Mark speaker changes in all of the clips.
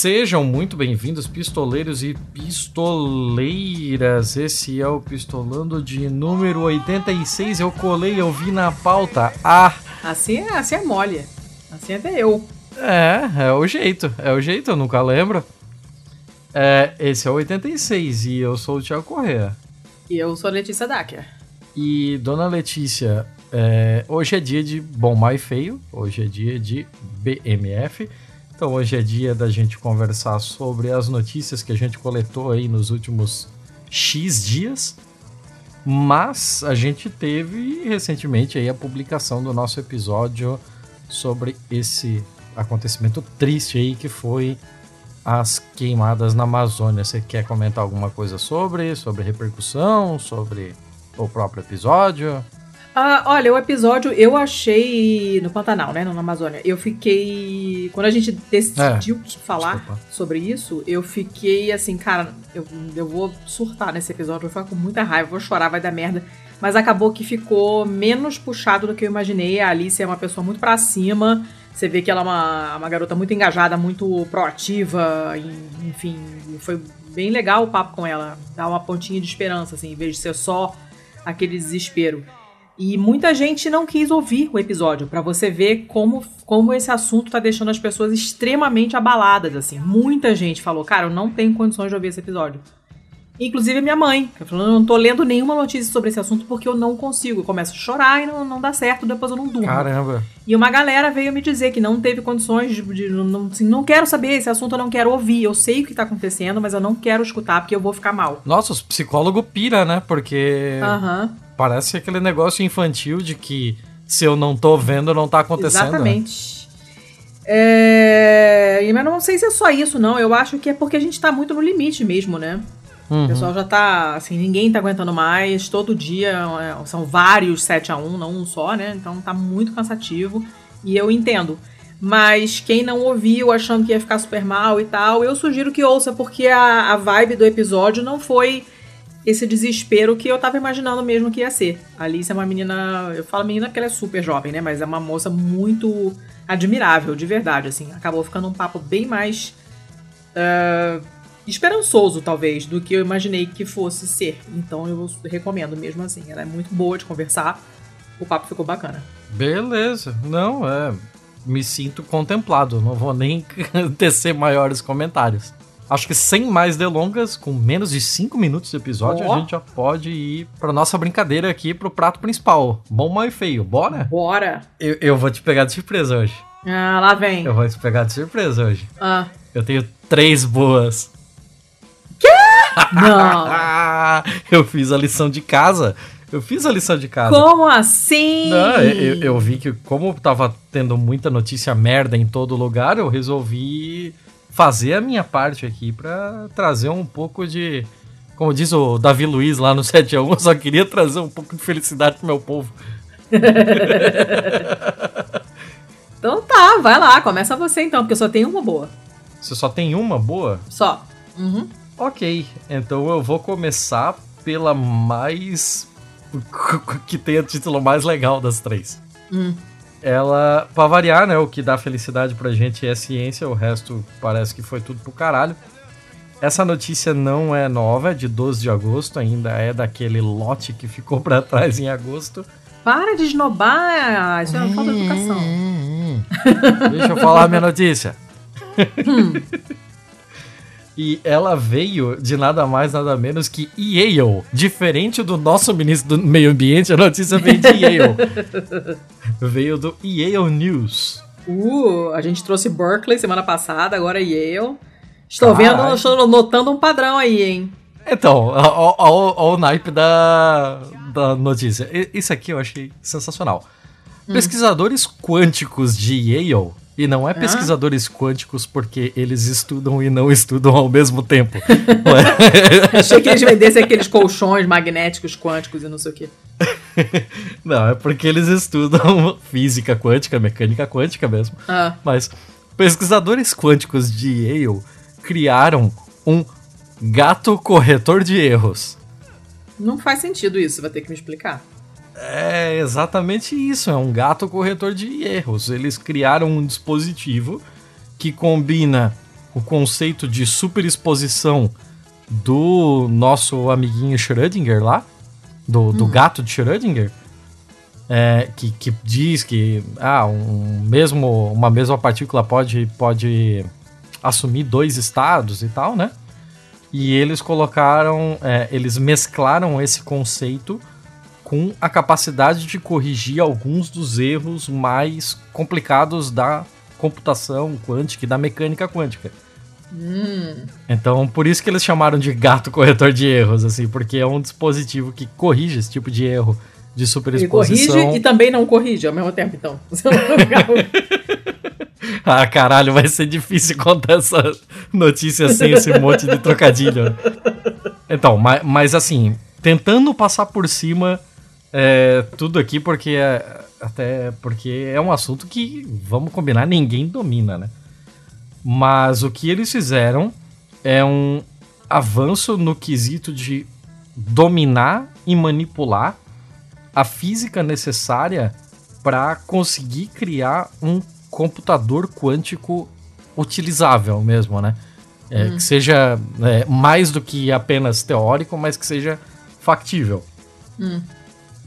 Speaker 1: Sejam muito bem-vindos, pistoleiros e pistoleiras. Esse é o Pistolando de número 86. Eu colei, eu vi na pauta. Ah!
Speaker 2: Assim é, assim é mole. Assim até eu.
Speaker 1: É, é o jeito. É o jeito, eu nunca lembro. É, esse é o 86 e eu sou o Thiago Correa.
Speaker 2: E eu sou a Letícia Dacker.
Speaker 1: E, dona Letícia, é, hoje é dia de Bom Mais Feio. Hoje é dia de BMF. Então hoje é dia da gente conversar sobre as notícias que a gente coletou aí nos últimos X dias. Mas a gente teve recentemente aí a publicação do nosso episódio sobre esse acontecimento triste aí que foi as queimadas na Amazônia. Você quer comentar alguma coisa sobre, sobre repercussão, sobre o próprio episódio?
Speaker 2: Ah, olha, o episódio eu achei no Pantanal, né, na Amazônia. Eu fiquei quando a gente decidiu é, falar desculpa. sobre isso, eu fiquei assim, cara, eu, eu vou surtar nesse episódio, vou ficar com muita raiva, vou chorar, vai dar merda. Mas acabou que ficou menos puxado do que eu imaginei. A Alice é uma pessoa muito pra cima. Você vê que ela é uma, uma garota muito engajada, muito proativa, enfim, foi bem legal o papo com ela. Dá uma pontinha de esperança, assim, em vez de ser só aquele desespero. E muita gente não quis ouvir o episódio, para você ver como, como esse assunto tá deixando as pessoas extremamente abaladas, assim. Muita gente falou, cara, eu não tenho condições de ouvir esse episódio. Inclusive minha mãe, que falou, eu não tô lendo nenhuma notícia sobre esse assunto porque eu não consigo. Eu começo a chorar e não, não dá certo, depois eu não durmo.
Speaker 1: Caramba.
Speaker 2: E uma galera veio me dizer que não teve condições de. de não, assim, não quero saber esse assunto, eu não quero ouvir. Eu sei o que tá acontecendo, mas eu não quero escutar porque eu vou ficar mal.
Speaker 1: Nossa, os psicólogos pira, né? Porque.
Speaker 2: Aham. Uhum
Speaker 1: Parece aquele negócio infantil de que se eu não tô vendo, não tá acontecendo.
Speaker 2: Né? Exatamente. É... Mas não sei se é só isso, não. Eu acho que é porque a gente tá muito no limite mesmo, né? Uhum. O pessoal já tá, assim, ninguém tá aguentando mais. Todo dia é, são vários 7 a 1 não um só, né? Então tá muito cansativo. E eu entendo. Mas quem não ouviu achando que ia ficar super mal e tal, eu sugiro que ouça, porque a, a vibe do episódio não foi esse desespero que eu tava imaginando mesmo que ia ser. A Alice é uma menina, eu falo menina porque ela é super jovem, né? Mas é uma moça muito admirável, de verdade, assim. Acabou ficando um papo bem mais uh, esperançoso, talvez, do que eu imaginei que fosse ser. Então eu recomendo mesmo assim. Ela é muito boa de conversar. O papo ficou bacana.
Speaker 1: Beleza. Não, é. Me sinto contemplado. Não vou nem tecer maiores comentários. Acho que sem mais delongas, com menos de 5 minutos de episódio, oh. a gente já pode ir pra nossa brincadeira aqui pro prato principal. Bom, mal e feio. Bora?
Speaker 2: Bora!
Speaker 1: Eu, eu vou te pegar de surpresa hoje.
Speaker 2: Ah, lá vem.
Speaker 1: Eu vou te pegar de surpresa hoje.
Speaker 2: Ah.
Speaker 1: Eu tenho três boas.
Speaker 2: Quê? Não!
Speaker 1: eu fiz a lição de casa. Eu fiz a lição de casa.
Speaker 2: Como assim?
Speaker 1: Não, eu, eu vi que, como tava tendo muita notícia merda em todo lugar, eu resolvi fazer a minha parte aqui para trazer um pouco de. Como diz o Davi Luiz lá no 7 a 1 eu só queria trazer um pouco de felicidade pro meu povo.
Speaker 2: então tá, vai lá, começa você então, porque eu só tenho uma boa.
Speaker 1: Você só tem uma boa?
Speaker 2: Só. Uhum.
Speaker 1: Ok, então eu vou começar pela mais. que tem o título mais legal das três.
Speaker 2: Hum
Speaker 1: ela, pra variar, né, o que dá felicidade pra gente é ciência, o resto parece que foi tudo pro caralho. Essa notícia não é nova, é de 12 de agosto, ainda é daquele lote que ficou para trás em agosto.
Speaker 2: Para de esnobar, isso é uma falta de educação.
Speaker 1: Hum, hum. Deixa eu falar a minha notícia. Hum. E ela veio de nada mais, nada menos que Yale. Diferente do nosso ministro do Meio Ambiente, a notícia veio de Yale. veio do Yale News.
Speaker 2: Uh, a gente trouxe Berkeley semana passada, agora Yale. Estou vendo, estou notando um padrão aí, hein?
Speaker 1: Então, olha o naipe da, da notícia. Isso aqui eu achei sensacional. Hum. Pesquisadores quânticos de Yale e não é pesquisadores quânticos porque eles estudam e não estudam ao mesmo tempo.
Speaker 2: Achei que eles vendessem aqueles colchões magnéticos quânticos e não sei o quê.
Speaker 1: Não, é porque eles estudam física quântica, mecânica quântica mesmo.
Speaker 2: Ah.
Speaker 1: Mas pesquisadores quânticos de Yale criaram um gato corretor de erros.
Speaker 2: Não faz sentido isso, vai ter que me explicar.
Speaker 1: É exatamente isso, é um gato corretor de erros. Eles criaram um dispositivo que combina o conceito de superexposição do nosso amiguinho Schrödinger lá, do, do hum. gato de Schrödinger, é, que, que diz que ah, um mesmo, uma mesma partícula pode, pode assumir dois estados e tal, né? E eles colocaram, é, eles mesclaram esse conceito com a capacidade de corrigir alguns dos erros mais complicados da computação quântica e da mecânica quântica. Hum. Então, por isso que eles chamaram de gato corretor de erros, assim, porque é um dispositivo que corrige esse tipo de erro de superexposição.
Speaker 2: Ele corrige e também não corrige ao mesmo tempo, então.
Speaker 1: ah, caralho, vai ser difícil contar essa notícia sem esse monte de trocadilho. Então, mas, mas assim, tentando passar por cima é, tudo aqui, porque é, até porque é um assunto que, vamos combinar, ninguém domina, né? Mas o que eles fizeram é um avanço no quesito de dominar e manipular a física necessária para conseguir criar um computador quântico utilizável mesmo, né? É, hum. Que seja é, mais do que apenas teórico, mas que seja factível. Hum.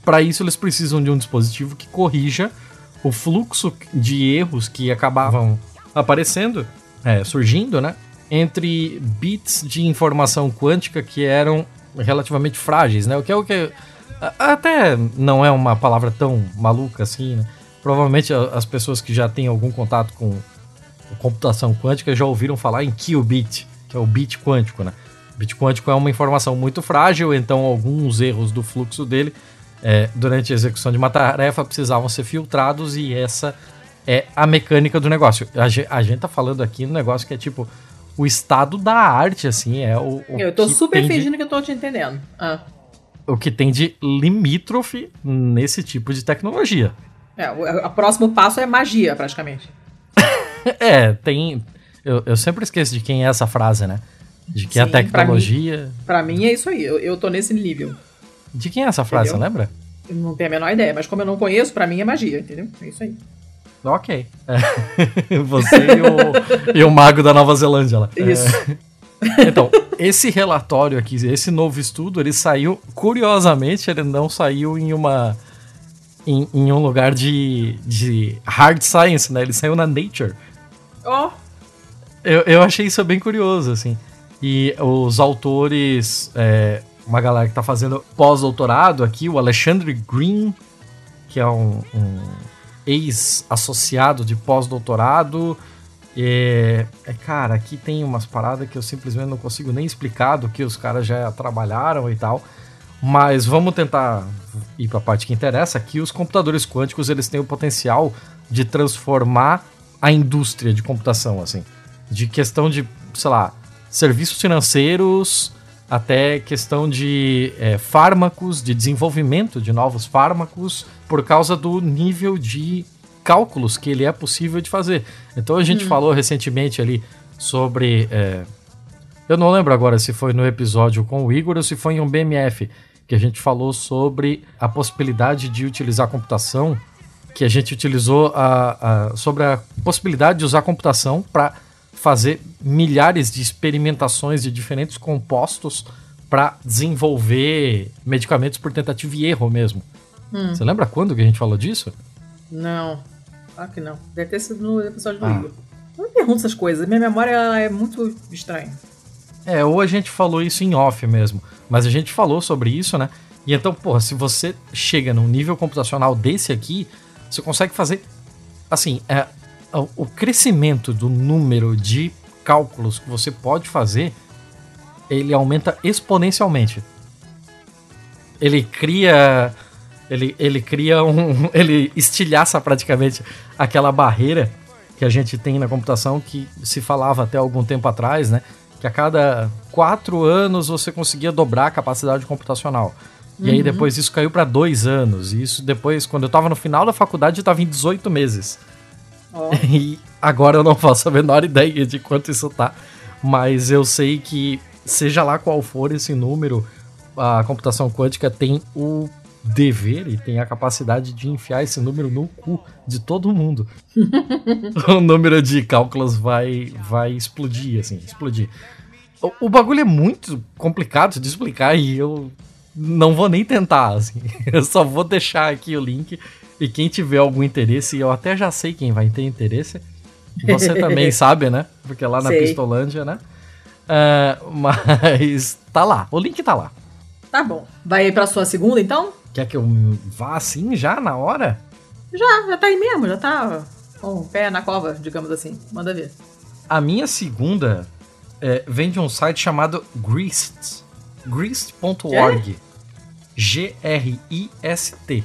Speaker 1: Para isso, eles precisam de um dispositivo que corrija o fluxo de erros que acabavam aparecendo, é, surgindo, né? Entre bits de informação quântica que eram relativamente frágeis, né? O que é o que até não é uma palavra tão maluca assim, né? Provavelmente as pessoas que já têm algum contato com computação quântica já ouviram falar em qubit, que é o bit quântico, né? O bit quântico é uma informação muito frágil, então alguns erros do fluxo dele é, durante a execução de uma tarefa precisavam ser filtrados e essa é a mecânica do negócio. A gente, a gente tá falando aqui no negócio que é tipo o estado da arte, assim, é o. o
Speaker 2: eu tô super fingindo de... que eu tô te entendendo. Ah.
Speaker 1: O que tem de limítrofe nesse tipo de tecnologia.
Speaker 2: É, o, o próximo passo é magia, praticamente.
Speaker 1: é, tem. Eu, eu sempre esqueço de quem é essa frase, né? De que Sim, a tecnologia.
Speaker 2: Pra mim, pra mim, é isso aí, eu, eu tô nesse nível.
Speaker 1: De quem é essa frase, entendeu? você lembra?
Speaker 2: Eu não tenho a menor ideia, mas como eu não conheço, pra mim é magia, entendeu? É isso aí.
Speaker 1: Ok. É. Você e o, e o mago da Nova Zelândia lá.
Speaker 2: Isso.
Speaker 1: É. Então, esse relatório aqui, esse novo estudo, ele saiu, curiosamente, ele não saiu em uma. Em, em um lugar de, de hard science, né? Ele saiu na Nature.
Speaker 2: Ó. Oh.
Speaker 1: Eu, eu achei isso bem curioso, assim. E os autores. É, uma galera que tá fazendo pós-doutorado aqui, o Alexandre Green, que é um, um ex-associado de pós-doutorado. É, é, cara, aqui tem umas paradas que eu simplesmente não consigo nem explicar do que os caras já trabalharam e tal. Mas vamos tentar ir para a parte que interessa. Aqui os computadores quânticos eles têm o potencial de transformar a indústria de computação, assim, de questão de, sei lá, serviços financeiros até questão de é, fármacos, de desenvolvimento de novos fármacos, por causa do nível de cálculos que ele é possível de fazer. Então a gente hum. falou recentemente ali sobre. É, eu não lembro agora se foi no episódio com o Igor ou se foi em um BMF, que a gente falou sobre a possibilidade de utilizar computação, que a gente utilizou a, a sobre a possibilidade de usar computação para fazer milhares de experimentações de diferentes compostos para desenvolver medicamentos por tentativa e erro mesmo. Hum. Você lembra quando que a gente falou disso?
Speaker 2: Não, claro que não. Deve ter sido no episódio do ah. Igor. Eu não pergunto essas coisas, minha memória é muito estranha.
Speaker 1: É, ou a gente falou isso em off mesmo, mas a gente falou sobre isso, né? E então, porra, se você chega num nível computacional desse aqui, você consegue fazer. Assim, é, o crescimento do número de cálculos que você pode fazer, ele aumenta exponencialmente. Ele cria ele, ele cria um. Ele estilhaça praticamente aquela barreira que a gente tem na computação que se falava até algum tempo atrás, né? Que a cada quatro anos você conseguia dobrar a capacidade computacional. E uhum. aí depois isso caiu para dois anos. E isso depois, quando eu estava no final da faculdade, eu estava em 18 meses. Oh. E agora eu não faço a menor ideia de quanto isso tá. Mas eu sei que, seja lá qual for esse número, a computação quântica tem o dever e tem a capacidade de enfiar esse número no cu de todo mundo. o número de cálculos vai, vai explodir, assim, explodir. O, o, bagulho é muito complicado de explicar e eu não vou nem tentar, assim. Eu só vou deixar aqui o link e quem tiver algum interesse, eu até já sei quem vai ter interesse. Você também sabe, né? Porque lá na sei. Pistolândia, né? Uh, mas tá lá, o link tá lá.
Speaker 2: Tá bom. Vai aí pra sua segunda, então?
Speaker 1: Quer que eu vá assim já na hora?
Speaker 2: Já, já tá aí mesmo, já tá com o pé na cova, digamos assim. Manda ver.
Speaker 1: A minha segunda é, vem de um site chamado Grist. Grist.org. G-R-I-S-T.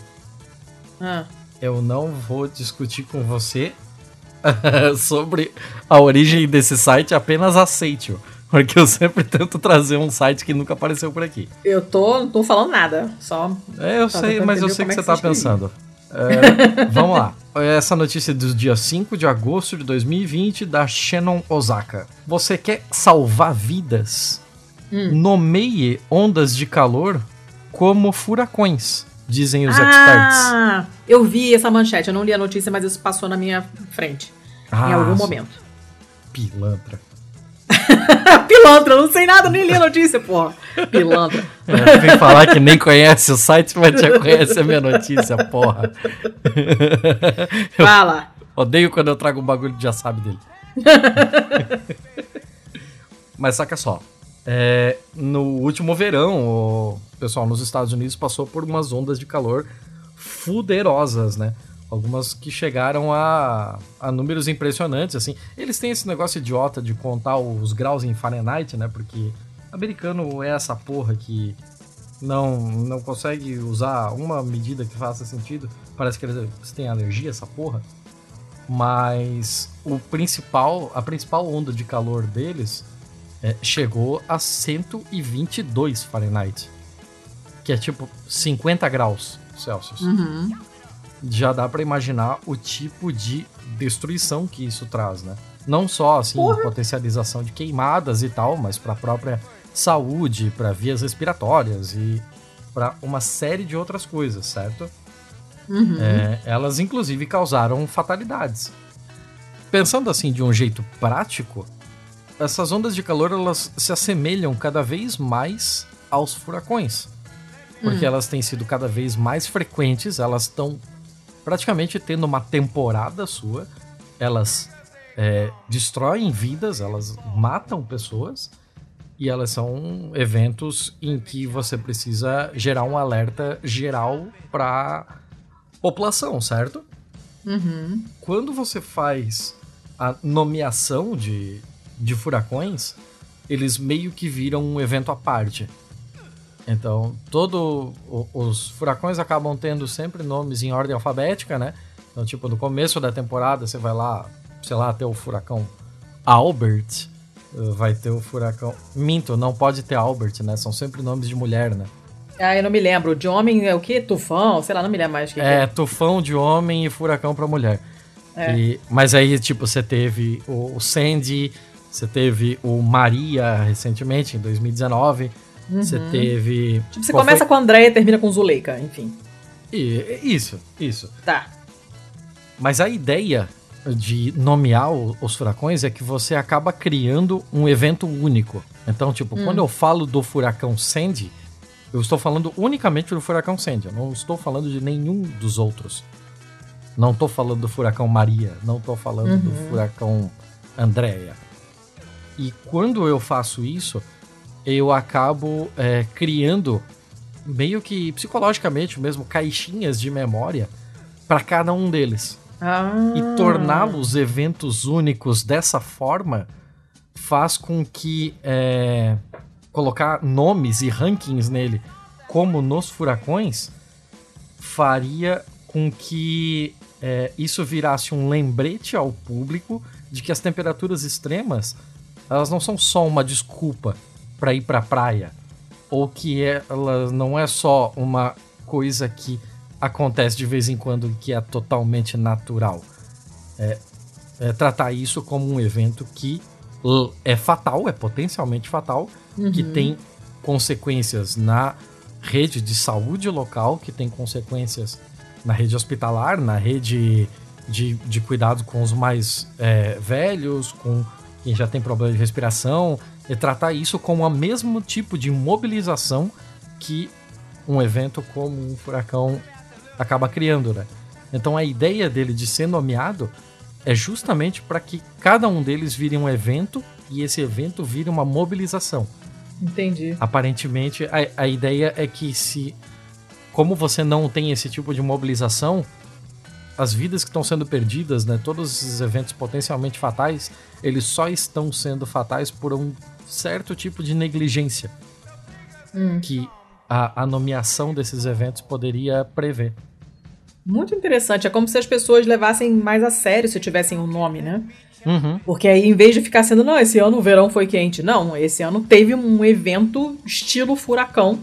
Speaker 1: Ah. Eu não vou discutir com você sobre a origem desse site, apenas aceite-o. Porque eu sempre tento trazer um site que nunca apareceu por aqui.
Speaker 2: Eu tô, não tô falando nada, só.
Speaker 1: É, eu sei, mas eu sei o que, é que você tá pensando. É, vamos lá. Essa notícia é do dia 5 de agosto de 2020 da Shannon Osaka. Você quer salvar vidas? Hum. Nomeie ondas de calor como furacões, dizem os ah, experts.
Speaker 2: Eu vi essa manchete, eu não li a notícia, mas isso passou na minha frente. Ah, em algum momento.
Speaker 1: Pilantra.
Speaker 2: Pilantra, eu não sei nada, nem li a notícia, porra. Pilantra.
Speaker 1: É, vem falar que nem conhece o site, mas já conhece a minha notícia, porra.
Speaker 2: Fala.
Speaker 1: Eu odeio quando eu trago um bagulho que já sabe dele. mas saca só. É, no último verão, o pessoal nos Estados Unidos passou por umas ondas de calor fuderosas, né? Algumas que chegaram a, a números impressionantes, assim. Eles têm esse negócio idiota de contar os graus em Fahrenheit, né? Porque americano é essa porra que não, não consegue usar uma medida que faça sentido. Parece que eles têm alergia essa porra. Mas o principal, a principal onda de calor deles é, chegou a 122 Fahrenheit. Que é tipo 50 graus Celsius.
Speaker 2: Uhum
Speaker 1: já dá para imaginar o tipo de destruição que isso traz, né? Não só assim Porra. potencialização de queimadas e tal, mas para a própria saúde, para vias respiratórias e para uma série de outras coisas, certo?
Speaker 2: Uhum.
Speaker 1: É, elas inclusive causaram fatalidades. Pensando assim de um jeito prático, essas ondas de calor elas se assemelham cada vez mais aos furacões, porque uhum. elas têm sido cada vez mais frequentes, elas estão praticamente tendo uma temporada sua. Elas é, destroem vidas, elas matam pessoas. E elas são eventos em que você precisa gerar um alerta geral para população, certo?
Speaker 2: Uhum.
Speaker 1: Quando você faz a nomeação de, de furacões, eles meio que viram um evento à parte. Então, todo os furacões acabam tendo sempre nomes em ordem alfabética, né? Então, tipo, no começo da temporada você vai lá, sei lá, ter o furacão Albert, eh, vai ter o furacão Minto, não pode ter Albert, né? São sempre nomes de mulher, né?
Speaker 2: Ah, eu não me lembro. De homem é o quê? Tufão? Sei lá, não me lembro mais.
Speaker 1: Que é, que é, tufão de homem e furacão para mulher. É. E, mas aí, tipo, você teve o, o Sandy, você teve o Maria recentemente, em 2019. Uhum. Você teve.
Speaker 2: Tipo, você começa foi? com a Andréia e termina com Zuleika, enfim.
Speaker 1: E, isso, isso.
Speaker 2: Tá.
Speaker 1: Mas a ideia de nomear os furacões é que você acaba criando um evento único. Então, tipo, hum. quando eu falo do furacão Sandy, eu estou falando unicamente do furacão Sandy. Eu não estou falando de nenhum dos outros. Não estou falando do furacão Maria. Não estou falando uhum. do furacão Andréia. E quando eu faço isso, eu acabo é, criando meio que psicologicamente mesmo caixinhas de memória para cada um deles.
Speaker 2: Ah.
Speaker 1: E torná-los eventos únicos dessa forma faz com que é, colocar nomes e rankings nele, como nos furacões, faria com que é, isso virasse um lembrete ao público de que as temperaturas extremas elas não são só uma desculpa para ir para a praia, ou que ela não é só uma coisa que acontece de vez em quando que é totalmente natural. É, é tratar isso como um evento que é fatal, é potencialmente fatal, uhum. que tem consequências na rede de saúde local, que tem consequências na rede hospitalar, na rede de, de cuidado com os mais é, velhos, com quem já tem problema de respiração, e tratar isso como o mesmo tipo de mobilização que um evento como um furacão acaba criando, né? Então a ideia dele de ser nomeado é justamente para que cada um deles vire um evento e esse evento vire uma mobilização.
Speaker 2: Entendi.
Speaker 1: Aparentemente, a, a ideia é que se. Como você não tem esse tipo de mobilização, as vidas que estão sendo perdidas, né, todos esses eventos potencialmente fatais, eles só estão sendo fatais por um certo tipo de negligência hum. que a, a nomeação desses eventos poderia prever.
Speaker 2: Muito interessante. É como se as pessoas levassem mais a sério se tivessem um nome, né?
Speaker 1: Uhum.
Speaker 2: Porque aí, em vez de ficar sendo, não, esse ano o verão foi quente. Não, esse ano teve um evento estilo furacão.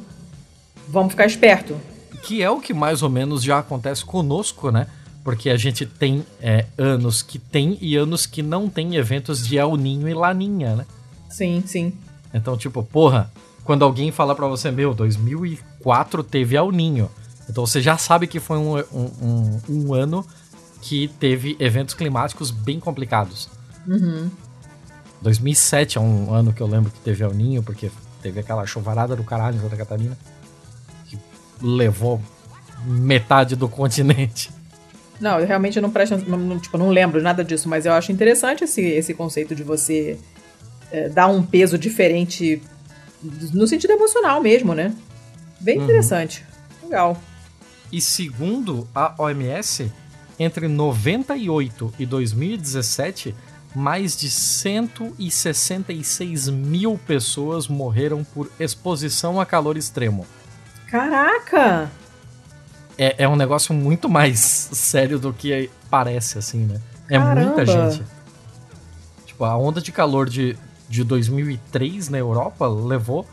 Speaker 2: Vamos ficar esperto.
Speaker 1: Que é o que mais ou menos já acontece conosco, né? Porque a gente tem é, anos que tem e anos que não tem eventos de El Ninho e Laninha, né?
Speaker 2: Sim, sim.
Speaker 1: Então, tipo, porra, quando alguém fala para você, meu, 2004 teve El Ninho. Então você já sabe que foi um, um, um, um ano que teve eventos climáticos bem complicados.
Speaker 2: Uhum.
Speaker 1: 2007 é um ano que eu lembro que teve El Ninho, porque teve aquela chuvarada do caralho em Santa Catarina que levou metade do continente.
Speaker 2: Não, eu realmente não presto, não, tipo, não lembro nada disso, mas eu acho interessante esse, esse conceito de você é, dar um peso diferente no sentido emocional mesmo, né? Bem uhum. interessante. Legal.
Speaker 1: E segundo a OMS, entre 98 e 2017, mais de 166 mil pessoas morreram por exposição a calor extremo.
Speaker 2: Caraca!
Speaker 1: É, é um negócio muito mais sério do que parece, assim, né? É Caramba. muita gente. Tipo, a onda de calor de, de 2003 na Europa levou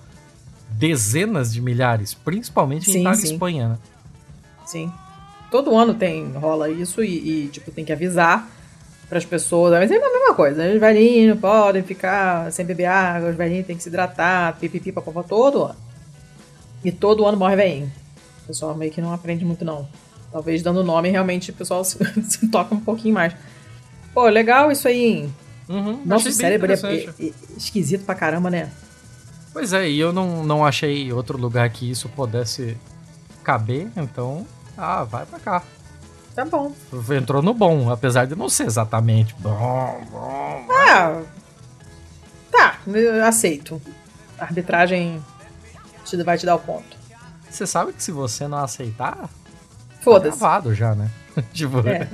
Speaker 1: dezenas de milhares, principalmente sim, em Itália e Espanha, né?
Speaker 2: Sim. Todo ano tem, rola isso e, e tipo, tem que avisar para as pessoas. Mas é a mesma coisa. Os velhinhos podem ficar sem beber água, os velhinhos têm que se hidratar, pipipi, papapá, todo ano. E todo ano morre velhinho. Pessoal meio que não aprende muito, não. Talvez dando nome, realmente o pessoal se, se toca um pouquinho mais. Pô, legal isso aí.
Speaker 1: Uhum,
Speaker 2: Nosso cérebro é, é, esquisito pra caramba, né?
Speaker 1: Pois é, e eu não, não achei outro lugar que isso pudesse caber, então ah, vai pra cá.
Speaker 2: Tá bom.
Speaker 1: Entrou no bom, apesar de não ser exatamente bom, bom.
Speaker 2: Ah. Tá, aceito. A arbitragem vai te dar o ponto.
Speaker 1: Você sabe que se você não aceitar. Tá
Speaker 2: Foda-se.
Speaker 1: Tá gravado já, né? tipo. É.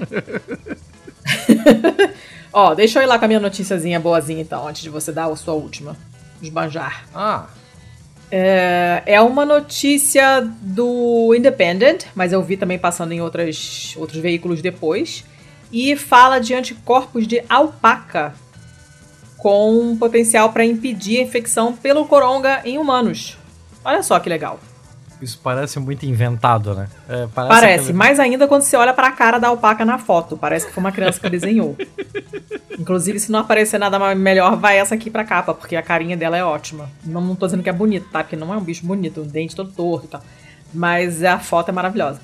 Speaker 2: Ó, deixa eu ir lá com a minha noticiazinha boazinha então, antes de você dar a sua última. Esbanjar.
Speaker 1: Ah,
Speaker 2: é, é uma notícia do Independent, mas eu vi também passando em outras, outros veículos depois. E fala de anticorpos de alpaca com potencial para impedir a infecção pelo coronga em humanos. Olha só que legal.
Speaker 1: Isso parece muito inventado, né?
Speaker 2: É, parece, parece aquele... mais ainda quando você olha para a cara da alpaca na foto. Parece que foi uma criança que desenhou. Inclusive, se não aparecer nada melhor, vai essa aqui pra capa, porque a carinha dela é ótima. Não, não tô dizendo que é bonito, tá? Porque não é um bicho bonito, um dente todo torto e tal. Mas a foto é maravilhosa.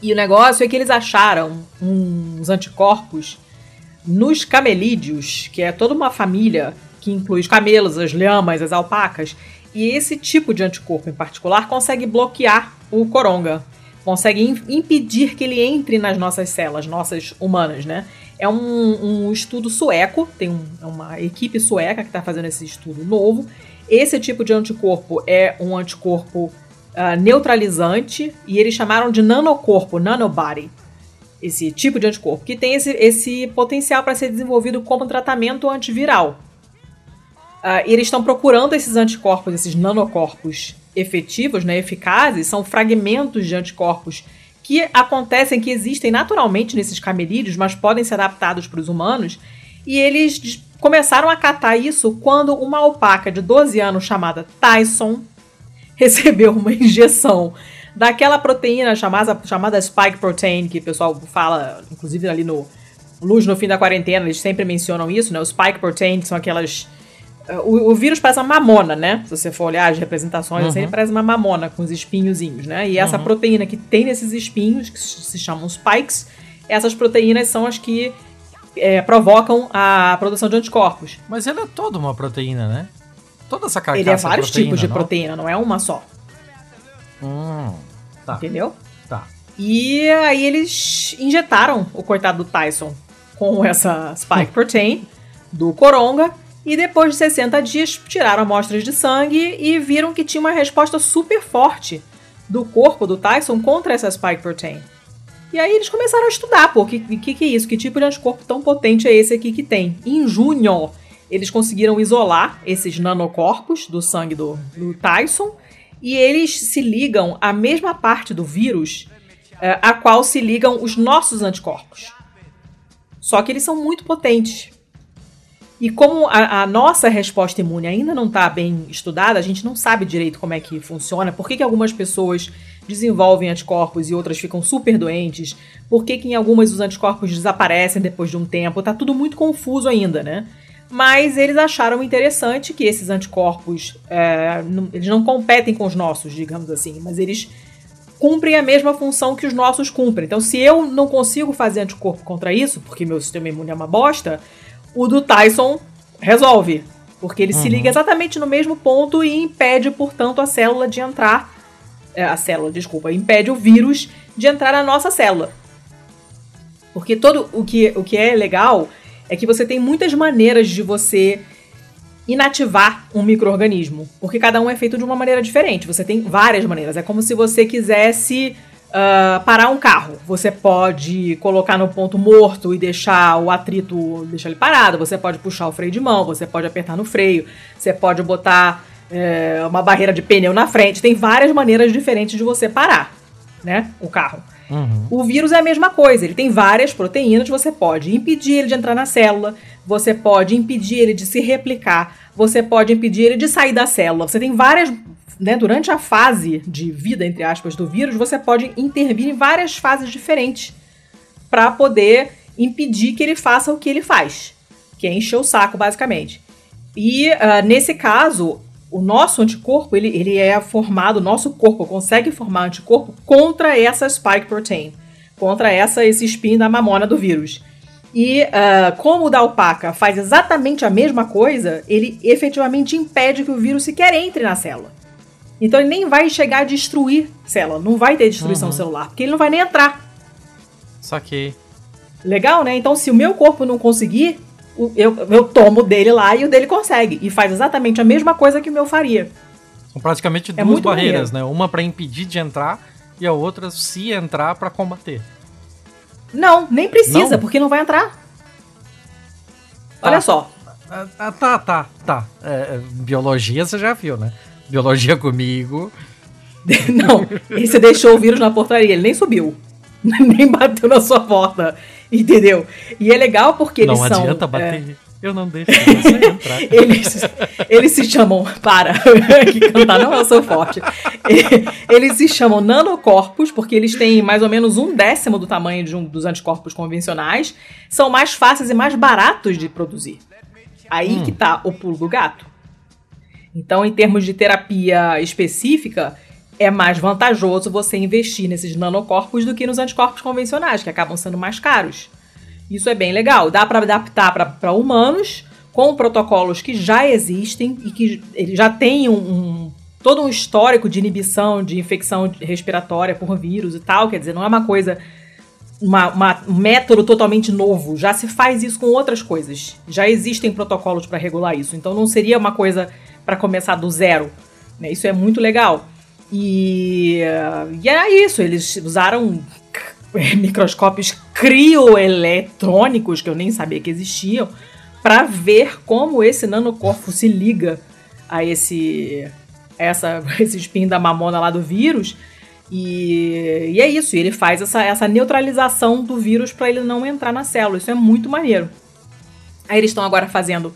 Speaker 2: E o negócio é que eles acharam uns anticorpos nos camelídeos, que é toda uma família que inclui os camelos, as lhamas, as alpacas, e esse tipo de anticorpo em particular consegue bloquear o coronga, consegue impedir que ele entre nas nossas células, nossas humanas, né? É um, um estudo sueco, tem um, é uma equipe sueca que está fazendo esse estudo novo. Esse tipo de anticorpo é um anticorpo uh, neutralizante e eles chamaram de nanocorpo, nanobody. Esse tipo de anticorpo, que tem esse, esse potencial para ser desenvolvido como tratamento antiviral. Uh, eles estão procurando esses anticorpos, esses nanocorpos efetivos, né, eficazes, são fragmentos de anticorpos que acontecem, que existem naturalmente nesses camelídeos, mas podem ser adaptados para os humanos. E eles começaram a catar isso quando uma alpaca de 12 anos chamada Tyson recebeu uma injeção daquela proteína chamada, chamada spike protein, que o pessoal fala, inclusive ali no Luz no fim da quarentena, eles sempre mencionam isso, né? Os spike protein são aquelas o, o, vírus parece uma mamona, né? Se você for olhar as representações, uhum. assim, parece uma mamona com os espinhozinhos, né? E essa uhum. proteína que tem nesses espinhos, que se chamam spikes, essas proteínas são as que é, provocam a produção de anticorpos.
Speaker 1: Mas ele é toda uma proteína, né? Toda essa carcaça
Speaker 2: Ele é vários proteína, tipos de não? proteína, não é uma só.
Speaker 1: Hum, tá.
Speaker 2: Entendeu?
Speaker 1: Tá.
Speaker 2: E aí eles injetaram o coitado do Tyson com essa spike protein do Coronga e depois de 60 dias tiraram amostras de sangue e viram que tinha uma resposta super forte do corpo do Tyson contra essa spike protein. E aí eles começaram a estudar, pô, o que, que, que é isso? Que tipo de anticorpo tão potente é esse aqui que tem? Em junho, eles conseguiram isolar esses nanocorpos do sangue do, do Tyson e eles se ligam à mesma parte do vírus é, a qual se ligam os nossos anticorpos. Só que eles são muito potentes. E como a, a, nossa resposta imune ainda não está bem estudada, a gente não sabe direito como é que funciona, por que, que algumas pessoas desenvolvem anticorpos e outras ficam super doentes, por que, que em algumas os anticorpos desaparecem depois de um tempo, tá tudo muito confuso ainda, né? Mas eles acharam interessante que esses anticorpos, é, não, eles não competem com os nossos, digamos assim, mas eles cumprem a mesma função que os nossos cumprem. Então, se eu não consigo fazer anticorpo contra isso, porque meu sistema imune é uma bosta, o do Tyson resolve. Porque ele uhum. se liga exatamente no mesmo ponto e impede, portanto, a célula de entrar. É, a célula, desculpa, impede o vírus de entrar na nossa célula. Porque todo o que, o que é legal é que você tem muitas maneiras de você inativar um microorganismo, porque cada um é feito de uma maneira diferente. Você tem várias maneiras. É como se você quisesse uh, parar um carro. Você pode colocar no ponto morto e deixar o atrito, deixar ele parado. Você pode puxar o freio de mão, você pode apertar no freio, você pode botar é, uma barreira de pneu na frente. Tem várias maneiras diferentes de você parar, né, o carro. Uhum. O vírus é a mesma coisa, ele tem várias proteínas, você pode impedir ele de entrar na célula, você pode impedir ele de se replicar, você pode impedir ele de sair da célula. Você tem várias né, durante a fase de vida, entre aspas, do vírus, você pode intervir em várias fases diferentes para poder impedir que ele faça o que ele faz, que é encher o saco, basicamente. E uh, nesse caso, o nosso anticorpo, ele, ele é formado, o nosso corpo consegue formar anticorpo contra essa spike protein, contra essa, esse spin da mamona do vírus. E uh, como o da alpaca faz exatamente a mesma coisa, ele efetivamente impede que o vírus sequer entre na célula. Então ele nem vai chegar a destruir célula, não vai ter destruição uhum. celular, porque ele não vai nem entrar.
Speaker 1: Só que.
Speaker 2: Legal, né? Então se o meu corpo não conseguir, eu, eu tomo dele lá e o dele consegue. E faz exatamente a mesma coisa que o meu faria.
Speaker 1: São praticamente é duas barreiras, maneiro. né? Uma para impedir de entrar e a outra, se entrar, para combater.
Speaker 2: Não, nem precisa, não? porque não vai entrar. Tá. Olha só.
Speaker 1: Ah, ah tá, tá, tá. É, é biologia você já viu, né? Biologia comigo.
Speaker 2: Não, e você deixou o vírus na portaria, ele nem subiu. nem bateu na sua porta. Entendeu? E é legal porque eles
Speaker 1: não
Speaker 2: são.
Speaker 1: Não adianta bater. É... Eu não deixo você entrar.
Speaker 2: eles, eles se chamam. Para, que cantar não é o seu forte. Eles se chamam nanocorpos, porque eles têm mais ou menos um décimo do tamanho de um, dos anticorpos convencionais. São mais fáceis e mais baratos de produzir. Aí hum. que tá o pulo do gato. Então, em termos de terapia específica, é mais vantajoso você investir nesses nanocorpos do que nos anticorpos convencionais, que acabam sendo mais caros. Isso é bem legal. Dá para adaptar para humanos com protocolos que já existem e que já tem um, um, todo um histórico de inibição de infecção respiratória por vírus e tal. Quer dizer, não é uma coisa, uma, uma, um método totalmente novo. Já se faz isso com outras coisas. Já existem protocolos para regular isso. Então não seria uma coisa para começar do zero. Né? Isso é muito legal. E, e é isso, eles usaram microscópios crioeletrônicos, que eu nem sabia que existiam, para ver como esse nanocorpo se liga a esse, essa, esse spin da mamona lá do vírus. E, e é isso, ele faz essa, essa neutralização do vírus para ele não entrar na célula. Isso é muito maneiro. Aí eles estão agora fazendo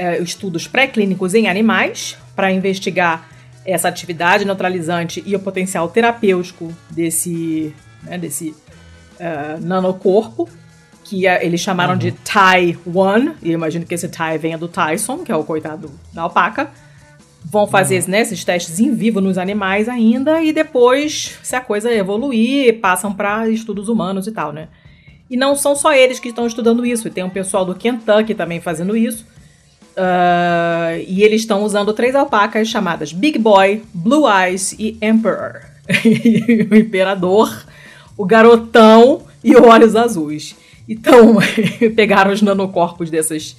Speaker 2: é, estudos pré-clínicos em animais para investigar essa atividade neutralizante e o potencial terapêutico desse, né, desse uh, nanocorpo. que eles chamaram uhum. de Tai One, e eu imagino que esse Tai venha do Tyson, que é o coitado da alpaca. Vão fazer uhum. né, esses testes em vivo nos animais ainda, e depois, se a coisa evoluir, passam para estudos humanos e tal, né? E não são só eles que estão estudando isso, tem um pessoal do Kentucky também fazendo isso. Uh, e eles estão usando três alpacas chamadas Big Boy, Blue Eyes e Emperor. o imperador, o garotão e o olhos azuis. Então, pegaram os nanocorpos dessas,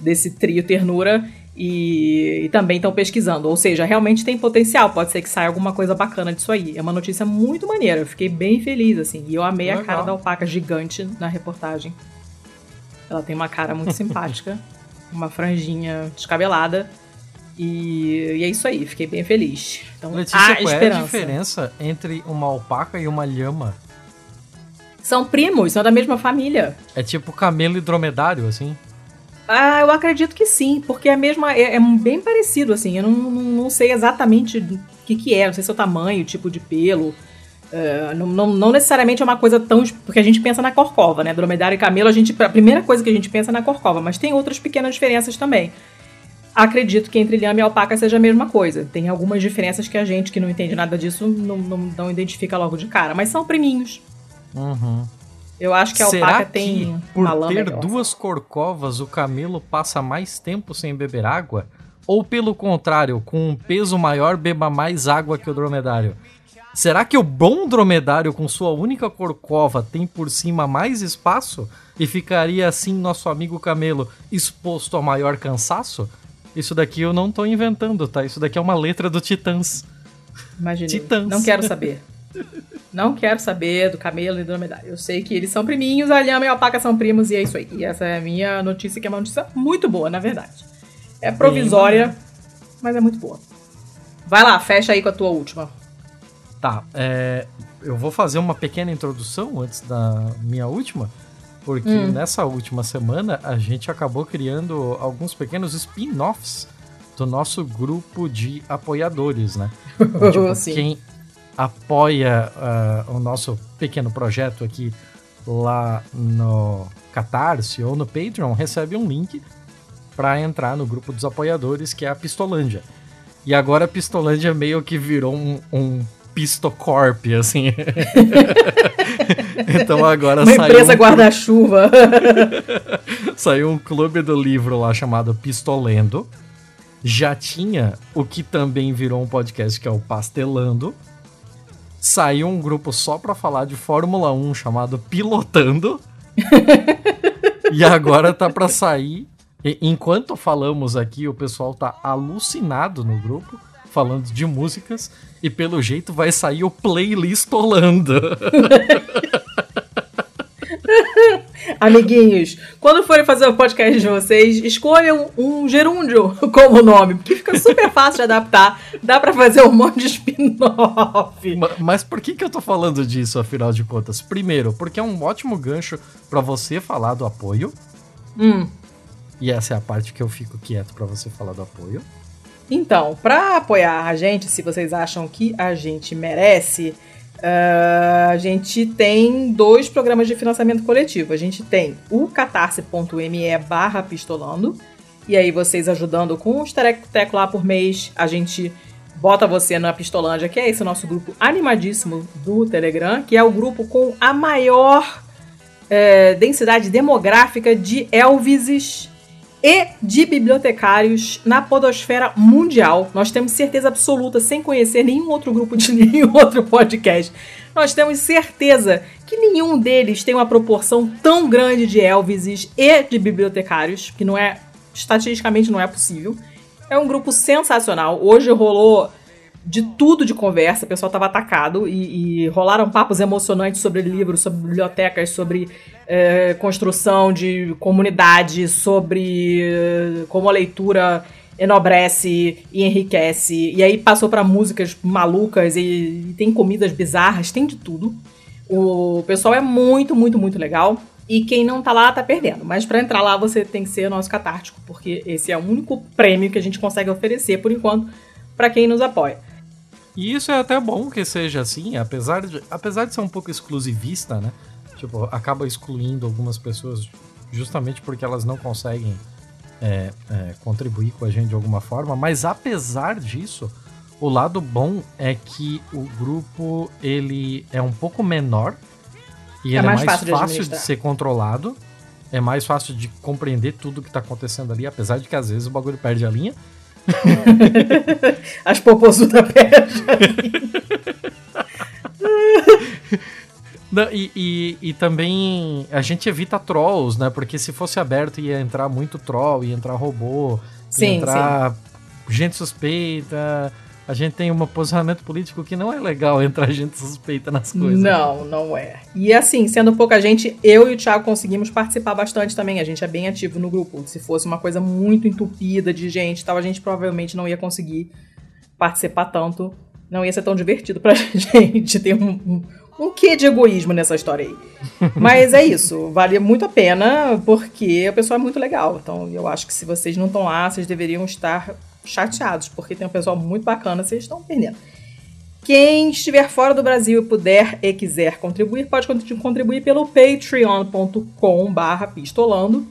Speaker 2: desse trio ternura e, e também estão pesquisando. Ou seja, realmente tem potencial. Pode ser que saia alguma coisa bacana disso aí. É uma notícia muito maneira. Eu fiquei bem feliz, assim. E eu amei Legal. a cara da alpaca gigante na reportagem. Ela tem uma cara muito simpática. Uma franjinha descabelada. E, e, é isso aí, fiquei bem feliz.
Speaker 1: Então, Letícia, qual esperança. é a diferença entre uma alpaca e uma lhama?
Speaker 2: São primos, são da mesma família.
Speaker 1: É tipo camelo e dromedário, assim?
Speaker 2: Ah, eu acredito que sim, porque é a mesma. É, é bem parecido, assim. Eu não, não, não, sei exatamente o que, que é, não sei se é tamanho, tipo de pelo. Uh, não, não, não, necessariamente é uma coisa tão. Porque a gente pensa na corcova, né? Dromedário e camelo, a, gente, a primeira coisa que a gente pensa é na corcova, mas tem outras pequenas diferenças também. Acredito que entre lhama e alpaca seja a mesma coisa. Tem algumas diferenças que a gente, que não entende nada disso, não, não, não identifica logo de cara, mas são priminhos.
Speaker 1: Uhum.
Speaker 2: Eu acho que a
Speaker 1: Será
Speaker 2: alpaca
Speaker 1: que,
Speaker 2: tem
Speaker 1: por ter duas corcovas, o camelo passa mais tempo sem beber água? Ou pelo contrário, com um peso maior, beba mais água que o dromedário? Será que o bom dromedário com sua única corcova tem por cima mais espaço e ficaria assim nosso amigo camelo exposto a maior cansaço? Isso daqui eu não tô inventando, tá? Isso daqui é uma letra do Titãs.
Speaker 2: Imagina. Titãs. Não quero saber. Não quero saber do camelo e do dromedário. Eu sei que eles são priminhos, a lhama e a alpaca são primos, e é isso aí. E essa é a minha notícia, que é uma notícia muito boa, na verdade. É provisória, mas é muito boa. Vai lá, fecha aí com a tua última.
Speaker 1: Tá, é, eu vou fazer uma pequena introdução antes da minha última, porque hum. nessa última semana a gente acabou criando alguns pequenos spin-offs do nosso grupo de apoiadores, né? tipo, quem, apoia uh, o nosso pequeno projeto aqui lá no Catarse ou no Patreon, recebe um link para entrar no grupo dos apoiadores, que é a Pistolândia. E agora a Pistolândia meio que virou um, um Pistocorp, assim. então agora
Speaker 2: Uma saiu. Empresa um... guarda-chuva.
Speaker 1: saiu um clube do livro lá chamado Pistolendo. Já tinha o que também virou um podcast, que é o Pastelando saiu um grupo só pra falar de Fórmula 1 chamado Pilotando. e agora tá pra sair. E, enquanto falamos aqui, o pessoal tá alucinado no grupo, falando de músicas, e pelo jeito vai sair o Playlistolando.
Speaker 2: Amiguinhos, quando forem fazer o podcast de vocês, escolham um gerúndio como nome, porque fica super fácil de adaptar. Dá para fazer um monte de spin-off.
Speaker 1: Mas por que, que eu tô falando disso, afinal de contas? Primeiro, porque é um ótimo gancho para você falar do apoio.
Speaker 2: Hum.
Speaker 1: E essa é a parte que eu fico quieto para você falar do apoio.
Speaker 2: Então, para apoiar a gente, se vocês acham que a gente merece, Uh, a gente tem dois programas de financiamento coletivo. A gente tem o catarse.me barra pistolando. E aí vocês ajudando com uns teco lá por mês, a gente bota você na Pistolândia, que é esse nosso grupo animadíssimo do Telegram, que é o grupo com a maior é, densidade demográfica de Elvises e de bibliotecários na podosfera mundial. Nós temos certeza absoluta, sem conhecer nenhum outro grupo de nenhum outro podcast, nós temos certeza que nenhum deles tem uma proporção tão grande de Elvises e de bibliotecários, que não é estatisticamente não é possível. É um grupo sensacional. Hoje rolou de tudo de conversa, o pessoal estava atacado e, e, rolaram papos emocionantes sobre livros, sobre bibliotecas, sobre é, construção de comunidade, sobre é, como a leitura enobrece e enriquece. E aí passou para músicas malucas e, e, tem comidas bizarras, tem de tudo. O pessoal é muito, muito, muito legal. E quem não tá lá tá perdendo. Mas para entrar lá você tem que ser nosso catártico, porque esse é o único prêmio que a gente consegue oferecer por enquanto para quem nos apoia.
Speaker 1: E isso é até bom que seja assim, apesar de, apesar de ser um pouco exclusivista, né? Tipo, acaba excluindo algumas pessoas justamente porque elas não conseguem é, é, contribuir com a gente de alguma forma. Mas apesar disso, o lado bom é que o grupo ele é um pouco menor e é mais é mais fácil, fácil de, de, ser controlado. É mais fácil de compreender tudo que tá acontecendo ali, apesar de que às vezes o bagulho perde a linha.
Speaker 2: As popozudas perdem a linha.
Speaker 1: Não, e, e, e, também a gente evita trolls, né? Porque se fosse aberto ia entrar muito troll, ia entrar robô, sim, ia entrar sim. gente suspeita. A gente tem um posicionamento político que não é legal entrar gente suspeita nas coisas.
Speaker 2: Não, não é. E assim, sendo pouca gente, eu e o Thiago conseguimos participar bastante também. A gente é bem ativo no grupo. Se fosse uma coisa muito entupida de gente tal, a gente provavelmente não ia conseguir participar tanto. Não ia ser tão divertido pra gente ter um, um um quê de egoísmo nessa história aí. Mas é isso, vale muito a pena porque o pessoal é muito legal. Então eu acho que se vocês não estão lá, vocês deveriam estar chateados, porque tem um pessoal muito bacana, vocês estão perdendo. Quem estiver fora do Brasil e puder e quiser contribuir, pode contribuir pelo patreon.com pistolando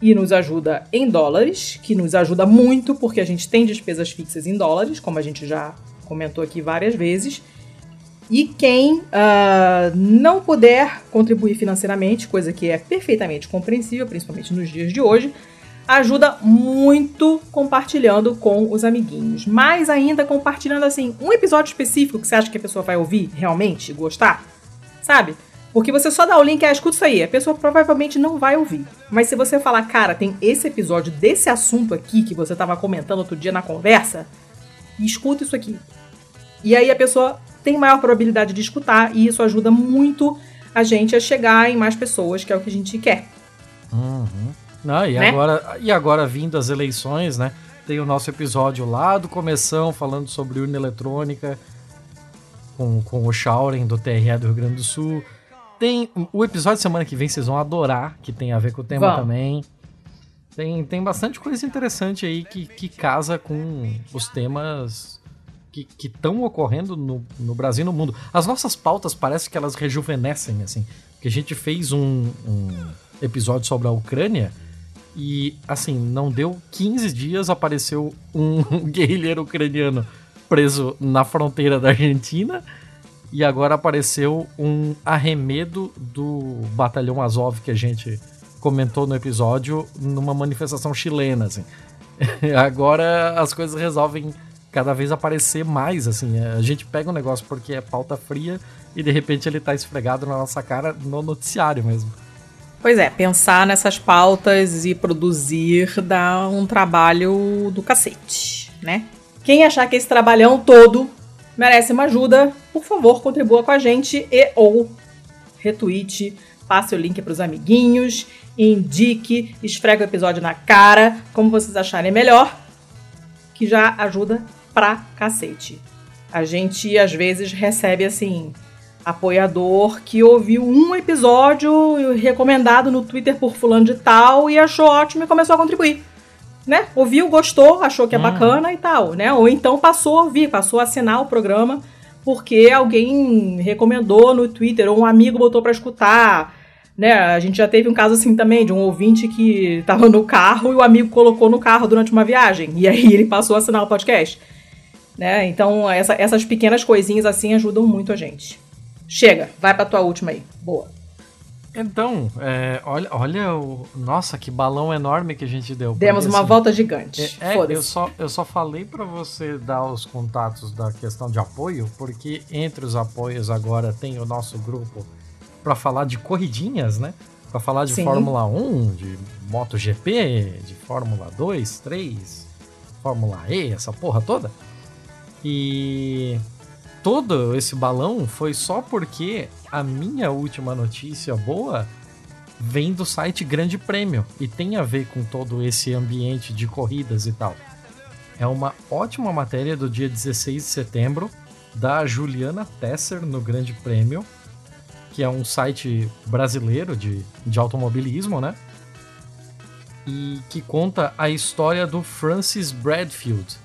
Speaker 2: e nos ajuda em dólares, que nos ajuda muito porque a gente tem despesas fixas em dólares, como a gente já comentou aqui várias vezes. E quem uh, não puder contribuir financeiramente, coisa que é perfeitamente compreensível, principalmente nos dias de hoje, ajuda muito compartilhando com os amiguinhos. Mais ainda compartilhando assim um episódio específico que você acha que a pessoa vai ouvir realmente, gostar, sabe? Porque você só dá o link, ah, escuta isso aí, a pessoa provavelmente não vai ouvir. Mas se você falar, cara, tem esse episódio desse assunto aqui que você estava comentando outro dia na conversa, escuta isso aqui. E aí a pessoa tem maior probabilidade de escutar e isso ajuda muito a gente a chegar em mais pessoas, que é o que a gente quer.
Speaker 1: Uhum. Ah, e, né? agora, e agora, vindo as eleições, né? Tem o nosso episódio lá do Começão, falando sobre urna eletrônica, com, com o Shauren do TRE do Rio Grande do Sul. Tem o episódio de semana que vem, vocês vão adorar, que tem a ver com o tema também. Tem, tem bastante coisa interessante aí que, que casa com os temas que estão ocorrendo no, no Brasil e no mundo. As nossas pautas parece que elas rejuvenescem, assim. Que a gente fez um, um episódio sobre a Ucrânia e, assim, não deu 15 dias, apareceu um guerrilheiro ucraniano preso na fronteira da Argentina e agora apareceu um arremedo do batalhão Azov que a gente comentou no episódio numa manifestação chilena, assim. agora as coisas resolvem cada vez aparecer mais, assim. A gente pega um negócio porque é pauta fria e de repente ele tá esfregado na nossa cara no noticiário mesmo.
Speaker 2: Pois é, pensar nessas pautas e produzir dá um trabalho do cacete, né? Quem achar que esse trabalhão todo merece uma ajuda, por favor, contribua com a gente e ou retweet, passe o link para os amiguinhos, indique, esfrega o episódio na cara, como vocês acharem melhor, que já ajuda pra cacete. A gente às vezes recebe assim apoiador que ouviu um episódio recomendado no Twitter por fulano de tal e achou ótimo e começou a contribuir. Né? Ouviu, gostou, achou que é hum. bacana e tal, né? Ou então passou a ouvir, passou a assinar o programa porque alguém recomendou no Twitter ou um amigo botou para escutar. Né, a gente já teve um caso assim também, de um ouvinte que estava no carro e o amigo colocou no carro durante uma viagem. E aí ele passou a assinar o podcast. Né? Então, essa, essas pequenas coisinhas assim ajudam muito a gente. Chega, vai pra tua última aí. Boa.
Speaker 1: Então, é, olha, olha o. Nossa, que balão enorme que a gente deu.
Speaker 2: Demos uma assim, volta gigante.
Speaker 1: É, é eu, só, eu só falei para você dar os contatos da questão de apoio, porque entre os apoios agora tem o nosso grupo para falar de corridinhas, né? Para falar de Sim. Fórmula 1, de MotoGP, de Fórmula 2, 3, Fórmula E, essa porra toda. E todo esse balão foi só porque a minha última notícia boa vem do site Grande Prêmio e tem a ver com todo esse ambiente de corridas e tal. É uma ótima matéria do dia 16 de setembro da Juliana Tesser no Grande Prêmio, que é um site brasileiro de, de automobilismo, né? E que conta a história do Francis Bradfield,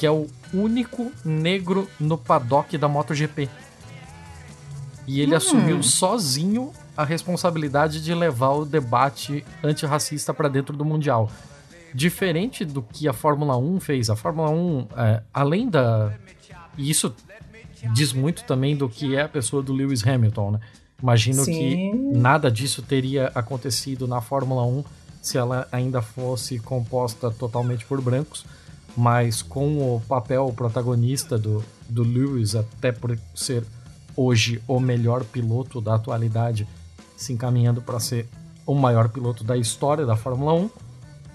Speaker 1: que é o único negro no paddock da MotoGP. E ele hum. assumiu sozinho a responsabilidade de levar o debate antirracista para dentro do Mundial. Diferente do que a Fórmula 1 fez. A Fórmula 1, é, além da. E isso diz muito também do que é a pessoa do Lewis Hamilton, né? Imagino Sim. que nada disso teria acontecido na Fórmula 1 se ela ainda fosse composta totalmente por brancos, mas com o papel protagonista do, do Lewis, até por ser hoje o melhor piloto da atualidade, se encaminhando para ser o maior piloto da história da Fórmula 1,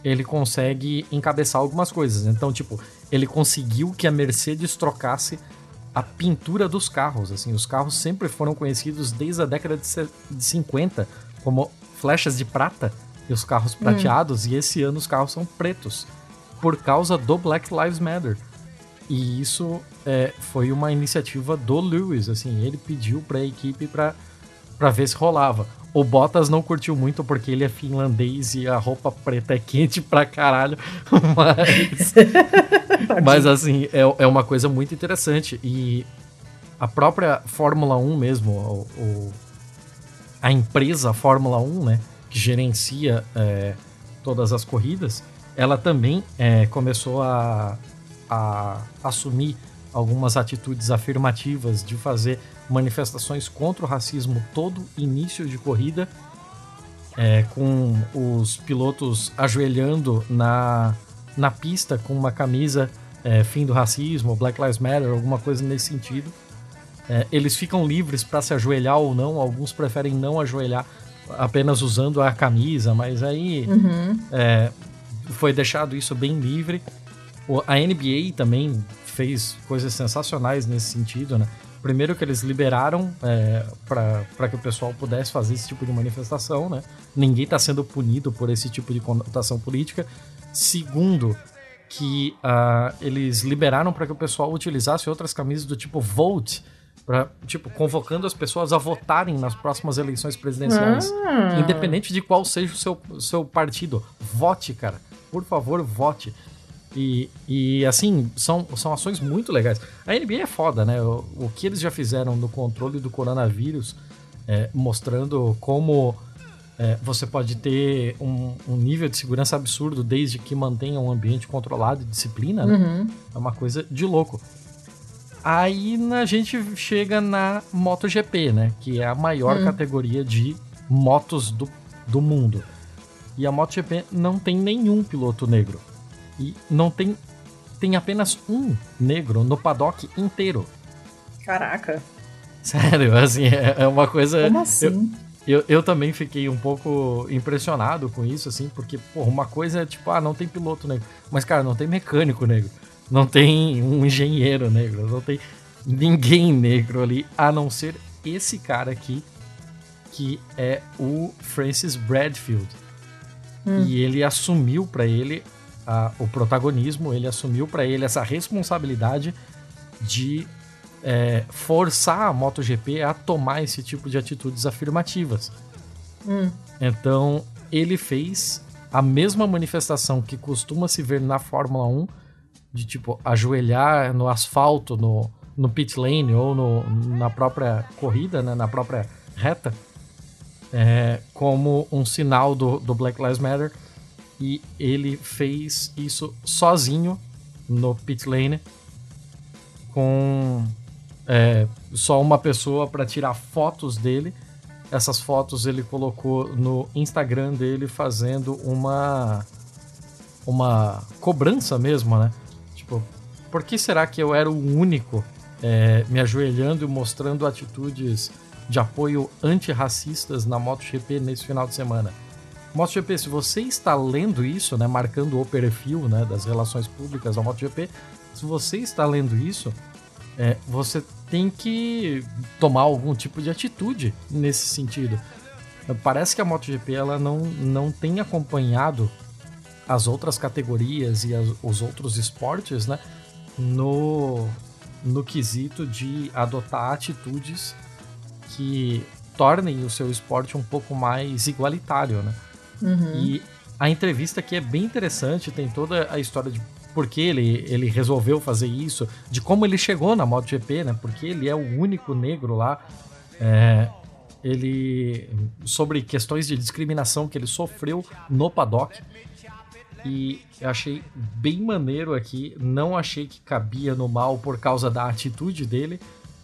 Speaker 1: ele consegue encabeçar algumas coisas. Então, tipo, ele conseguiu que a Mercedes trocasse a pintura dos carros. Assim, os carros sempre foram conhecidos desde a década de 50 como flechas de prata e os carros hum. prateados, hum. e esse ano os carros são pretos por causa do Black Lives Matter. E isso é, foi uma iniciativa do Lewis, assim, ele pediu para a equipe para ver se rolava. O Bottas não curtiu muito porque ele é finlandês e a roupa preta é quente pra caralho. Mas. mas assim, é, é uma coisa muito interessante. E a própria Fórmula 1 mesmo, o, o a empresa Fórmula 1, né? Que gerencia é, todas as corridas, ela também é, começou a, a assumir algumas atitudes afirmativas de fazer manifestações contra o racismo todo início de corrida, é, com os pilotos ajoelhando na, na pista com uma camisa é, fim do racismo, Black Lives Matter, alguma coisa nesse sentido. É, eles ficam livres para se ajoelhar ou não, alguns preferem não ajoelhar apenas usando a camisa, mas aí uhum. Foi deixado isso bem livre. A NBA também fez coisas sensacionais nesse sentido, né? Primeiro que eles liberaram é, para que o pessoal pudesse fazer esse tipo de manifestação, né? Ninguém está sendo punido por esse tipo de conotação política. Segundo, que uh, eles liberaram para que o pessoal utilizasse outras camisas do tipo Vote, para tipo convocando as pessoas a votarem nas próximas eleições presidenciais, ah. independente de qual seja o seu, seu partido. Vote, cara. Por favor, vote. E, e assim, são, são ações muito legais. A NBA é foda, né? O, o que eles já fizeram no controle do coronavírus, é, mostrando como é, você pode ter um, um, nível de segurança absurdo desde que mantenha um ambiente controlado e disciplina, né? Uhum. É uma coisa de louco. Aí a gente chega na MotoGP, né? Que é a maior uhum. categoria de motos do, do mundo. E a MotoGP não tem nenhum piloto negro. E não tem. Tem apenas um negro no paddock inteiro.
Speaker 2: Caraca.
Speaker 1: Sério, assim, é, é uma coisa.
Speaker 2: Como assim?
Speaker 1: Eu, eu, eu, também fiquei um pouco impressionado com isso, assim, porque, porra, uma coisa é tipo, ah, não tem piloto negro. Mas, cara, não tem mecânico negro. Não tem um engenheiro negro. Não tem ninguém negro ali, a não ser esse cara aqui, que é o Francis Bradfield. Hum. E ele assumiu para ele a, o protagonismo, ele assumiu para ele essa responsabilidade de é, forçar a MotoGP a tomar esse tipo de atitudes afirmativas. Hum. Então, ele fez a mesma manifestação que costuma se ver na Fórmula 1, de tipo, ajoelhar no asfalto, no, no pit lane ou no, na própria corrida, né, na própria reta, é, como um sinal do, do Black Lives Matter e ele fez isso sozinho no pit lane com é, só uma pessoa para tirar fotos dele. Essas fotos ele colocou no Instagram dele fazendo uma uma cobrança mesmo, né? Tipo, por que será que eu era o único é, me ajoelhando e mostrando atitudes de apoio antirracistas na MotoGP nesse final de semana? MotoGP, se você está lendo isso, né, marcando o perfil né, das relações públicas da MotoGP, se você está lendo isso, é, você tem que tomar algum tipo de atitude nesse sentido. Parece que a MotoGP ela não, não tem acompanhado as outras categorias e as, os outros esportes né, no, no quesito de adotar atitudes que tornem o seu esporte um pouco mais igualitário, né? Uhum. E a entrevista aqui é bem interessante, tem toda a história de por que ele, ele resolveu fazer isso, de como ele chegou na MotoGP, né? Porque ele é o único negro lá. É, ele sobre questões de discriminação que ele sofreu no paddock. E eu achei bem maneiro aqui. Não achei que cabia no mal por causa da atitude dele.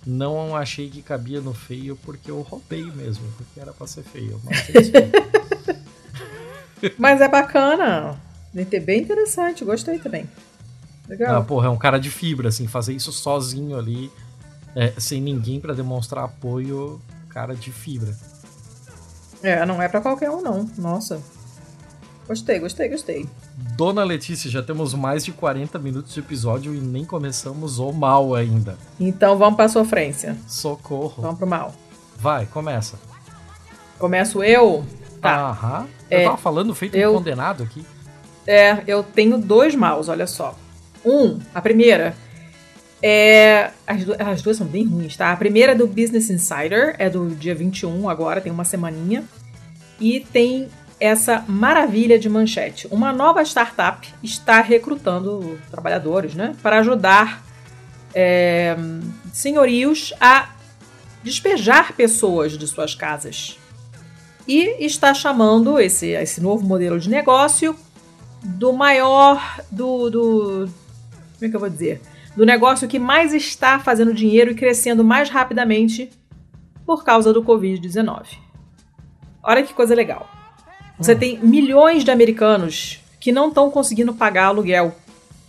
Speaker 1: Não achei que cabia no feio porque eu roubei mesmo, porque era pra ser feio. Mas,
Speaker 2: é mas é bacana. É bem interessante, gostei também.
Speaker 1: Legal. Ah, porra, é um cara de fibra, assim, fazer isso sozinho ali, é, sem ninguém para demonstrar apoio, cara de fibra.
Speaker 2: É, não é para qualquer um, não. Nossa. Gostei, gostei, gostei.
Speaker 1: Dona Letícia, já temos mais de 40 minutos de episódio e nem começamos o mal ainda.
Speaker 2: Então vamos pra sofrência.
Speaker 1: Socorro.
Speaker 2: Vamos pro mal.
Speaker 1: Vai, começa.
Speaker 2: Começo eu?
Speaker 1: Tá. Aham. Eu é, tava falando feito eu, um condenado aqui.
Speaker 2: É, eu tenho dois maus, olha só. Um, a primeira é, as, du as, duas são bem ruins, tá? A primeira é do Business Insider, é do dia 21 agora, tem uma semaninha. E tem essa maravilha de manchete. Uma nova startup está recrutando trabalhadores, né? Para ajudar é, senhorios a despejar pessoas de suas casas. E está chamando esse, esse novo modelo de negócio do maior. do, do como é que eu vou dizer? do negócio que mais está fazendo dinheiro e crescendo mais rapidamente por causa do Covid-19. Olha que coisa legal. Você hum. tem milhões de americanos que não estão conseguindo pagar aluguel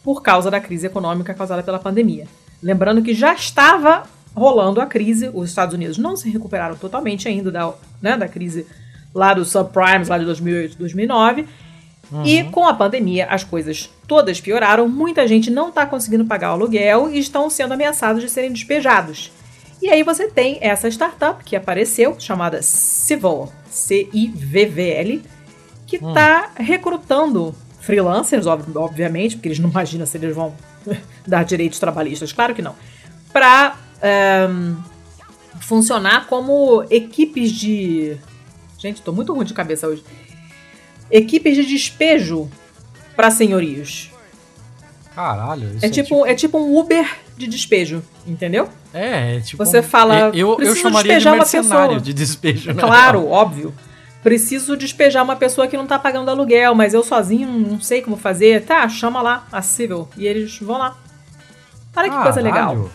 Speaker 2: por causa da crise econômica causada pela pandemia. Lembrando que já estava rolando a crise, os Estados Unidos não se recuperaram totalmente ainda da, né, da crise lá dos subprimes, lá de 2008, 2009, Uhum. E com a pandemia, as coisas todas pioraram, muita gente não está conseguindo pagar o aluguel e estão sendo ameaçados de serem despejados. E aí você tem essa startup que apareceu, chamada Civil, C-I-V-V-L, que está hum. recrutando freelancers, obviamente, porque eles não imaginam se eles vão dar direitos trabalhistas, claro que não, para um, funcionar como equipes de. Gente, estou muito ruim de cabeça hoje equipes de despejo para senhorios.
Speaker 1: Caralho,
Speaker 2: isso é, tipo, é tipo, é tipo um Uber de despejo, entendeu?
Speaker 1: É, é tipo.
Speaker 2: Você fala.
Speaker 1: Eu, eu chamaria de mercenário de despejo,
Speaker 2: né? Claro, óbvio. Preciso despejar uma pessoa que não tá pagando aluguel, mas eu sozinho não sei como fazer. Tá, chama lá a Civil. E eles vão lá. Olha que Caralho. coisa legal.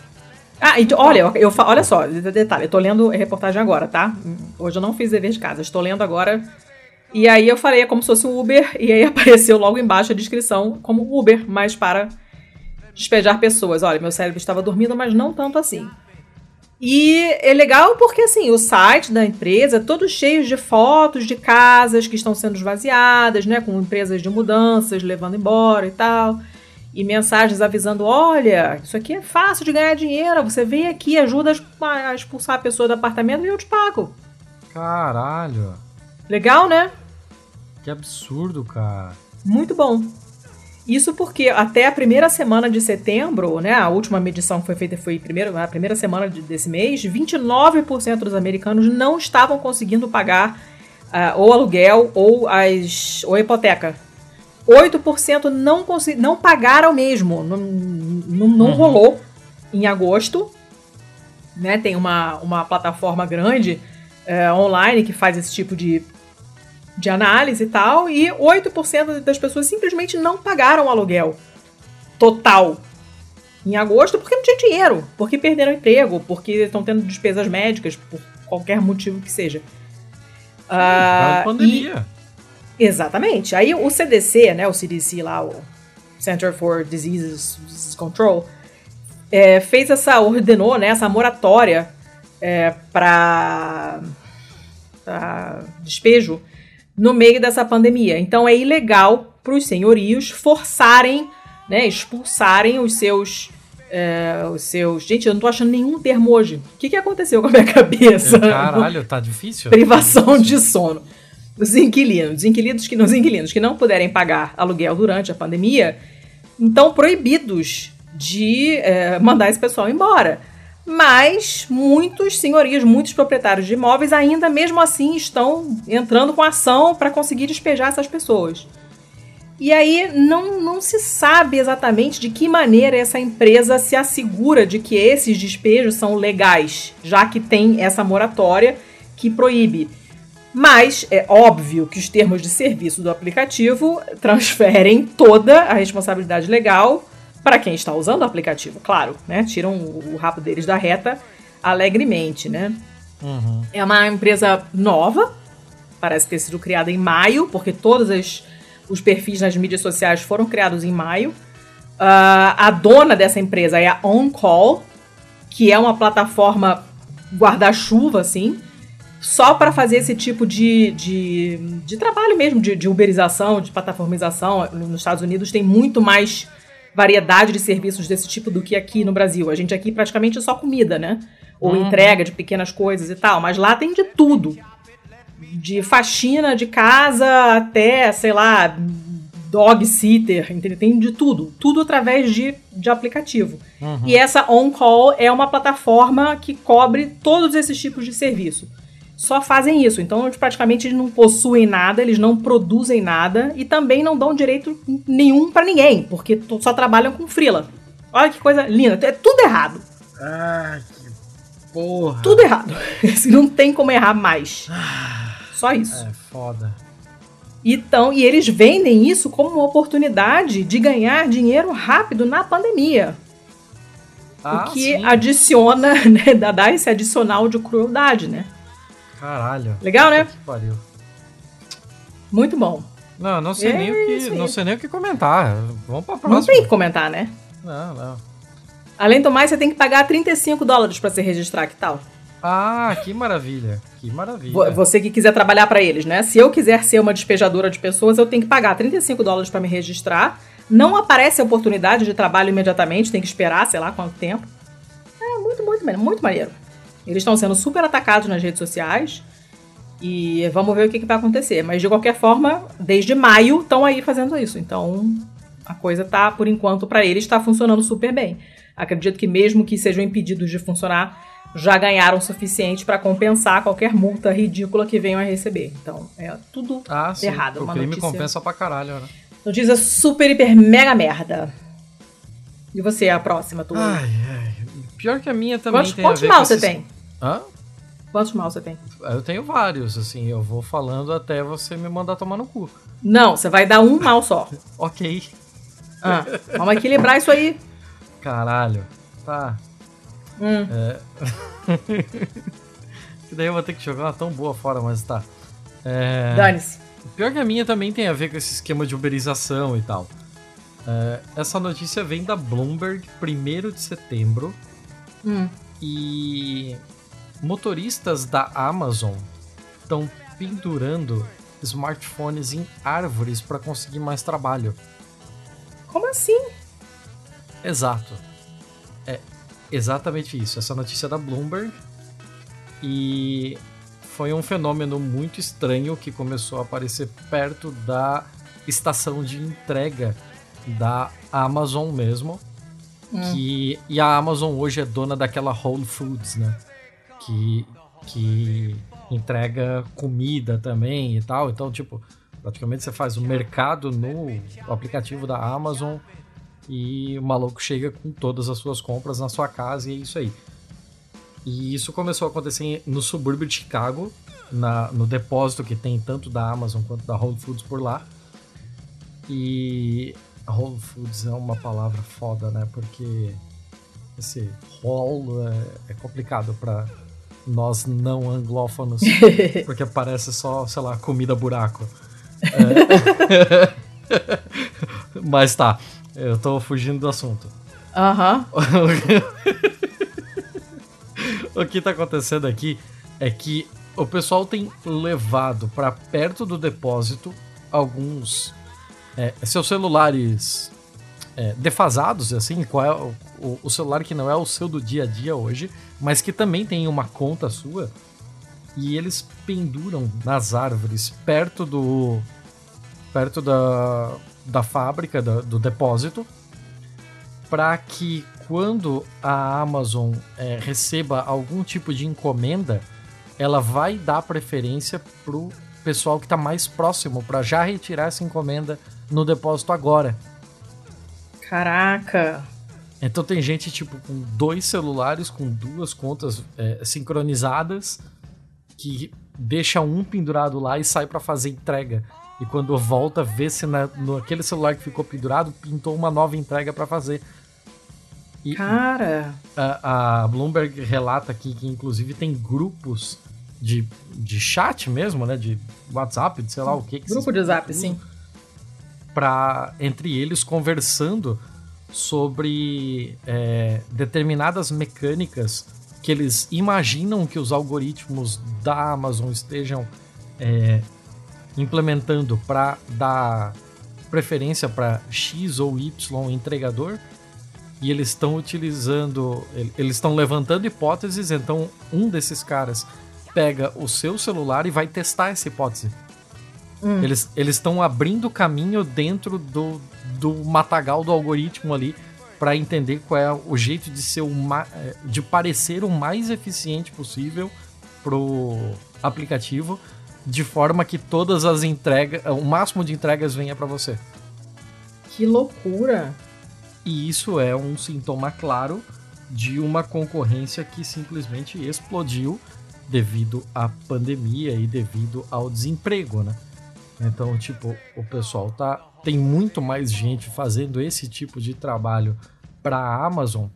Speaker 2: Ah, e, olha, eu, eu, olha só, detalhe, eu tô lendo a reportagem agora, tá? Hoje eu não fiz dever de casa, estou lendo agora e aí eu falei, é como se fosse um Uber, e aí apareceu logo embaixo a descrição como Uber, mas para despejar pessoas. Olha, meu cérebro estava dormindo, mas não tanto assim. E é legal porque, assim, o site da empresa é todo cheio de fotos de casas que estão sendo esvaziadas, né? Com empresas de mudanças levando embora e tal. E mensagens avisando: olha, isso aqui é fácil de ganhar dinheiro. Você vem aqui, ajuda a expulsar a pessoa do apartamento e eu te pago.
Speaker 1: Caralho.
Speaker 2: Legal, né?
Speaker 1: Que absurdo, cara.
Speaker 2: Muito bom. Isso porque até a primeira semana de setembro, né, a última medição que foi feita foi primeiro, a primeira semana desse mês, 29% dos americanos não estavam conseguindo pagar uh, ou aluguel ou, as, ou a hipoteca. 8% não, não pagaram mesmo, não, não, não uhum. rolou em agosto. Né, tem uma, uma plataforma grande uh, online que faz esse tipo de de análise e tal, e 8% das pessoas simplesmente não pagaram o aluguel total em agosto porque não tinha dinheiro, porque perderam emprego, porque estão tendo despesas médicas, por qualquer motivo que seja.
Speaker 1: Uh, pandemia.
Speaker 2: E, exatamente. Aí o CDC, né, o CDC lá, o Center for Diseases, Disease Control, é, fez essa, ordenou né, essa moratória é, para despejo no meio dessa pandemia. Então é ilegal para os senhorios forçarem, né, expulsarem os seus é, os seus. Gente, eu não tô achando nenhum termo hoje. O que, que aconteceu com a minha cabeça?
Speaker 1: Caralho, tá difícil.
Speaker 2: Privação de sono. Os inquilinos, os inquilinos que, os inquilinos que não puderem pagar aluguel durante a pandemia, estão proibidos de é, mandar esse pessoal embora. Mas muitos senhorios, muitos proprietários de imóveis ainda mesmo assim estão entrando com ação para conseguir despejar essas pessoas. E aí não, não se sabe exatamente de que maneira essa empresa se assegura de que esses despejos são legais, já que tem essa moratória que proíbe. Mas é óbvio que os termos de serviço do aplicativo transferem toda a responsabilidade legal para quem está usando o aplicativo, claro, né? Tiram o, o rabo deles da reta alegremente, né? Uhum. É uma empresa nova, parece ter sido criada em maio, porque todos as, os perfis nas mídias sociais foram criados em maio. Uh, a dona dessa empresa é a OnCall, que é uma plataforma guarda-chuva, assim, só para fazer esse tipo de, de, de trabalho mesmo, de, de uberização, de plataformização. Nos Estados Unidos tem muito mais variedade de serviços desse tipo do que aqui no Brasil. A gente aqui praticamente é só comida, né? Ou uhum. entrega de pequenas coisas e tal. Mas lá tem de tudo. De faxina de casa até, sei lá, dog sitter, entendeu? Tem de tudo. Tudo através de, de aplicativo. Uhum. E essa On-Call é uma plataforma que cobre todos esses tipos de serviço só fazem isso. Então, eles praticamente não possuem nada, eles não produzem nada e também não dão direito nenhum para ninguém, porque só trabalham com frila. Olha que coisa linda. É tudo errado.
Speaker 1: Ah, que porra.
Speaker 2: Tudo errado. não tem como errar mais. Só isso.
Speaker 1: É foda.
Speaker 2: Então, e eles vendem isso como uma oportunidade de ganhar dinheiro rápido na pandemia. Ah, o que sim. adiciona, né, dá esse adicional de crueldade, né?
Speaker 1: Caralho.
Speaker 2: Legal, né?
Speaker 1: Que pariu.
Speaker 2: Muito bom.
Speaker 1: Não, não sei, é nem o que, não sei nem o que comentar. Vamos pra próxima.
Speaker 2: Não tem que comentar, né?
Speaker 1: Não, não.
Speaker 2: Além do mais, você tem que pagar 35 dólares para se registrar, que tal?
Speaker 1: Ah, que maravilha. Que maravilha.
Speaker 2: Você que quiser trabalhar para eles, né? Se eu quiser ser uma despejadora de pessoas, eu tenho que pagar 35 dólares para me registrar. Não aparece a oportunidade de trabalho imediatamente, tem que esperar, sei lá quanto tempo. É muito, muito, muito maneiro. Eles estão sendo super atacados nas redes sociais. E vamos ver o que, que vai acontecer. Mas de qualquer forma, desde maio estão aí fazendo isso. Então a coisa tá, por enquanto, para eles, está funcionando super bem. Acredito que mesmo que sejam impedidos de funcionar, já ganharam o suficiente para compensar qualquer multa ridícula que venham a receber. Então, é tudo ah, errado.
Speaker 1: O crime notícia... compensa pra caralho, né?
Speaker 2: Notícia super, hiper, mega merda. E você, a próxima, tu?
Speaker 1: Ai, ai. Pior que a minha também
Speaker 2: quantos, tem Quantos mal você tem?
Speaker 1: Hã?
Speaker 2: Quantos mal você tem?
Speaker 1: Eu tenho vários, assim, eu vou falando até você me mandar tomar no cu.
Speaker 2: Não, você vai dar um mal só.
Speaker 1: ok.
Speaker 2: Ah, vamos equilibrar isso aí.
Speaker 1: Caralho. Tá. Hum. É... que daí eu vou ter que jogar uma tão boa fora, mas tá. É...
Speaker 2: Dane-se.
Speaker 1: Pior que a minha também tem a ver com esse esquema de uberização e tal. É... Essa notícia vem da Bloomberg, 1 de setembro.
Speaker 2: Hum.
Speaker 1: E motoristas da Amazon estão pendurando smartphones em árvores para conseguir mais trabalho.
Speaker 2: Como assim?
Speaker 1: Exato. É exatamente isso. Essa notícia é da Bloomberg e foi um fenômeno muito estranho que começou a aparecer perto da estação de entrega da Amazon mesmo. Hum. Que, e a Amazon hoje é dona daquela Whole Foods, né? Que, que entrega comida também e tal. Então, tipo, praticamente você faz o mercado no aplicativo da Amazon e o maluco chega com todas as suas compras na sua casa e é isso aí. E isso começou a acontecer no subúrbio de Chicago, na, no depósito que tem tanto da Amazon quanto da Whole Foods por lá. E Whole Foods é uma palavra foda, né? Porque esse whole é, é complicado para nós não anglófonos, porque parece só, sei lá, comida buraco. É... Mas tá, eu tô fugindo do assunto.
Speaker 2: Aham.
Speaker 1: o que tá acontecendo aqui é que o pessoal tem levado para perto do depósito alguns é, seus celulares é, defasados, assim, qual é o, o, celular que não é o seu do dia a dia hoje, mas que também tem uma conta sua, e eles penduram nas árvores perto do. perto da, da fábrica, da, do depósito, para que quando a Amazon é, receba algum tipo de encomenda, ela vai dar preferência pro pessoal que está mais próximo para já retirar essa encomenda no depósito agora.
Speaker 2: Caraca!
Speaker 1: Então tem gente, tipo, com dois celulares, com duas contas é, sincronizadas, que deixa um pendurado lá e sai para fazer entrega. E quando volta, vê se na, no aquele celular que ficou pendurado, pintou uma nova entrega para fazer.
Speaker 2: E Cara!
Speaker 1: A, a, Bloomberg relata aqui que, inclusive, tem grupos de, de chat mesmo, né? De WhatsApp, de sei lá o que. que
Speaker 2: Grupo de Zap, sim.
Speaker 1: Pra, entre eles, conversando sobre é, determinadas mecânicas que eles imaginam que os algoritmos da Amazon estejam é, implementando para dar preferência para X ou Y entregador e eles estão utilizando, eles estão levantando hipóteses, então um desses caras pega o seu celular e vai testar essa hipótese. Hum. Eles estão abrindo caminho dentro do, do matagal do algoritmo ali para entender qual é o jeito de ser o eh, de parecer o mais eficiente possível pro aplicativo, de forma que todas as entregas, o máximo de entregas venha para você.
Speaker 2: Que loucura!
Speaker 1: E isso é um sintoma claro de uma concorrência que simplesmente explodiu devido à pandemia e devido ao desemprego, né? Então, tipo, o pessoal tá tem muito mais gente fazendo esse tipo de trabalho para a Amazon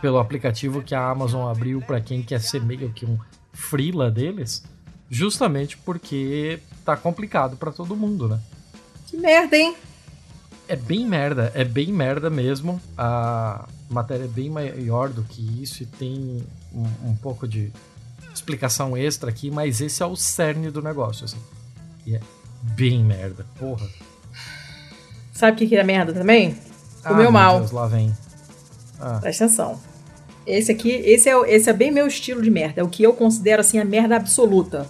Speaker 1: pelo aplicativo que a Amazon abriu para quem quer ser meio que um freela deles, justamente porque tá complicado para todo mundo, né?
Speaker 2: Que merda, hein?
Speaker 1: É bem merda, é bem merda mesmo. A matéria é bem maior do que isso e tem um, um pouco de explicação extra aqui, mas esse é o cerne do negócio, assim. E é bem merda, porra.
Speaker 2: Sabe o que, é merda também? O ah, meu mal.
Speaker 1: Deus, lá vem.
Speaker 2: Ah. Presta atenção. Esse aqui, esse é, esse é bem meu estilo de merda. É o que eu considero assim a merda absoluta.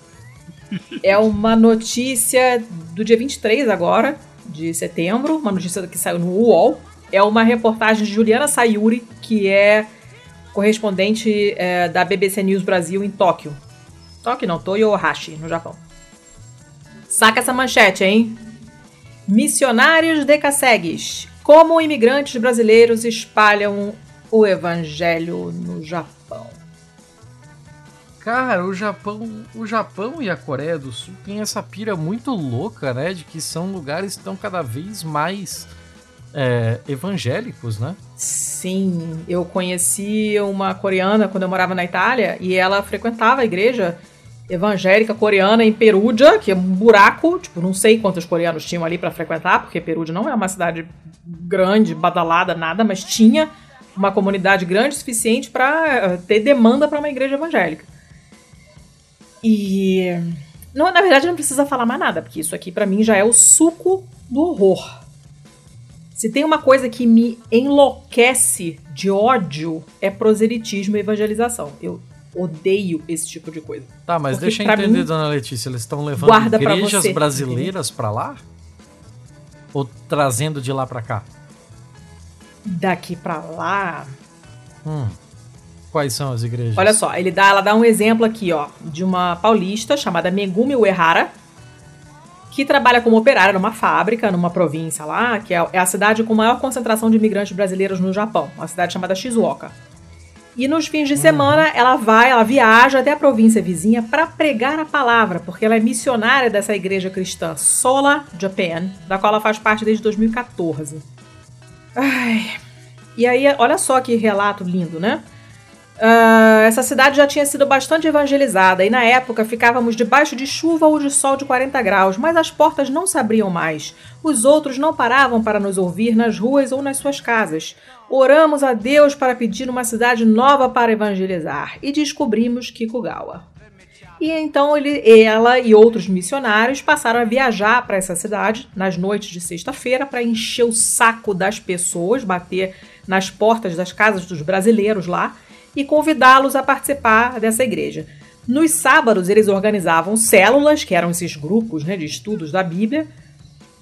Speaker 2: é uma notícia do dia 23 agora, de setembro, uma notícia que saiu no UOL. É uma reportagem de Juliana Sayuri, que é correspondente é, da BBC News Brasil em Tóquio. Tóquio não, Toyohashi, no Japão. Saca essa manchete, hein? Missionários decassegues. Como imigrantes brasileiros espalham o evangelho no Japão.
Speaker 1: Cara, o Japão, o Japão e a Coreia do Sul têm essa pira muito louca, né? De que são lugares que estão cada vez mais é, evangélicos, né?
Speaker 2: Sim, eu conheci uma coreana quando eu morava na Itália e ela frequentava a igreja evangélica coreana em Perúdia, que é um buraco, tipo, não sei quantos coreanos tinham ali para frequentar, porque Perúdia não é uma cidade grande, badalada, nada, mas tinha uma comunidade grande o suficiente para eh, ter demanda para uma igreja evangélica. E não, na verdade não precisa falar mais nada, porque isso aqui para mim já é o suco do horror. Se tem uma coisa que me enlouquece de ódio é proselitismo e evangelização. Eu odeio esse tipo de coisa.
Speaker 1: Tá, mas Porque deixa eu entender, mim, dona Letícia, eles estão levando igrejas você, brasileiras para lá? Ou trazendo de lá para cá?
Speaker 2: Daqui para lá.
Speaker 1: Hum. Quais são as igrejas?
Speaker 2: Olha só, ele dá, ela dá um exemplo aqui, ó, de uma paulista chamada Megumi Uehara, que trabalha como operária numa fábrica, numa província lá, que é, é a cidade com maior concentração de imigrantes brasileiros no Japão, uma cidade chamada Shizuoka. E nos fins de semana ela vai, ela viaja até a província vizinha para pregar a palavra, porque ela é missionária dessa igreja cristã Sola Japan, da qual ela faz parte desde 2014. Ai. E aí, olha só que relato lindo, né? Uh, essa cidade já tinha sido bastante evangelizada e na época ficávamos debaixo de chuva ou de sol de 40 graus, mas as portas não se abriam mais. Os outros não paravam para nos ouvir nas ruas ou nas suas casas. Oramos a Deus para pedir uma cidade nova para evangelizar e descobrimos Kikugawa. E então ele, ela e outros missionários passaram a viajar para essa cidade nas noites de sexta-feira para encher o saco das pessoas, bater nas portas das casas dos brasileiros lá e convidá-los a participar dessa igreja. Nos sábados, eles organizavam células, que eram esses grupos né, de estudos da Bíblia,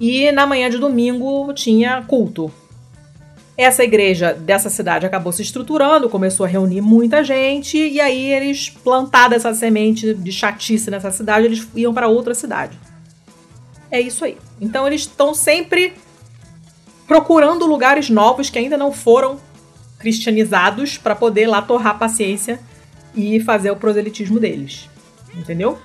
Speaker 2: e na manhã de domingo tinha culto. Essa igreja dessa cidade acabou se estruturando, começou a reunir muita gente, e aí eles, plantada essa semente de chatice nessa cidade, eles iam para outra cidade. É isso aí. Então eles estão sempre procurando lugares novos que ainda não foram cristianizados para poder lá torrar paciência e fazer o proselitismo deles. Entendeu?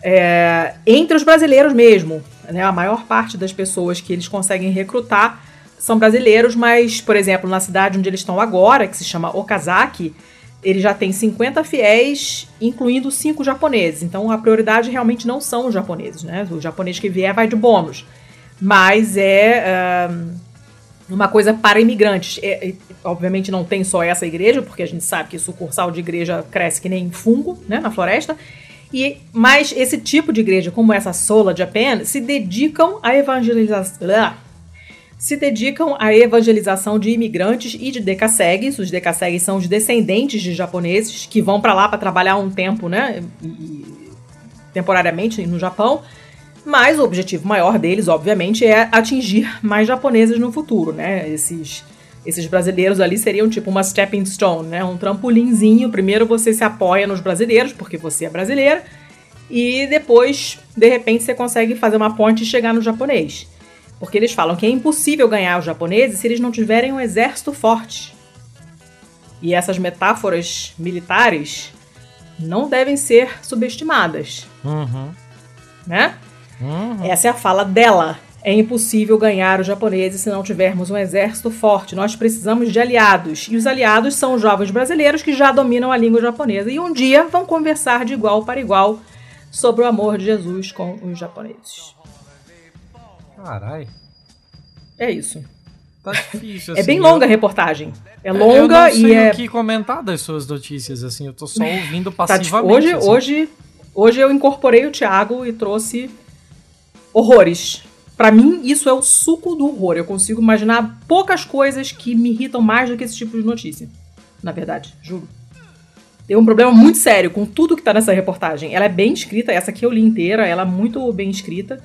Speaker 2: É, entre os brasileiros mesmo, né, a maior parte das pessoas que eles conseguem recrutar são brasileiros, mas, por exemplo, na cidade onde eles estão agora, que se chama Okazaki, ele já tem 50 fiéis, incluindo cinco japoneses. Então a prioridade realmente não são os japoneses, né? O japonês que vier vai de bônus. Mas é uma coisa para imigrantes. É, obviamente não tem só essa igreja, porque a gente sabe que sucursal de igreja cresce que nem fungo, né? Na floresta. E, mas esse tipo de igreja, como essa Sola Japan, se dedicam à evangelização se dedicam à evangelização de imigrantes e de decassegues. Os decassegues são os descendentes de japoneses que vão para lá para trabalhar um tempo, né, temporariamente no Japão. Mas o objetivo maior deles, obviamente, é atingir mais japoneses no futuro, né? Esses esses brasileiros ali seriam tipo uma stepping stone, né? Um trampolinzinho. Primeiro você se apoia nos brasileiros, porque você é brasileira, e depois, de repente, você consegue fazer uma ponte e chegar no japonês. Porque eles falam que é impossível ganhar os japoneses se eles não tiverem um exército forte. E essas metáforas militares não devem ser subestimadas.
Speaker 1: Uhum.
Speaker 2: Né?
Speaker 1: Uhum.
Speaker 2: Essa é a fala dela. É impossível ganhar os japoneses se não tivermos um exército forte. Nós precisamos de aliados. E os aliados são os jovens brasileiros que já dominam a língua japonesa. E um dia vão conversar de igual para igual sobre o amor de Jesus com os japoneses.
Speaker 1: Carai.
Speaker 2: É isso.
Speaker 1: Tá difícil,
Speaker 2: assim,
Speaker 1: É
Speaker 2: bem longa eu... a reportagem. É longa
Speaker 1: eu não sei
Speaker 2: e é.
Speaker 1: o que comentar das suas notícias, assim, eu tô só ouvindo passivamente. Tá,
Speaker 2: hoje,
Speaker 1: assim.
Speaker 2: hoje, hoje eu incorporei o Thiago e trouxe horrores. Para mim, isso é o suco do horror. Eu consigo imaginar poucas coisas que me irritam mais do que esse tipo de notícia. Na verdade, juro. Tem um problema muito sério com tudo que tá nessa reportagem. Ela é bem escrita, essa aqui eu li inteira, ela é muito bem escrita.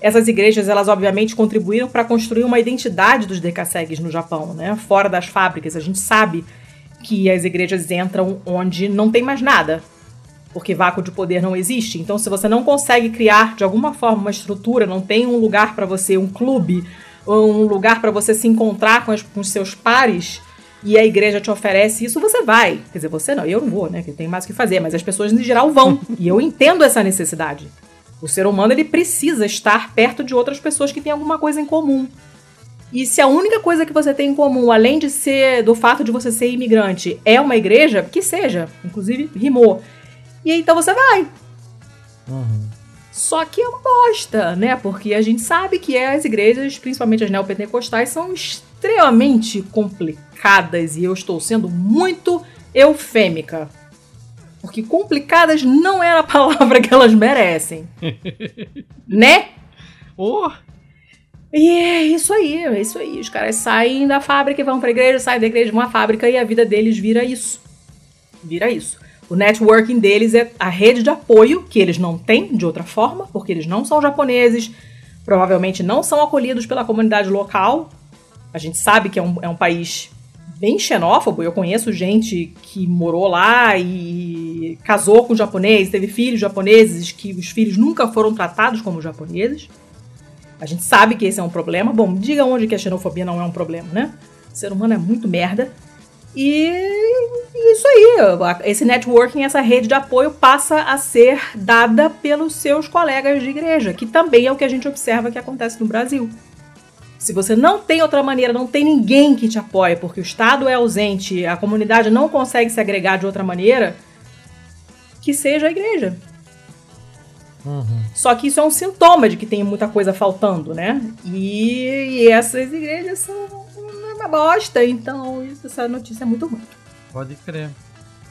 Speaker 2: Essas igrejas, elas obviamente contribuíram para construir uma identidade dos decassegues no Japão, né? Fora das fábricas, a gente sabe que as igrejas entram onde não tem mais nada, porque vácuo de poder não existe. Então, se você não consegue criar de alguma forma uma estrutura, não tem um lugar para você, um clube, um lugar para você se encontrar com, as, com os seus pares, e a igreja te oferece isso, você vai. Quer dizer, você não, eu não vou, né? Que tem mais o que fazer, mas as pessoas em geral vão. e eu entendo essa necessidade. O ser humano ele precisa estar perto de outras pessoas que têm alguma coisa em comum. E se a única coisa que você tem em comum, além de ser do fato de você ser imigrante, é uma igreja, que seja, inclusive rimou. E então você vai.
Speaker 1: Uhum.
Speaker 2: Só que é uma bosta, né? Porque a gente sabe que as igrejas, principalmente as neopentecostais, são extremamente complicadas e eu estou sendo muito eufêmica porque complicadas não é a palavra que elas merecem. né?
Speaker 1: Oh.
Speaker 2: E é isso aí, é isso aí. Os caras saem da fábrica e vão pra igreja, saem da igreja, vão à fábrica e a vida deles vira isso. Vira isso. O networking deles é a rede de apoio, que eles não têm de outra forma, porque eles não são japoneses, provavelmente não são acolhidos pela comunidade local. A gente sabe que é um, é um país bem xenófobo. Eu conheço gente que morou lá e casou com japonês, teve filhos japoneses, que os filhos nunca foram tratados como japoneses. A gente sabe que esse é um problema. Bom, diga onde que a xenofobia não é um problema, né? O ser humano é muito merda. E isso aí, esse networking, essa rede de apoio passa a ser dada pelos seus colegas de igreja, que também é o que a gente observa que acontece no Brasil. Se você não tem outra maneira, não tem ninguém que te apoie, porque o Estado é ausente, a comunidade não consegue se agregar de outra maneira, que seja a igreja.
Speaker 1: Uhum.
Speaker 2: Só que isso é um sintoma de que tem muita coisa faltando, né? E, e essas igrejas são uma bosta, então isso, essa notícia é muito ruim.
Speaker 1: Pode crer.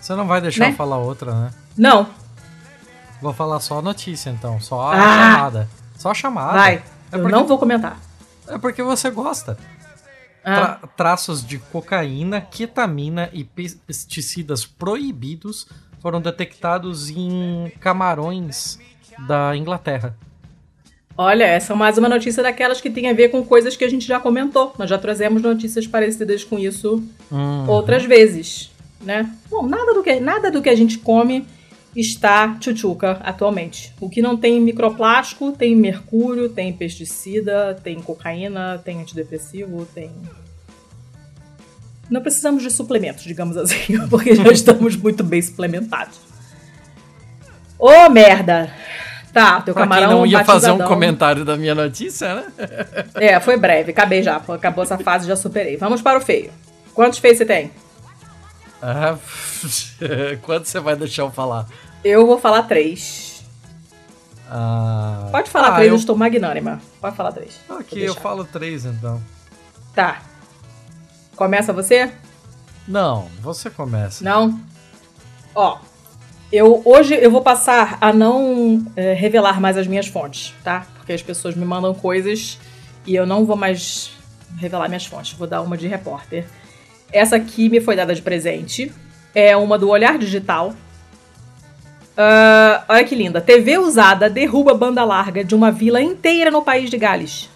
Speaker 1: Você não vai deixar né? eu falar outra, né?
Speaker 2: Não.
Speaker 1: Vou falar só a notícia, então. Só a ah, chamada. Só a chamada.
Speaker 2: Vai. É eu não vou comentar.
Speaker 1: É porque você gosta.
Speaker 2: Ah.
Speaker 1: Tra traços de cocaína, ketamina e pesticidas proibidos foram detectados em camarões da Inglaterra.
Speaker 2: Olha, essa é mais uma notícia daquelas que tem a ver com coisas que a gente já comentou. Nós já trazemos notícias parecidas com isso
Speaker 1: uhum.
Speaker 2: outras vezes, né? Bom, nada do que nada do que a gente come está tchutchuca atualmente. O que não tem microplástico, tem mercúrio, tem pesticida, tem cocaína, tem antidepressivo, tem. Não precisamos de suplementos, digamos assim, porque já estamos muito bem suplementados. Ô, oh, merda! Tá, teu camarão.
Speaker 1: Quem não ia fazer um comentário da minha notícia, né?
Speaker 2: é, foi breve, acabei já. Acabou essa fase, já superei. Vamos para o feio. Quantos feios você tem?
Speaker 1: Ah, quanto você vai deixar eu falar?
Speaker 2: Eu vou falar três.
Speaker 1: Ah,
Speaker 2: Pode falar ah, três, eu... eu estou magnânima. Pode falar três.
Speaker 1: Ok, eu falo três então.
Speaker 2: Tá. Começa você?
Speaker 1: Não, você começa.
Speaker 2: Não? Ó, eu hoje eu vou passar a não é, revelar mais as minhas fontes, tá? Porque as pessoas me mandam coisas e eu não vou mais revelar minhas fontes. Vou dar uma de repórter. Essa aqui me foi dada de presente. É uma do Olhar Digital. Uh, olha que linda. TV usada derruba banda larga de uma vila inteira no país de Gales.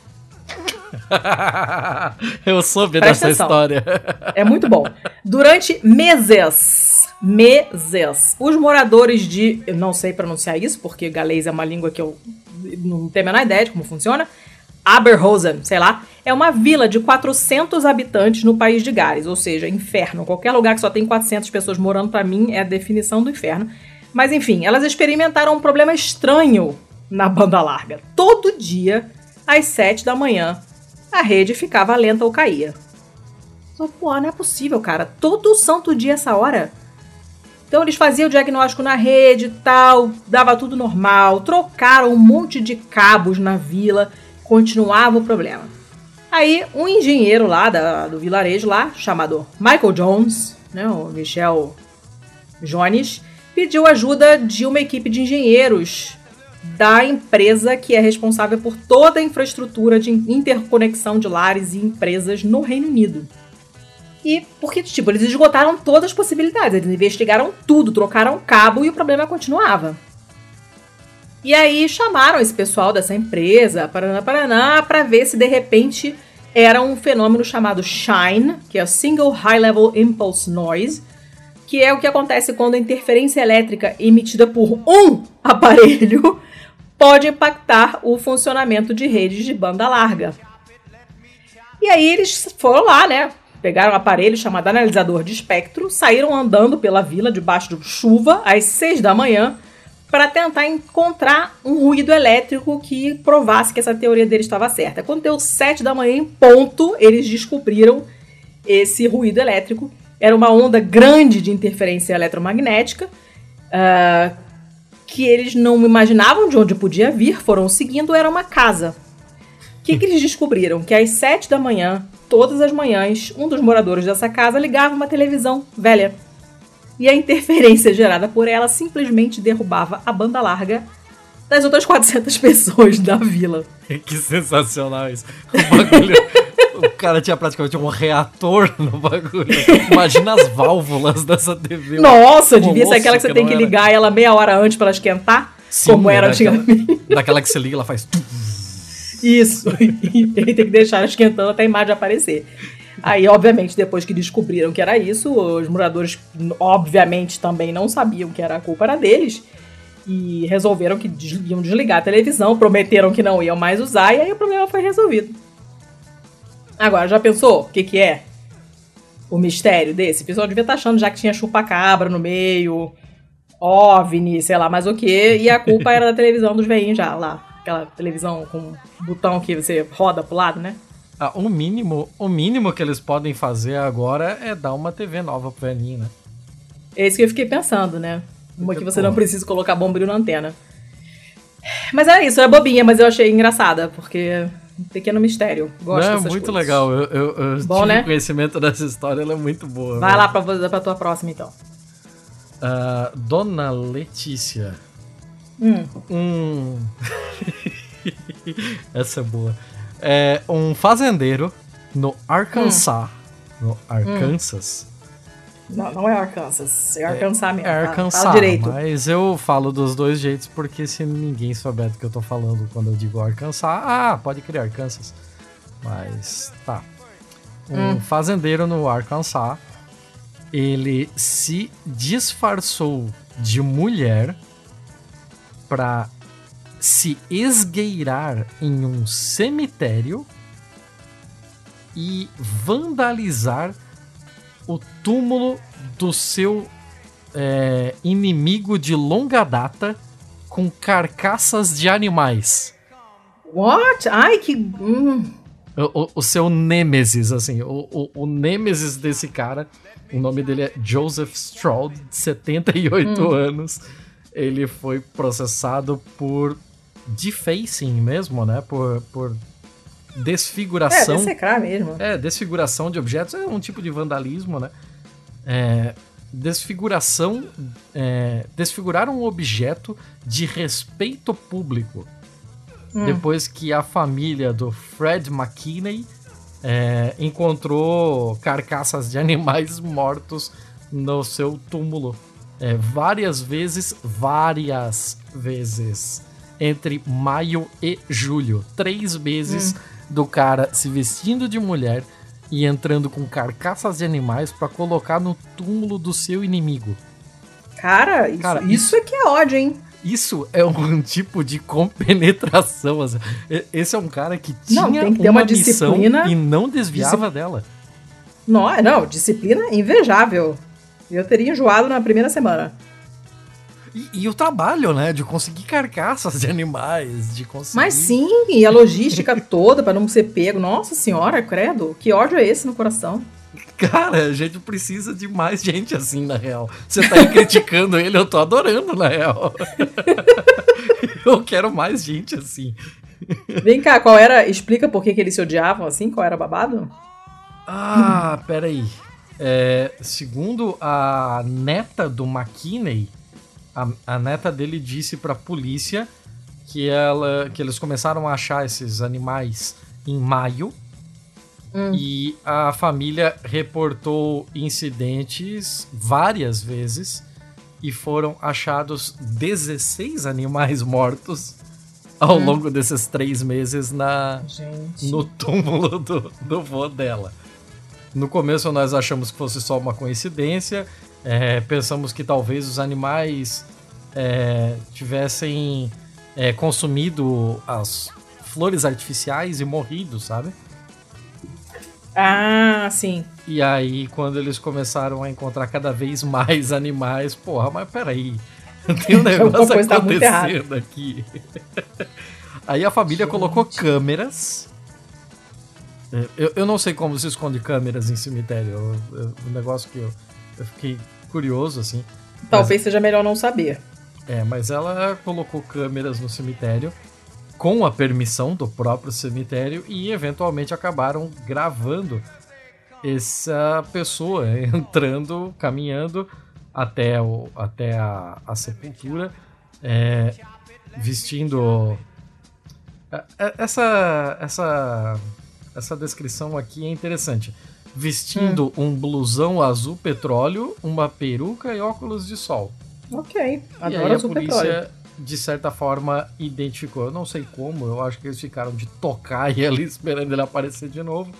Speaker 1: Eu soube Presta dessa atenção. história.
Speaker 2: É muito bom. Durante meses, meses, os moradores de. Eu não sei pronunciar isso, porque galês é uma língua que eu não tenho a menor ideia de como funciona. Aberhosen, sei lá, é uma vila de 400 habitantes no país de Gales, ou seja, inferno. Qualquer lugar que só tem 400 pessoas morando, para mim, é a definição do inferno. Mas enfim, elas experimentaram um problema estranho na banda larga. Todo dia, às 7 da manhã, a rede ficava lenta ou caía. Pô, não é possível, cara. Todo santo dia essa hora. Então eles faziam o diagnóstico na rede e tal, dava tudo normal, trocaram um monte de cabos na vila, continuava o problema. Aí um engenheiro lá da, do vilarejo lá, chamado Michael Jones, né, o Michel Jones, pediu ajuda de uma equipe de engenheiros da empresa que é responsável por toda a infraestrutura de interconexão de lares e empresas no Reino Unido. E porque, tipo, eles esgotaram todas as possibilidades, eles investigaram tudo, trocaram cabo e o problema continuava. E aí chamaram esse pessoal dessa empresa, Paraná, Paraná, para ver se de repente era um fenômeno chamado SHINE, que é Single High Level Impulse Noise, que é o que acontece quando a interferência elétrica emitida por um aparelho pode impactar o funcionamento de redes de banda larga. E aí eles foram lá, né? Pegaram um aparelho chamado analisador de espectro, saíram andando pela vila debaixo de chuva às seis da manhã para tentar encontrar um ruído elétrico que provasse que essa teoria dele estava certa. Quando deu sete da manhã em ponto, eles descobriram esse ruído elétrico era uma onda grande de interferência eletromagnética uh, que eles não imaginavam de onde podia vir, foram seguindo, era uma casa. O que, que eles descobriram? Que às sete da manhã, todas as manhãs, um dos moradores dessa casa ligava uma televisão velha. E a interferência gerada por ela simplesmente derrubava a banda larga das outras 400 pessoas da vila.
Speaker 1: Que sensacional isso. O bagulho o cara tinha praticamente um reator no bagulho. Imagina as válvulas dessa TV.
Speaker 2: Nossa, devia ser aquela que você que tem que ligar era. ela meia hora antes para ela esquentar. Sim, como era antigamente.
Speaker 1: Daquela que você liga, ela faz.
Speaker 2: Isso. E tem que deixar ela esquentando até a imagem aparecer. Aí, obviamente, depois que descobriram que era isso, os moradores, obviamente, também não sabiam que era a culpa era deles. E resolveram que iam desligar a televisão, prometeram que não iam mais usar, e aí o problema foi resolvido. Agora, já pensou o que, que é o mistério desse? O pessoal devia estar tá achando já que tinha chupa-cabra no meio, OVNI, sei lá mais o que, e a culpa era da televisão dos veinhos já, lá. Aquela televisão com botão que você roda pro lado, né?
Speaker 1: Ah, o mínimo, o mínimo que eles podem fazer agora é dar uma TV nova pro velhinho, né?
Speaker 2: É isso que eu fiquei pensando, né? Uma que você não precisa colocar bombril na antena. Mas era isso, era bobinha, mas eu achei engraçada, porque um pequeno mistério. Gosto Não,
Speaker 1: é muito coisas. legal. Eu, eu, eu Bom, tive né? conhecimento dessa história, ela é muito boa.
Speaker 2: Vai lá pra, pra tua próxima, então.
Speaker 1: Uh, Dona Letícia.
Speaker 2: Hum.
Speaker 1: Um. Essa é boa. É um fazendeiro no Arkansas. Hum. No Arkansas.
Speaker 2: Não, não é Arkansas. É Arkansas mesmo.
Speaker 1: É Arkansas, Fala direito. mas eu falo dos dois jeitos porque se ninguém souber do que eu tô falando quando eu digo Arkansas, ah, pode criar Arkansas. Mas tá. Um hum. fazendeiro no Arkansas, ele se disfarçou de mulher para se esgueirar em um cemitério e vandalizar o túmulo do seu é, inimigo de longa data com carcaças de animais.
Speaker 2: What? Ai, que. Hum.
Speaker 1: O, o, o, seu Nêmesis, assim, o, o, o Nêmesis desse cara, o nome dele é Joseph Stroud, de 78 hum. anos. Ele foi processado por defacing mesmo, né? Por, por desfiguração. É,
Speaker 2: mesmo.
Speaker 1: É, desfiguração de objetos é um tipo de vandalismo, né? É, desfiguração. É, desfigurar um objeto de respeito público. Hum. Depois que a família do Fred McKinney é, encontrou carcaças de animais mortos no seu túmulo. É, várias vezes, várias vezes. Entre maio e julho. Três meses hum. Do cara se vestindo de mulher e entrando com carcaças de animais para colocar no túmulo do seu inimigo.
Speaker 2: Cara, isso, cara, isso, isso é que é ódio, hein?
Speaker 1: Isso é um tipo de compenetração. Assim. Esse é um cara que tinha não,
Speaker 2: tem que ter uma, uma disciplina
Speaker 1: e não desviava dela.
Speaker 2: Não, é, não, disciplina invejável. Eu teria enjoado na primeira semana.
Speaker 1: E, e, o trabalho, né? De conseguir carcaças de animais, de conseguir.
Speaker 2: Mas sim, e a logística toda para não ser pego. Nossa senhora, credo, que ódio é esse no coração?
Speaker 1: Cara, a gente precisa de mais gente assim, na real. Você tá aí criticando ele, eu tô adorando, na real. eu quero mais gente assim.
Speaker 2: Vem cá, qual era. Explica por que, que eles se odiavam assim? Qual era babado?
Speaker 1: Ah, peraí. É, segundo a neta do McKinney, a, a neta dele disse pra polícia que, ela, que eles começaram a achar esses animais em maio Hum. E a família reportou incidentes várias vezes e foram achados 16 animais mortos ao hum. longo desses três meses na no túmulo do, do vô dela. No começo nós achamos que fosse só uma coincidência, é, pensamos que talvez os animais é, tivessem é, consumido as flores artificiais e morrido, sabe?
Speaker 2: Ah, sim.
Speaker 1: E aí, quando eles começaram a encontrar cada vez mais animais, porra, mas peraí. Tem um negócio acontecendo aqui. aí a família Gente. colocou câmeras. É, eu, eu não sei como se esconde câmeras em cemitério. um negócio que eu, eu fiquei curioso, assim.
Speaker 2: Talvez mas, seja melhor não saber.
Speaker 1: É, mas ela colocou câmeras no cemitério com a permissão do próprio cemitério e eventualmente acabaram gravando essa pessoa entrando, caminhando até, o, até a, a sepultura, é, vestindo. É, é, essa, essa, essa descrição aqui é interessante. Vestindo hum. um blusão azul petróleo, uma peruca e óculos de sol.
Speaker 2: Ok, adoro azul petróleo
Speaker 1: de certa forma, identificou. Eu não sei como, eu acho que eles ficaram de tocar e ali esperando ele aparecer de novo.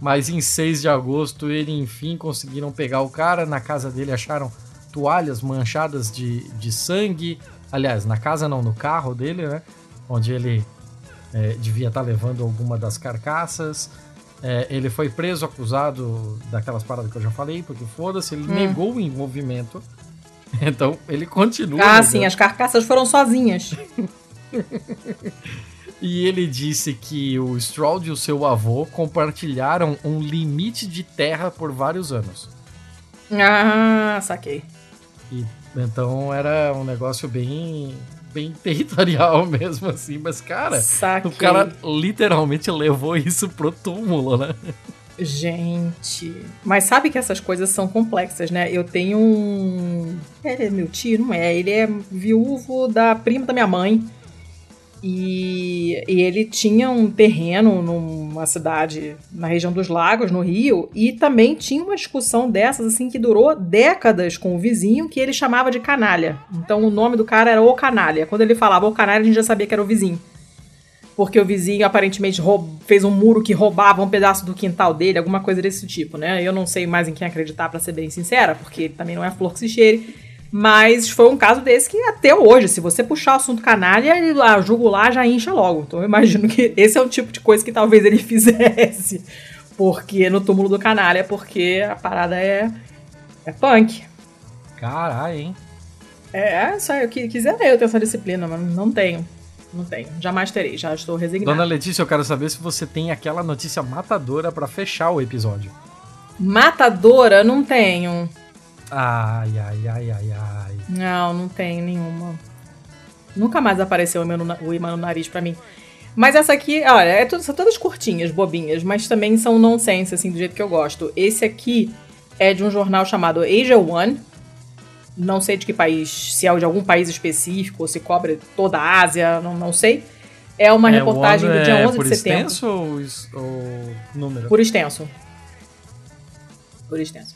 Speaker 1: Mas em 6 de agosto, ele enfim conseguiram pegar o cara. Na casa dele acharam toalhas manchadas de, de sangue. Aliás, na casa não, no carro dele, né? Onde ele é, devia estar levando alguma das carcaças. É, ele foi preso, acusado daquelas paradas que eu já falei, porque foda-se, ele hum. negou o envolvimento Então ele continua.
Speaker 2: Ah, sim, as carcaças foram sozinhas.
Speaker 1: e ele disse que o Stroud e o seu avô compartilharam um limite de terra por vários anos.
Speaker 2: Ah, saquei.
Speaker 1: E, então era um negócio bem bem territorial mesmo assim, mas cara, saquei. o cara literalmente levou isso pro túmulo, né?
Speaker 2: Gente, mas sabe que essas coisas são complexas, né? Eu tenho um. Ele é meu tio, não é? Ele é viúvo da prima da minha mãe. E, e, ele tinha um terreno numa cidade na região dos lagos, no Rio, e também tinha uma discussão dessas, assim, que durou décadas com o vizinho, que ele chamava de canalha. Então o nome do cara era O Canalha. Quando ele falava O Canalha, a gente já sabia que era o vizinho porque o vizinho aparentemente fez um muro que roubava um pedaço do quintal dele, alguma coisa desse tipo, né? Eu não sei mais em quem acreditar, para ser bem sincera, porque também não é flor que se cheire. Mas foi um caso desse que até hoje, se você puxar o assunto canalha, a jugular já incha logo. Então eu imagino que esse é o tipo de coisa que talvez ele fizesse. Porque no túmulo do canalha, porque a parada é, é punk.
Speaker 1: Caralho, hein?
Speaker 2: É, só eu quisera eu ter essa disciplina, mas não tenho. Não tenho. Jamais terei, já estou resignado.
Speaker 1: Dona Letícia, eu quero saber se você tem aquela notícia matadora para fechar o episódio.
Speaker 2: Matadora? Não tenho.
Speaker 1: Ai, ai, ai, ai, ai.
Speaker 2: Não, não tenho nenhuma. Nunca mais apareceu o, meu, o imã no nariz para mim. Mas essa aqui, olha, é tudo, são todas curtinhas, bobinhas, mas também são nonsense, assim, do jeito que eu gosto. Esse aqui é de um jornal chamado Asia One. Não sei de que país, se é de algum país específico, ou se cobre toda a Ásia, não, não sei. É uma é, reportagem do dia 11 é de setembro. Por
Speaker 1: extenso ou, ou número?
Speaker 2: Por extenso. Por extenso.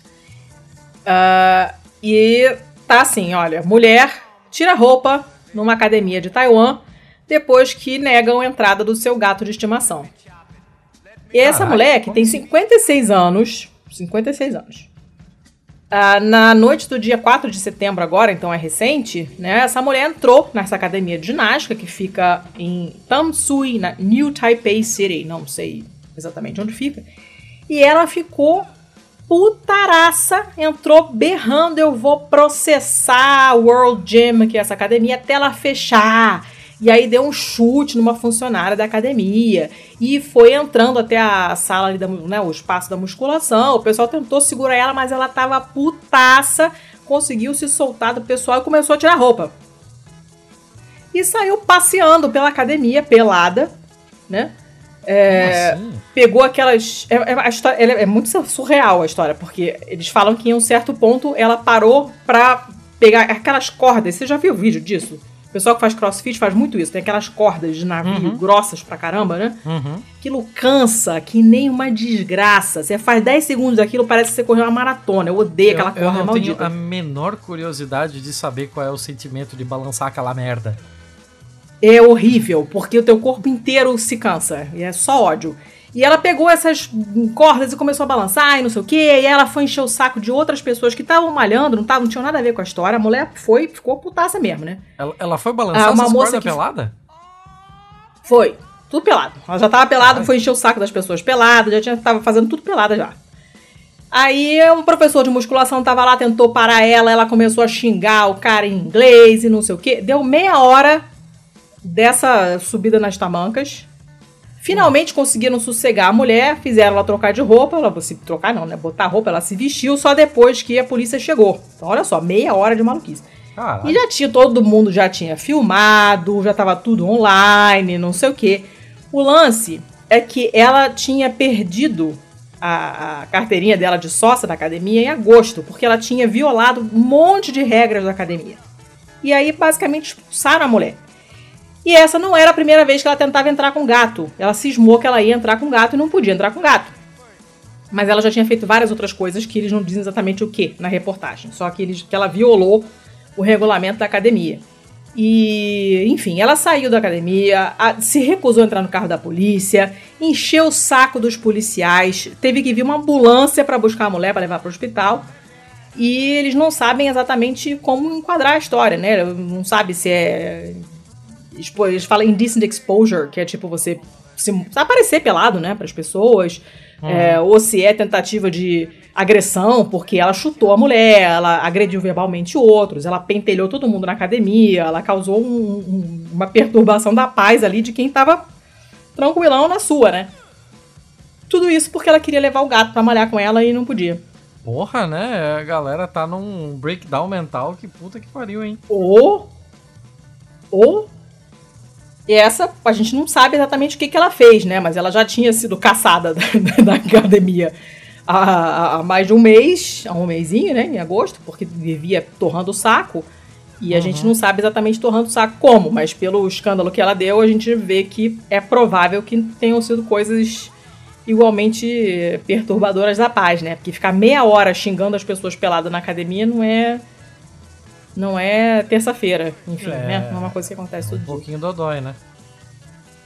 Speaker 2: Uh, e tá assim, olha, mulher tira roupa numa academia de Taiwan depois que negam a entrada do seu gato de estimação. E essa Caraca, mulher, que tem 56 anos, 56 anos, uh, na noite do dia 4 de setembro agora, então é recente, né, essa mulher entrou nessa academia de ginástica que fica em Tamsui, na New Taipei City, não sei exatamente onde fica, e ela ficou putaraça, entrou berrando: eu vou processar a World Gym, que é essa academia, até ela fechar. E aí deu um chute numa funcionária da academia e foi entrando até a sala ali, da, né, o espaço da musculação. O pessoal tentou segurar ela, mas ela tava putaça, conseguiu se soltar do pessoal e começou a tirar roupa. E saiu passeando pela academia, pelada, né? É, assim? Pegou aquelas. É, é, a história, é, é muito surreal a história, porque eles falam que em um certo ponto ela parou pra pegar aquelas cordas. Você já viu o vídeo disso? O pessoal que faz crossfit faz muito isso. Tem aquelas cordas de navio uhum. grossas pra caramba, né? Uhum. Aquilo cansa que nem uma desgraça. Você faz 10 segundos daquilo, parece que você correu uma maratona. Eu odeio aquela corda
Speaker 1: eu não
Speaker 2: maldita.
Speaker 1: tenho a menor curiosidade de saber qual é o sentimento de balançar aquela merda
Speaker 2: é horrível, porque o teu corpo inteiro se cansa. E é só ódio. E ela pegou essas cordas e começou a balançar e não sei o quê. E ela foi encher o saco de outras pessoas que estavam malhando, não, tavam, não tinham nada a ver com a história. A mulher foi, ficou putaça mesmo, né?
Speaker 1: Ela, ela foi balançar ah, uma moça que... pelada?
Speaker 2: Foi. Tudo pelado. Ela já tava pelada, foi encher o saco das pessoas pelada, já tinha, tava fazendo tudo pelada já. Aí um professor de musculação tava lá, tentou parar ela, ela começou a xingar o cara em inglês e não sei o quê. Deu meia hora, dessa subida nas tamancas. Finalmente conseguiram sossegar a mulher, fizeram ela trocar de roupa, ela se trocar não, né? Botar roupa, ela se vestiu só depois que a polícia chegou. Então, olha só, meia hora de maluquice. Caralho. E já tinha, todo mundo já tinha filmado, já tava tudo online, não sei o que. O lance é que ela tinha perdido a, a, carteirinha dela de sócia da academia em agosto, porque ela tinha violado um monte de regras da academia. E aí, basicamente, expulsaram a mulher. E essa não era a primeira vez que ela tentava entrar com gato. Ela cismou que ela ia entrar com gato e não podia entrar com gato. Mas ela já tinha feito várias outras coisas que eles não dizem exatamente o que na reportagem. Só que, eles, que ela violou o regulamento da academia. E, enfim, ela saiu da academia, a, se recusou a entrar no carro da polícia, encheu o saco dos policiais, teve que vir uma ambulância para buscar a mulher para levar para o hospital. E eles não sabem exatamente como enquadrar a história, né? Não sabe se é Tipo, eles falam indecent exposure, que é tipo você se, aparecer pelado, né, para as pessoas. Uhum. É, ou se é tentativa de agressão, porque ela chutou a mulher, ela agrediu verbalmente outros, ela pentelhou todo mundo na academia, ela causou um, um, uma perturbação da paz ali de quem tava tranquilão na sua, né? Tudo isso porque ela queria levar o gato pra malhar com ela e não podia.
Speaker 1: Porra, né? A galera tá num breakdown mental que puta que pariu, hein?
Speaker 2: Ou. Ou e essa, a gente não sabe exatamente o que, que ela fez, né? Mas ela já tinha sido caçada da, da academia há, há, mais de um mês, há um mêsinho, né? Em agosto, porque vivia torrando o saco. E a uhum. gente não sabe exatamente torrando o saco como, mas pelo escândalo que ela deu, a gente vê que é provável que tenham sido coisas igualmente perturbadoras da paz, né? Porque ficar meia hora xingando as pessoas peladas na academia não é não é terça-feira, enfim, é, né? Não é uma coisa que acontece todo
Speaker 1: um
Speaker 2: dia.
Speaker 1: Um pouquinho dodói, né?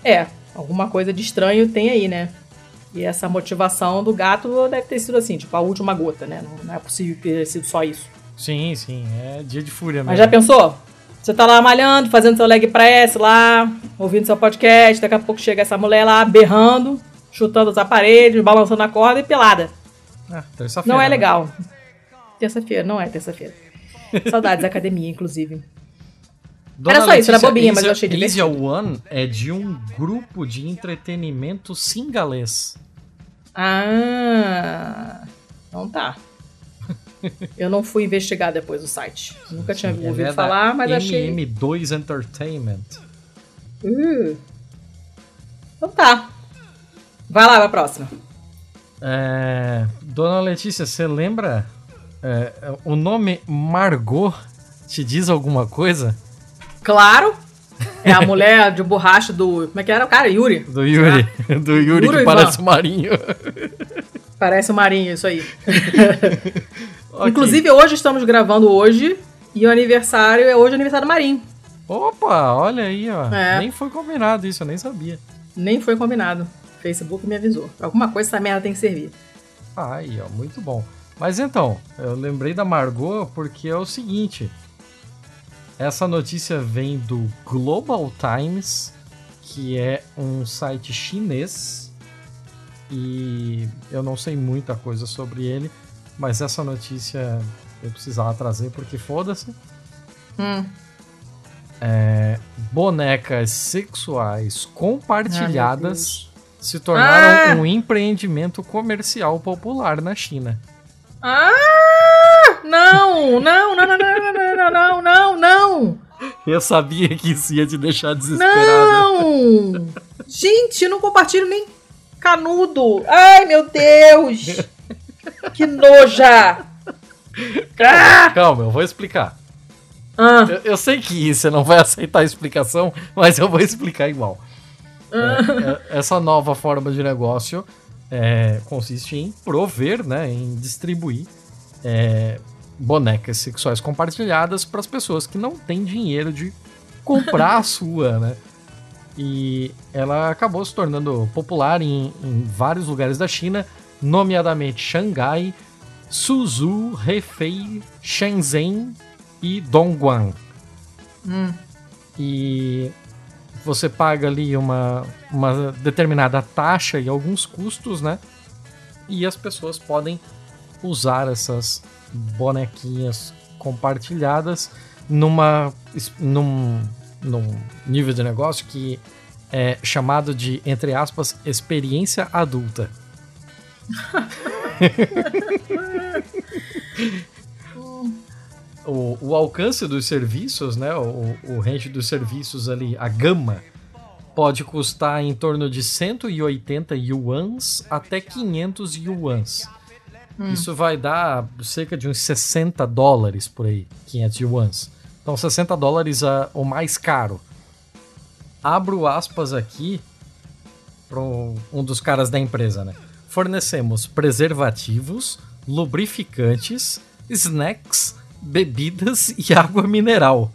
Speaker 2: É, alguma coisa de estranho tem aí, né? E essa motivação do gato deve ter sido assim, tipo, a última gota, né? Não, é possível ter sido só isso.
Speaker 1: Sim, sim, é dia de fúria mesmo.
Speaker 2: Mas já pensou? Você tá lá malhando, fazendo seu leg press lá, ouvindo seu podcast, daqui a pouco chega essa mulher lá berrando, chutando os aparelhos, balançando a corda e pelada.
Speaker 1: Ah, terça-feira.
Speaker 2: Não é né? legal. Terça-feira, não é terça-feira. Saudades da academia, inclusive.
Speaker 1: Dona era só Letícia, isso, era bobinha, mas eu achei divertido. Asia One é de um grupo de entretenimento singalês.
Speaker 2: Ah, então tá. Eu não fui investigar depois do site. Nunca tinha Sim, ouvido é falar, mas achei.
Speaker 1: MM2 Entertainment.
Speaker 2: Uh. Então tá. Vai lá, vai próxima.
Speaker 1: É... Dona Letícia, você lembra é, o nome Margot te diz alguma coisa?
Speaker 2: Claro. É a mulher de borracha do. Como é que era o cara? Yuri.
Speaker 1: Do Yuri. Ah. Do Yuri, Yuri que parece o Marinho.
Speaker 2: Parece o Marinho, isso aí. okay. Inclusive, hoje estamos gravando hoje. E o aniversário é hoje o aniversário do Marinho.
Speaker 1: Opa, olha aí, ó. É. Nem foi combinado isso, eu nem sabia.
Speaker 2: Nem foi combinado. Facebook me avisou. Alguma coisa essa merda tem que servir.
Speaker 1: Aí, ó, muito bom. Mas então, eu lembrei da Margot porque é o seguinte. Essa notícia vem do Global Times, que é um site chinês. E eu não sei muita coisa sobre ele, mas essa notícia eu precisava trazer porque foda-se.
Speaker 2: Hum.
Speaker 1: É, bonecas sexuais compartilhadas se tornaram ah! um empreendimento comercial popular na China.
Speaker 2: Ah! Não! Não, não, não, não, não, não, não, não!
Speaker 1: Eu sabia que isso ia te deixar desesperado.
Speaker 2: Não! Gente, eu não compartilho nem canudo. Ai, meu Deus! Que noja!
Speaker 1: Calma, calma eu vou explicar. Ah. Eu, eu, sei que você não vai aceitar a explicação, mas eu vou explicar igual. Ah. É, é, essa nova forma de negócio é, consiste em prover, né, em distribuir é, bonecas sexuais compartilhadas para as pessoas que não têm dinheiro de comprar a sua, né? E ela acabou se tornando popular em, em vários lugares da China, nomeadamente Xangai, Suzhou, Hefei, Shenzhen e Dongguan.
Speaker 2: Hum.
Speaker 1: E você paga ali uma, uma determinada taxa e alguns custos, né? E as pessoas podem usar essas bonequinhas compartilhadas numa, num, num nível de negócio que é chamado de, entre aspas, experiência adulta. o, o alcance dos serviços, né, o, o range dos serviços ali, a gama, pode custar em torno de 180 yuans até 500 yuans. Hum. Isso vai dar cerca de uns 60 dólares por aí, 500 yuans. Então 60 dólares é o mais caro. Abro aspas aqui para um dos caras da empresa, né? Fornecemos preservativos, lubrificantes, snacks, bebidas e água mineral,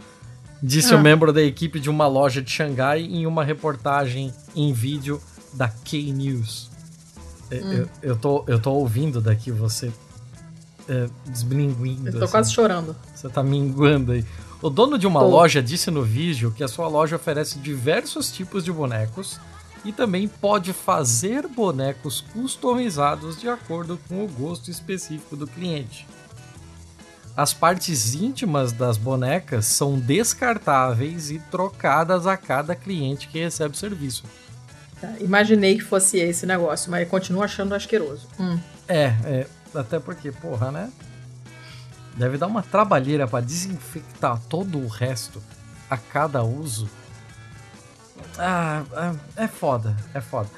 Speaker 1: disse ah. o membro da equipe de uma loja de Xangai em uma reportagem em vídeo da K-News. Hum. Eu, eu, tô, eu tô ouvindo daqui você é, desminguindo.
Speaker 2: Eu tô assim. quase chorando.
Speaker 1: Você tá minguando aí. O dono de uma tô. loja disse no vídeo que a sua loja oferece diversos tipos de bonecos e também pode fazer bonecos customizados de acordo com o gosto específico do cliente. As partes íntimas das bonecas são descartáveis e trocadas a cada cliente que recebe o serviço.
Speaker 2: Tá, imaginei que fosse esse negócio, mas continuo achando asqueroso. Hum.
Speaker 1: É, é, até porque, porra, né? Deve dar uma trabalheira para desinfectar todo o resto a cada uso. Ah, é, é foda, é foda.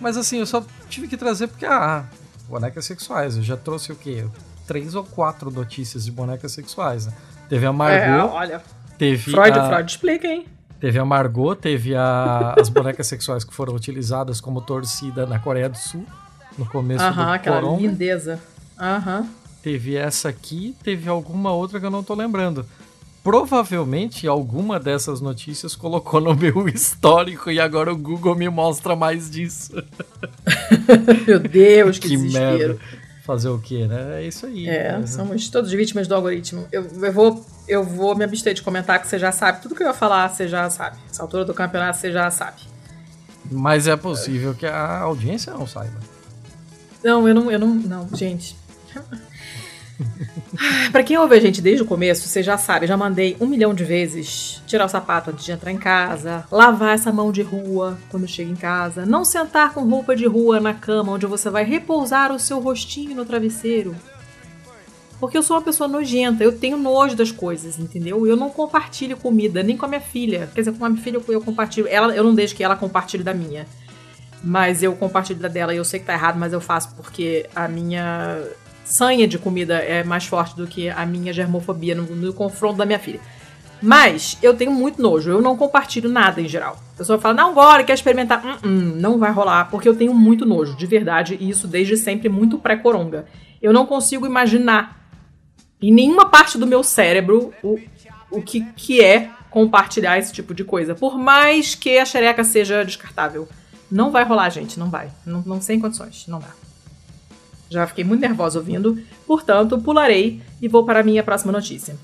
Speaker 1: Mas assim, eu só tive que trazer porque, ah, bonecas sexuais. Eu já trouxe o quê? Três ou quatro notícias de bonecas sexuais, né? Teve a Margot. É,
Speaker 2: olha.
Speaker 1: Teve
Speaker 2: Freud,
Speaker 1: a,
Speaker 2: Freud explica, hein?
Speaker 1: Teve a Margot, teve a, as bonecas sexuais que foram utilizadas como torcida na Coreia do Sul, no começo
Speaker 2: Aham,
Speaker 1: do
Speaker 2: aquela corona. lindeza. Aham.
Speaker 1: Teve essa aqui, teve alguma outra que eu não tô lembrando. Provavelmente alguma dessas notícias colocou no meu histórico e agora o Google me mostra mais disso.
Speaker 2: meu Deus, que, que desespero. Merda.
Speaker 1: Fazer o quê, né? É isso aí.
Speaker 2: É, somos todos vítimas do algoritmo. Eu, eu, vou, eu vou me abster de comentar que você já sabe. Tudo que eu ia falar, você já sabe. Essa altura do campeonato, você já sabe.
Speaker 1: Mas é possível que a audiência não saiba.
Speaker 2: Não, eu não. Eu não, não gente. Para quem ouve a gente desde o começo, você já sabe, já mandei um milhão de vezes tirar o sapato antes de entrar em casa, lavar essa mão de rua quando chega em casa, não sentar com roupa de rua na cama onde você vai repousar o seu rostinho no travesseiro. Porque eu sou uma pessoa nojenta, eu tenho nojo das coisas, entendeu? Eu não compartilho comida, nem com a minha filha. Quer dizer, com a minha filha eu compartilho. Ela, eu não deixo que ela compartilhe da minha. Mas eu compartilho da dela e eu sei que tá errado, mas eu faço porque a minha sanha de comida é mais forte do que a minha germofobia no, no confronto da minha filha. Mas eu tenho muito nojo, eu não compartilho nada em geral. A pessoa fala, não, agora quer experimentar. Hum, hum, não vai rolar, porque eu tenho muito nojo, de verdade, e isso desde sempre muito pré-coronga. Eu não consigo imaginar em nenhuma parte do meu cérebro o, o que, que é compartilhar esse tipo de coisa. Por mais que a xereca seja descartável. Não vai rolar, gente, não vai. Não, não sem condições, não dá. Já fiquei muito nervosa ouvindo, portanto, pularei e vou para a minha próxima notícia.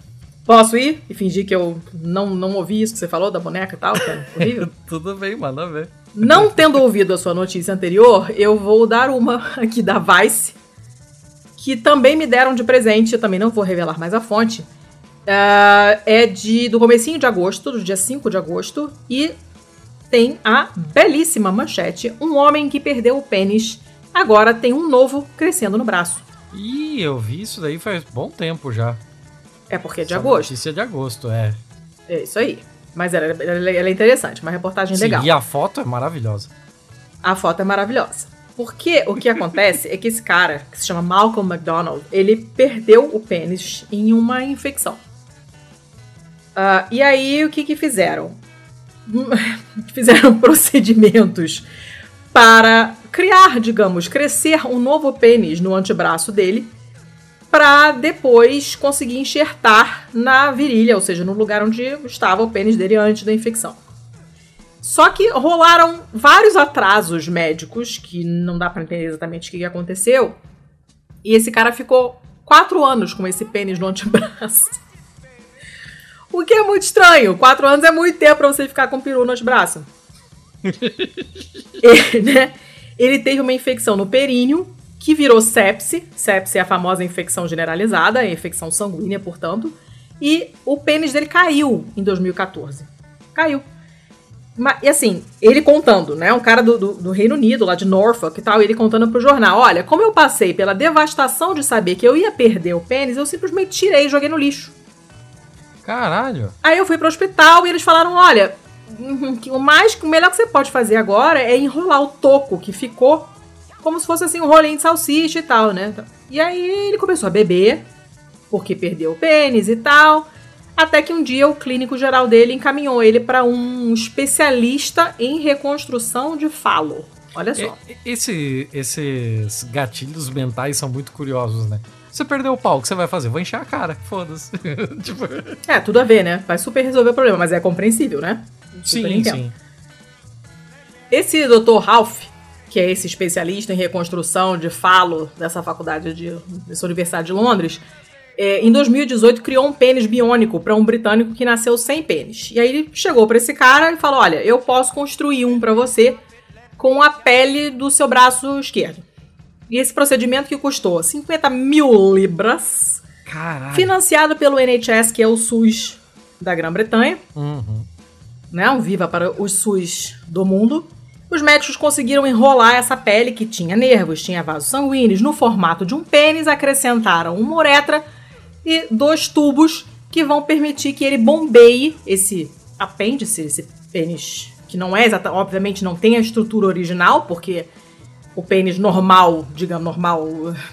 Speaker 2: Posso ir e fingir que eu não, não ouvi isso que você falou da boneca e tal? Que é horrível?
Speaker 1: Tudo bem, manda ver.
Speaker 2: Não tendo ouvido a sua notícia anterior, eu vou dar uma aqui da Vice, que também me deram de presente, eu também não vou revelar mais a fonte. Uh, é de do comecinho de agosto, do dia 5 de agosto, e tem a belíssima manchete: um homem que perdeu o pênis agora tem um novo crescendo no braço.
Speaker 1: Ih, eu vi isso daí faz bom tempo já.
Speaker 2: É porque é de Essa agosto.
Speaker 1: Notícia de agosto, é.
Speaker 2: É isso aí. Mas ela, ela, ela é interessante, uma reportagem Sim, legal.
Speaker 1: E a foto é maravilhosa.
Speaker 2: A foto é maravilhosa. Porque o que acontece é que esse cara, que se chama Malcolm McDonald, ele perdeu o pênis em uma infecção. Uh, e aí, o que que fizeram? fizeram procedimentos para criar, digamos, crescer um novo pênis no antebraço dele para depois conseguir enxertar na virilha, ou seja, no lugar onde estava o pênis dele antes da infecção. Só que rolaram vários atrasos médicos, que não dá para entender exatamente o que aconteceu. E esse cara ficou quatro anos com esse pênis no antebraço. O que é muito estranho. Quatro anos é muito tempo pra você ficar com peru no antebraço. ele, né? ele teve uma infecção no períneo que virou sepse. Sepse é a famosa infecção generalizada, a infecção sanguínea, portanto. E o pênis dele caiu em 2014. Caiu. E assim, ele contando, né? Um cara do, do, do, Reino Unido, lá de Norfolk e tal, ele contando pro jornal: Olha, como eu passei pela devastação de saber que eu ia perder o pênis, eu simplesmente tirei e joguei no lixo.
Speaker 1: Caralho.
Speaker 2: Aí eu fui pro hospital e eles falaram: Olha, o mais o melhor que você pode fazer agora é enrolar o toco que ficou como se fosse assim um rolinho de salsicha e tal, né? E aí ele começou a beber porque perdeu o pênis e tal. Até que um dia o clínico geral dele encaminhou ele para um especialista em reconstrução de falo. Olha só.
Speaker 1: Esse, esses gatilhos mentais são muito curiosos, né? Você perdeu o pau, o que você vai fazer? Vou encher a cara, foda-se.
Speaker 2: tipo... É, tudo a ver, né? Vai super resolver o problema, mas é compreensível, né?
Speaker 1: Sim, sim.
Speaker 2: Esse Dr. Ralph, que é esse especialista em reconstrução de falo dessa faculdade de dessa Universidade de Londres, é, em 2018 criou um pênis biônico para um britânico que nasceu sem pênis. E aí ele chegou para esse cara e falou: Olha, eu posso construir um para você com a pele do seu braço esquerdo. E esse procedimento que custou 50 mil libras,
Speaker 1: Caralho.
Speaker 2: financiado pelo NHS, que é o SUS da Grã-Bretanha.
Speaker 1: Uhum
Speaker 2: né, um viva para os SUS do mundo, os médicos conseguiram enrolar essa pele que tinha nervos, tinha vasos sanguíneos, no formato de um pênis, acrescentaram uma uretra e dois tubos que vão permitir que ele bombeie esse apêndice, esse pênis, que não é exatamente, obviamente não tem a estrutura original, porque o pênis normal, digamos, normal,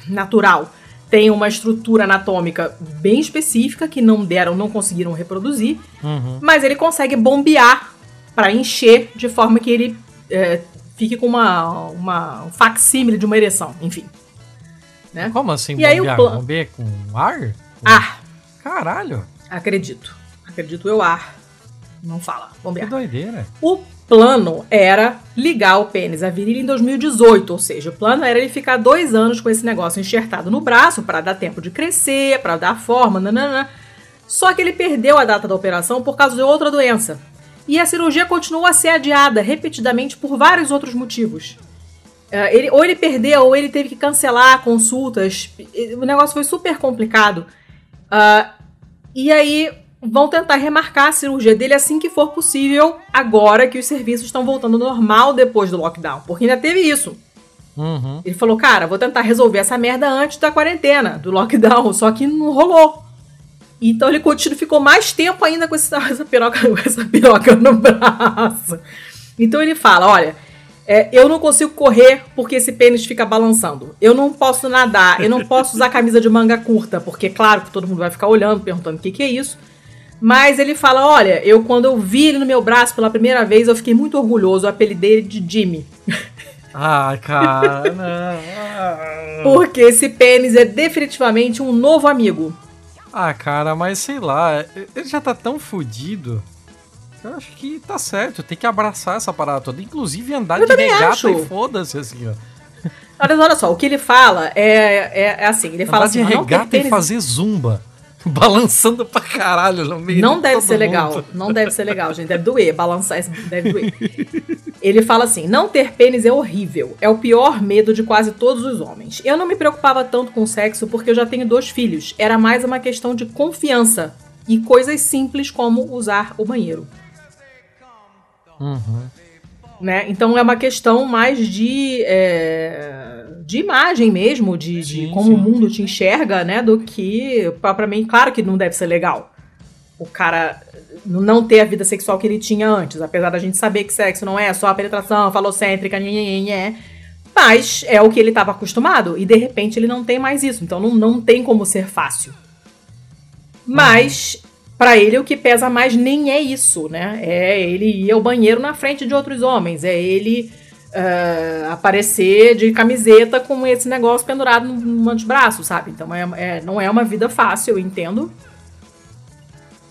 Speaker 2: natural, tem uma estrutura anatômica bem específica que não deram, não conseguiram reproduzir,
Speaker 1: uhum.
Speaker 2: mas ele consegue bombear para encher de forma que ele é, fique com uma, uma um facsímile de uma ereção, enfim. Né?
Speaker 1: Como assim? E bombear? Aí o plan... Bombear com ar?
Speaker 2: Ar.
Speaker 1: Caralho.
Speaker 2: Acredito. Acredito eu ar. não fala. Ver.
Speaker 1: Que doideira.
Speaker 2: O plano era ligar o pênis à virilha em 2018, ou seja, o plano era ele ficar dois anos com esse negócio enxertado no braço para dar tempo de crescer, para dar forma, nananã. Só que ele perdeu a data da operação por causa de outra doença. E a cirurgia continuou a ser adiada repetidamente por vários outros motivos. Uh, ele, ou ele perdeu, ou ele teve que cancelar consultas. O negócio foi super complicado. Uh, e aí vão tentar remarcar a cirurgia dele assim que for possível, agora que os serviços estão voltando ao normal depois do lockdown. Porque ainda teve isso. Uhum. Ele falou, cara, vou tentar resolver essa merda antes da quarentena, do lockdown. Só que não rolou. Então ele continua, ficou mais tempo ainda com essa, essa, piroca, com essa piroca no braço. Então ele fala: olha, é, eu não consigo correr porque esse pênis fica balançando. Eu não posso nadar, eu não posso usar camisa de manga curta, porque, claro, que todo mundo vai ficar olhando, perguntando o que, que é isso. Mas ele fala: olha, eu quando eu vi ele no meu braço pela primeira vez, eu fiquei muito orgulhoso. Eu apelidei ele de Jimmy.
Speaker 1: Ah, cara, não.
Speaker 2: Porque esse pênis é definitivamente um novo amigo.
Speaker 1: Ah, cara, mas sei lá, ele já tá tão fudido eu acho que tá certo, tem que abraçar essa parada toda. Inclusive andar eu de regata acho. e foda-se, assim, ó.
Speaker 2: Olha, olha só, o que ele fala é, é, é assim, ele
Speaker 1: andar
Speaker 2: fala assim...
Speaker 1: de regata e fazer zumba. Balançando pra caralho no meio
Speaker 2: Não deve ser mundo. legal, não deve ser legal, gente. Deve doer, balançar, deve doer. Ele fala assim: não ter pênis é horrível. É o pior medo de quase todos os homens. Eu não me preocupava tanto com sexo porque eu já tenho dois filhos. Era mais uma questão de confiança e coisas simples como usar o banheiro. Uhum. Né? Então é uma questão mais de, é, de imagem mesmo, de, sim, de como sim. o mundo te enxerga, né? Do que, propriamente, claro que não deve ser legal. O cara não ter a vida sexual que ele tinha antes, apesar da gente saber que sexo não é só a penetração falocêntrica, nhê, mas é o que ele estava acostumado e de repente ele não tem mais isso, então não, não tem como ser fácil. Mas para ele o que pesa mais nem é isso, né? É ele ir ao banheiro na frente de outros homens, é ele uh, aparecer de camiseta com esse negócio pendurado no, no antebraço, sabe? Então é, é, não é uma vida fácil, eu entendo.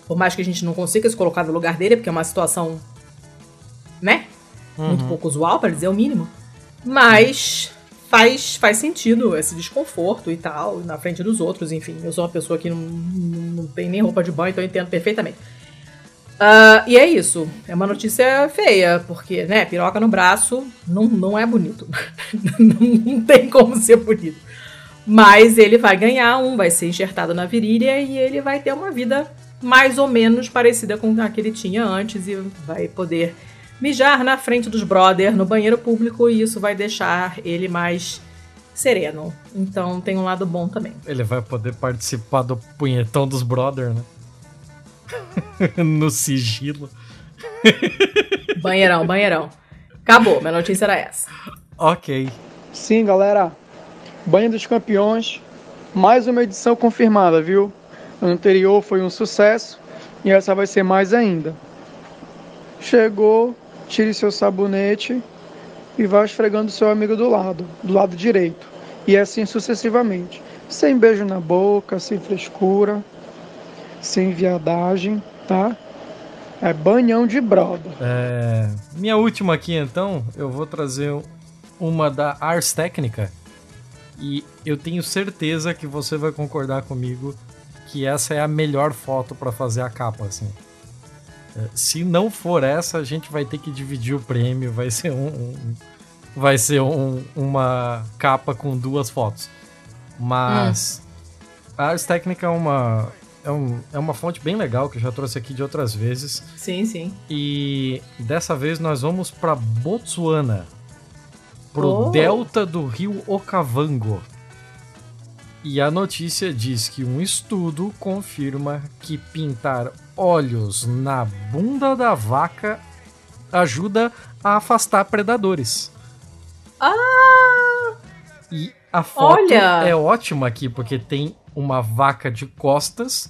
Speaker 2: Por mais que a gente não consiga se colocar no lugar dele, porque é uma situação, né? Uhum. Muito pouco usual, para dizer o mínimo. Mas faz, faz sentido esse desconforto e tal, na frente dos outros, enfim. Eu sou uma pessoa que não, não tem nem roupa de banho, então eu entendo perfeitamente. Uh, e é isso. É uma notícia feia, porque, né, piroca no braço não, não é bonito. não tem como ser bonito. Mas ele vai ganhar um, vai ser enxertado na virilha e ele vai ter uma vida mais ou menos parecida com a que ele tinha antes e vai poder mijar na frente dos brother no banheiro público e isso vai deixar ele mais sereno. Então tem um lado bom também.
Speaker 1: Ele vai poder participar do punhetão dos brother, né? no sigilo.
Speaker 2: banheirão, banheirão. Acabou, minha notícia era essa.
Speaker 1: Ok.
Speaker 3: Sim, galera. Banho dos Campeões, mais uma edição confirmada, viu? O anterior foi um sucesso e essa vai ser mais ainda. Chegou tire seu sabonete e vá esfregando seu amigo do lado, do lado direito. E assim sucessivamente. Sem beijo na boca, sem frescura, sem viadagem, tá? É banhão de broda.
Speaker 1: É... Minha última aqui então, eu vou trazer uma da Ars Técnica. E eu tenho certeza que você vai concordar comigo que essa é a melhor foto para fazer a capa, assim. Se não for essa, a gente vai ter que dividir o prêmio. Vai ser um, um vai ser um, uma capa com duas fotos. Mas hum. a Ars Técnica é uma é, um, é uma fonte bem legal que eu já trouxe aqui de outras vezes.
Speaker 2: Sim, sim.
Speaker 1: E dessa vez nós vamos para Botsuana, pro oh. delta do rio Okavango. E a notícia diz que um estudo confirma que pintar olhos na bunda da vaca ajuda a afastar predadores.
Speaker 2: Ah!
Speaker 1: E a foto Olha. é ótima aqui porque tem uma vaca de costas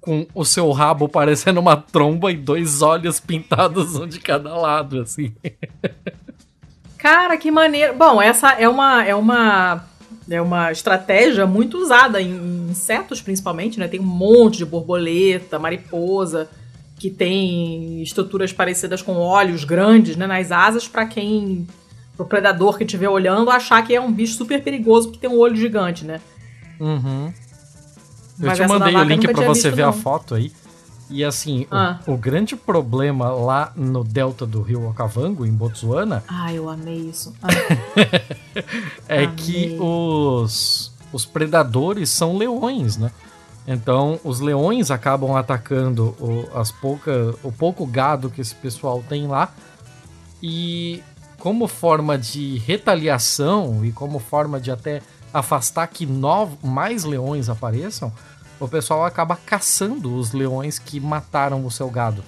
Speaker 1: com o seu rabo parecendo uma tromba e dois olhos pintados um de cada lado, assim.
Speaker 2: Cara, que maneiro. Bom, essa é uma é uma é uma estratégia muito usada em insetos, principalmente, né? Tem um monte de borboleta, mariposa, que tem estruturas parecidas com olhos grandes né, nas asas para quem pro predador que estiver olhando achar que é um bicho super perigoso porque tem um olho gigante, né?
Speaker 1: Uhum. Eu Mas te mandei o link para você ver não. a foto aí. E assim, ah. o, o, grande problema lá no delta do rio Okavango, em Botsuana.
Speaker 2: Ah, eu amei isso.
Speaker 1: Ah. é amei. que os, os predadores são leões, né? Então, os leões acabam atacando o, as pouca, o pouco gado que esse pessoal tem lá. E como forma de retaliação e como forma de até afastar que novos, mais leões apareçam, o pessoal acaba caçando os leões que mataram o seu gado.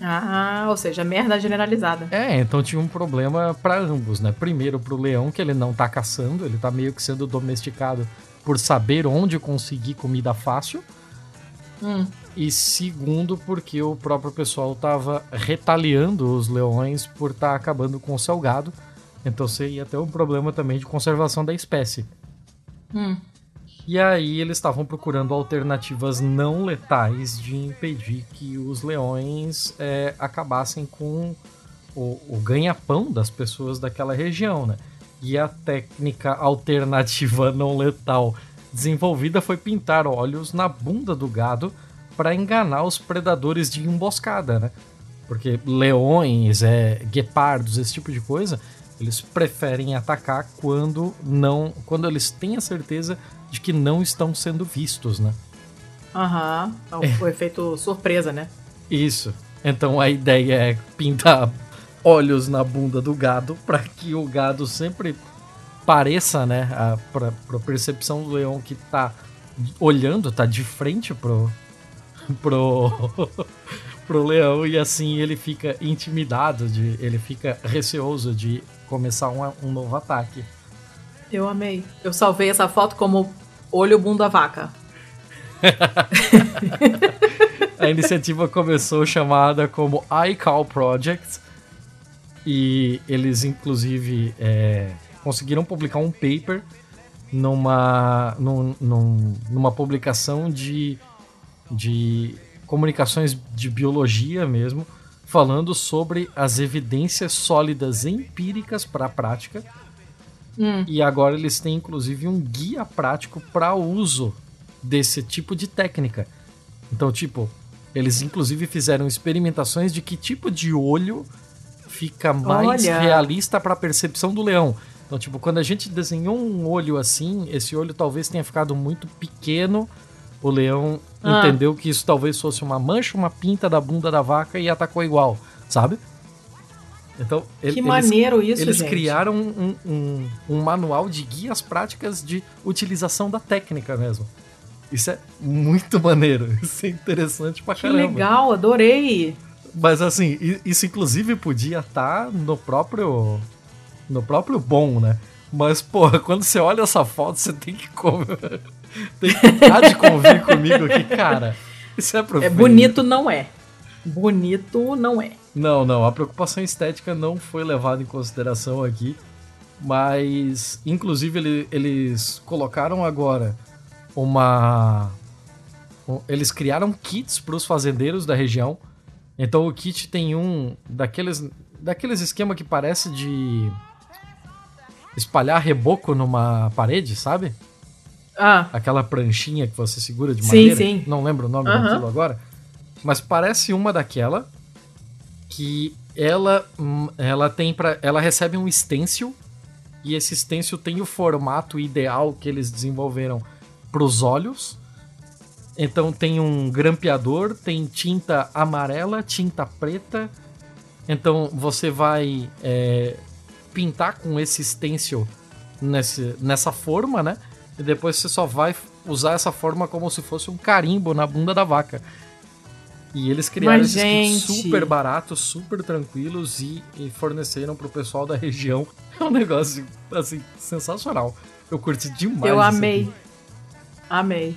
Speaker 2: Ah, ou seja, merda generalizada.
Speaker 1: É, então tinha um problema para ambos, né? Primeiro pro leão, que ele não tá caçando, ele tá meio que sendo domesticado por saber onde conseguir comida fácil. Hum. E segundo, porque o próprio pessoal tava retaliando os leões por estar tá acabando com o seu gado. Então seria até um problema também de conservação da espécie. Hum. E aí eles estavam procurando alternativas não letais de impedir que os leões é, acabassem com o, o ganha-pão das pessoas daquela região, né? E a técnica alternativa não letal desenvolvida foi pintar olhos na bunda do gado para enganar os predadores de emboscada, né? Porque leões, é, guepardos, esse tipo de coisa, eles preferem atacar quando não, quando eles têm a certeza de que não estão sendo vistos, né?
Speaker 2: Aham, uhum. é. o efeito surpresa, né?
Speaker 1: Isso. Então a ideia é pintar olhos na bunda do gado para que o gado sempre pareça, né, a, pra, pra percepção do leão que tá olhando, tá de frente pro pro pro leão e assim ele fica intimidado de ele fica receoso de começar um, um novo ataque.
Speaker 2: Eu amei. Eu salvei essa foto como olho bunda vaca.
Speaker 1: a iniciativa começou chamada como iCal Project e eles inclusive é, conseguiram publicar um paper numa, num, num, numa publicação de, de comunicações de biologia mesmo, falando sobre as evidências sólidas empíricas para a prática Hum. E agora eles têm inclusive um guia prático para uso desse tipo de técnica. Então, tipo, eles inclusive fizeram experimentações de que tipo de olho fica mais Olha. realista para a percepção do leão. Então, tipo, quando a gente desenhou um olho assim, esse olho talvez tenha ficado muito pequeno. O leão ah. entendeu que isso talvez fosse uma mancha, uma pinta da bunda da vaca e atacou igual, sabe? Então,
Speaker 2: que eles, maneiro isso,
Speaker 1: Eles
Speaker 2: gente.
Speaker 1: criaram um, um, um, manual de guias práticas de utilização da técnica mesmo. Isso é muito maneiro. Isso é interessante pra
Speaker 2: que
Speaker 1: caramba.
Speaker 2: Que legal, adorei.
Speaker 1: Mas assim, isso inclusive podia estar tá no próprio no próprio bom, né? Mas, porra, quando você olha essa foto, você tem que comer. tem que de convir comigo aqui, cara. Isso é
Speaker 2: É bonito, não é. Bonito não é.
Speaker 1: Não, não, a preocupação estética não foi levada em consideração aqui, mas inclusive ele, eles colocaram agora uma. Eles criaram kits para os fazendeiros da região. Então o kit tem um daqueles, daqueles esquema que parece de espalhar reboco numa parede, sabe?
Speaker 2: Ah.
Speaker 1: Aquela pranchinha que você segura de madeira.
Speaker 2: Sim, sim.
Speaker 1: Não lembro o nome uhum. daquilo agora. Mas parece uma daquela que ela hum, ela tem para ela recebe um stencil e esse stencil tem o formato ideal que eles desenvolveram para os olhos. Então tem um grampeador, tem tinta amarela, tinta preta. Então você vai é, pintar com esse stencil nesse, nessa forma, né? E depois você só vai usar essa forma como se fosse um carimbo na bunda da vaca. E eles criaram Mas, esses gente... kits super baratos, super tranquilos e, e forneceram pro pessoal da região. É um negócio, assim, sensacional. Eu curti demais.
Speaker 2: Eu amei. Amei.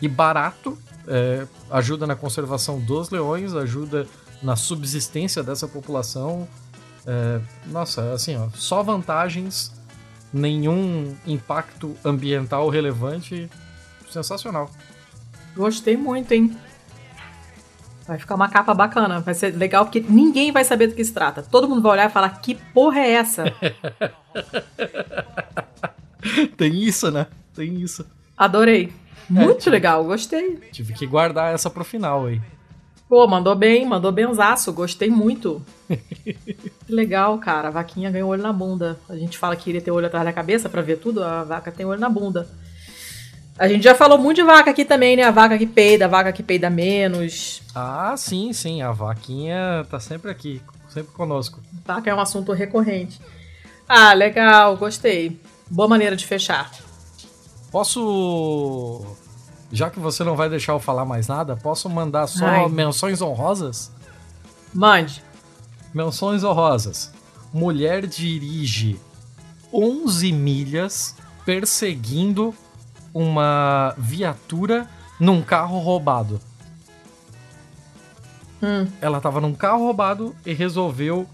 Speaker 1: E barato, é, ajuda na conservação dos leões, ajuda na subsistência dessa população. É, nossa, assim, ó, só vantagens, nenhum impacto ambiental relevante. Sensacional.
Speaker 2: Gostei muito, hein? Vai ficar uma capa bacana, vai ser legal porque ninguém vai saber do que se trata. Todo mundo vai olhar e falar: que porra é essa?
Speaker 1: Tem isso, né? Tem isso.
Speaker 2: Adorei. Muito é, legal, gostei.
Speaker 1: Tive que guardar essa pro final aí.
Speaker 2: Pô, mandou bem, mandou benzaço, gostei muito. que legal, cara. A vaquinha ganhou olho na bunda. A gente fala que iria ter olho atrás da cabeça para ver tudo, a vaca tem olho na bunda. A gente já falou muito de vaca aqui também, né? A vaca que peida, a vaca que peida menos.
Speaker 1: Ah, sim, sim. A vaquinha tá sempre aqui, sempre conosco.
Speaker 2: Vaca é um assunto recorrente. Ah, legal, gostei. Boa maneira de fechar.
Speaker 1: Posso. Já que você não vai deixar eu falar mais nada, posso mandar só Ai. menções honrosas?
Speaker 2: Mande.
Speaker 1: Menções honrosas. Mulher dirige 11 milhas perseguindo uma viatura num carro roubado.
Speaker 2: Hum.
Speaker 1: Ela tava num carro roubado e resolveu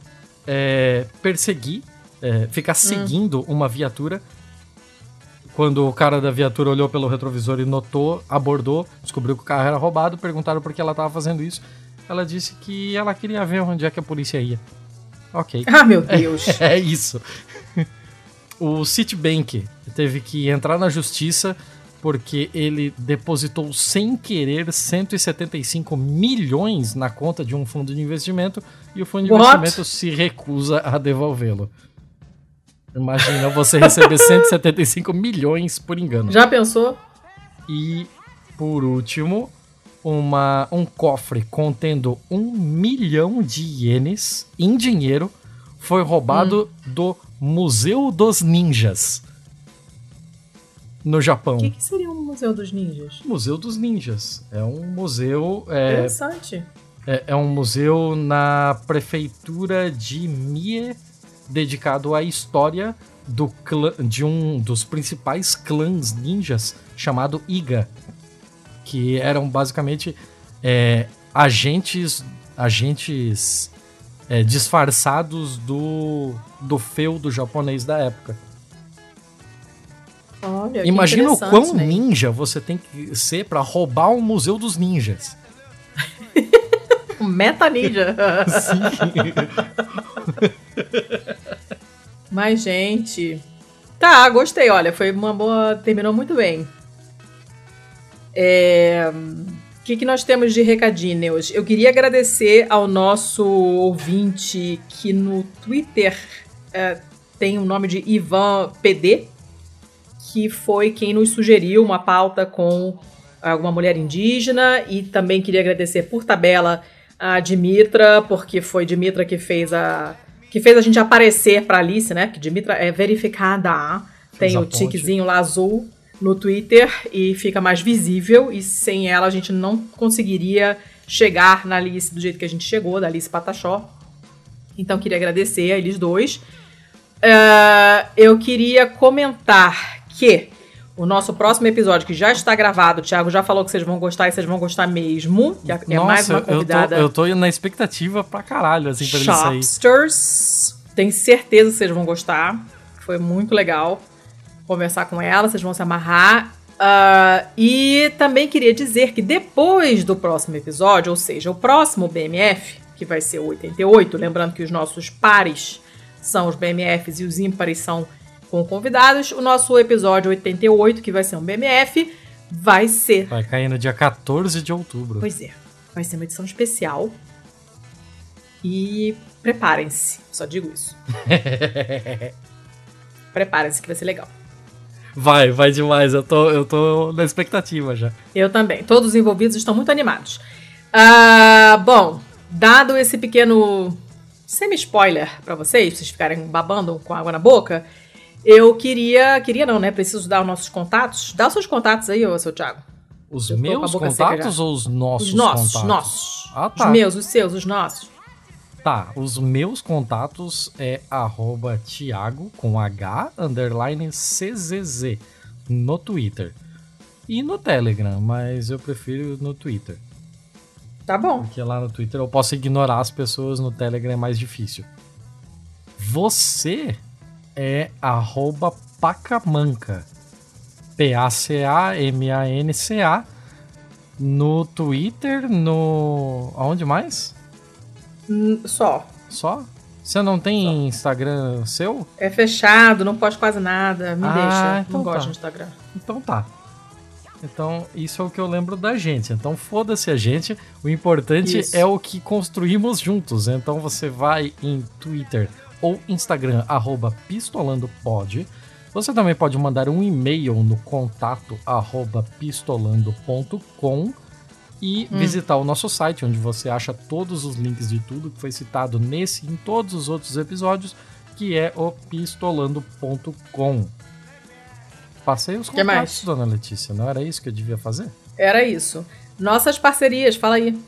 Speaker 1: é, perseguir, é, ficar hum. seguindo hum. uma viatura quando o cara da viatura olhou pelo retrovisor e notou, abordou, descobriu que o carro era roubado, perguntaram por que ela estava fazendo isso. Ela disse que ela queria ver onde é que a polícia ia. Ok.
Speaker 2: Ah, meu Deus.
Speaker 1: é, é isso. O Citibank teve que entrar na justiça porque ele depositou sem querer 175 milhões na conta de um fundo de investimento e o fundo de What? investimento se recusa a devolvê-lo. Imagina você receber 175 milhões por engano.
Speaker 2: Já pensou?
Speaker 1: E, por último, uma, um cofre contendo um milhão de ienes em dinheiro foi roubado hum. do Museu dos Ninjas. No Japão. O
Speaker 2: que, que, seria um Museu dos Ninjas?
Speaker 1: Museu dos Ninjas. É um museu. É,
Speaker 2: Interessante.
Speaker 1: É, é um museu na prefeitura de Mie dedicado à história do clã, de um dos principais clãs ninjas chamado Iga, que eram basicamente é, agentes agentes é, disfarçados do do feudo japonês da época.
Speaker 2: Olha,
Speaker 1: Imagina o quão né? ninja você tem que ser para roubar um museu dos ninjas.
Speaker 2: meta ninja. Mas, gente. Tá, gostei. Olha, foi uma boa. Terminou muito bem. É. O que, que nós temos de recadinhos? Eu queria agradecer ao nosso ouvinte que no Twitter é, tem o nome de Ivan PD, que foi quem nos sugeriu uma pauta com alguma mulher indígena e também queria agradecer por tabela a Dimitra, porque foi Dimitra que fez a que fez a gente aparecer pra Alice, né? Porque Dimitra é verificada. Tem o tiquezinho lá azul no Twitter e fica mais visível. E sem ela a gente não conseguiria chegar na Alice do jeito que a gente chegou, da Alice Patachó. Então queria agradecer a eles dois. Uh, eu queria comentar que o nosso próximo episódio, que já está gravado, o Thiago já falou que vocês vão gostar e vocês vão gostar mesmo. Que é Nossa, mais uma convidada.
Speaker 1: Eu tô, eu tô na expectativa pra caralho, assim, pra
Speaker 2: Shopsters. Tenho certeza que vocês vão gostar. Foi muito legal conversar com ela, vocês vão se amarrar. Uh, e também queria dizer que depois do próximo episódio, ou seja, o próximo BMF, que vai ser o 88, lembrando que os nossos pares são os BMFs e os ímpares são com convidados. O nosso episódio 88, que vai ser um BMF, vai ser.
Speaker 1: Vai cair no dia 14 de outubro.
Speaker 2: Pois é. Vai ser uma edição especial. E preparem-se. Só digo isso. preparem-se que vai ser legal.
Speaker 1: Vai, vai demais. Eu tô, eu tô na expectativa já.
Speaker 2: Eu também. Todos os envolvidos estão muito animados. Uh, bom, dado esse pequeno semi-spoiler para vocês, vocês ficarem babando com água na boca, eu queria. Queria não, né? Preciso dar os nossos contatos. Dá os seus contatos aí, ô, seu Thiago.
Speaker 1: Os eu meus contatos ou os nossos
Speaker 2: os nossos,
Speaker 1: contatos?
Speaker 2: Nossos. Ah, tá. Os meus, os seus, os nossos.
Speaker 1: Tá, os meus contatos é arroba Thiago com H underline CZZ no Twitter. E no Telegram, mas eu prefiro no Twitter.
Speaker 2: Tá bom.
Speaker 1: Porque lá no Twitter eu posso ignorar as pessoas, no Telegram é mais difícil. Você é arroba pacamanca. P-A-C-A-M-A-N-C-A. No Twitter, no. Aonde mais?
Speaker 2: Só.
Speaker 1: Só? Você não tem Só. Instagram seu?
Speaker 2: É fechado, não posto quase nada. Me ah, deixa. Então não tá. gosto de Instagram.
Speaker 1: Então tá. Então, isso é o que eu lembro da gente. Então, foda-se a gente. O importante isso. é o que construímos juntos. Então, você vai em Twitter ou Instagram, arroba pistolandopod. Você também pode mandar um e-mail no contato arroba pistolando.com e hum. visitar o nosso site, onde você acha todos os links de tudo que foi citado nesse e em todos os outros episódios, que é o pistolando.com. Passei os contatos, mais? dona Letícia, não era isso que eu devia fazer?
Speaker 2: Era isso. Nossas parcerias, fala aí.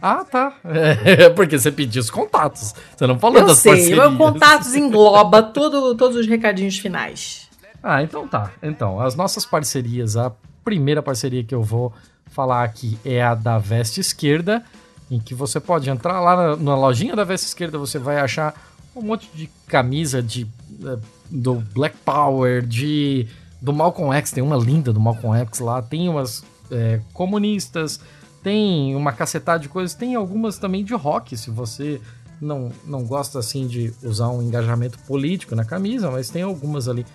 Speaker 1: Ah, tá. É porque você pediu os contatos. Você não falou eu das sei, parcerias.
Speaker 2: Eu contatos engloba todo, todos os recadinhos finais.
Speaker 1: Ah, então tá. Então, as nossas parcerias, a primeira parceria que eu vou falar aqui é a da Veste Esquerda, em que você pode entrar lá na, na lojinha da Veste Esquerda, você vai achar um monte de camisa de, eh, do Black Power, de do Malcolm X, tem uma linda do Malcolm X lá, tem umas é, comunistas, tem uma cacetada de coisas, tem algumas também de rock, se você não, não gosta assim de usar um engajamento político na camisa, mas tem algumas ali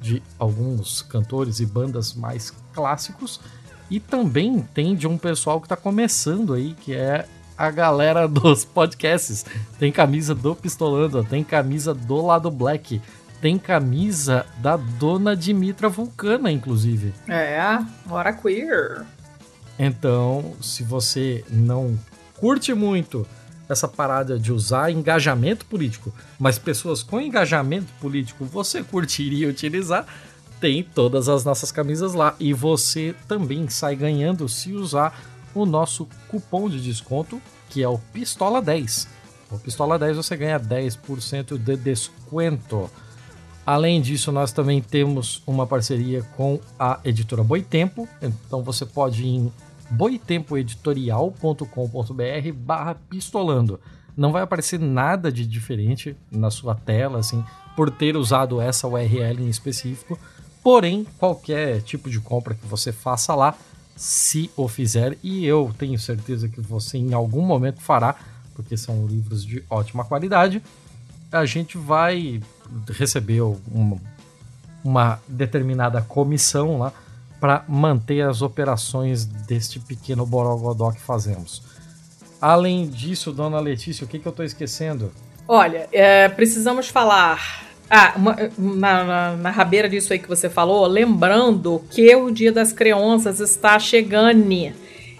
Speaker 1: de alguns cantores e bandas mais clássicos. E também tem de um pessoal que está começando aí, que é a galera dos podcasts. Tem camisa do Pistolando, tem camisa do Lado Black, tem camisa da dona Dimitra Vulcana, inclusive.
Speaker 2: É, hora queer.
Speaker 1: Então, se você não curte muito essa parada de usar engajamento político, mas pessoas com engajamento político você curtiria utilizar, tem todas as nossas camisas lá. E você também sai ganhando se usar o nosso cupom de desconto, que é o Pistola 10. O Pistola 10 você ganha 10% de desconto. Além disso, nós também temos uma parceria com a editora Boitempo. Então você pode ir em boitempoeditorial.com.br barra pistolando. Não vai aparecer nada de diferente na sua tela, assim, por ter usado essa URL em específico. Porém, qualquer tipo de compra que você faça lá, se o fizer, e eu tenho certeza que você em algum momento fará, porque são livros de ótima qualidade, a gente vai recebeu uma, uma determinada comissão lá para manter as operações deste pequeno borogodó que fazemos. Além disso, dona Letícia, o que, que eu estou esquecendo?
Speaker 2: Olha, é, precisamos falar. Ah, uma, na, na, rabeira disso aí que você falou, lembrando que o Dia das Crianças está chegando. E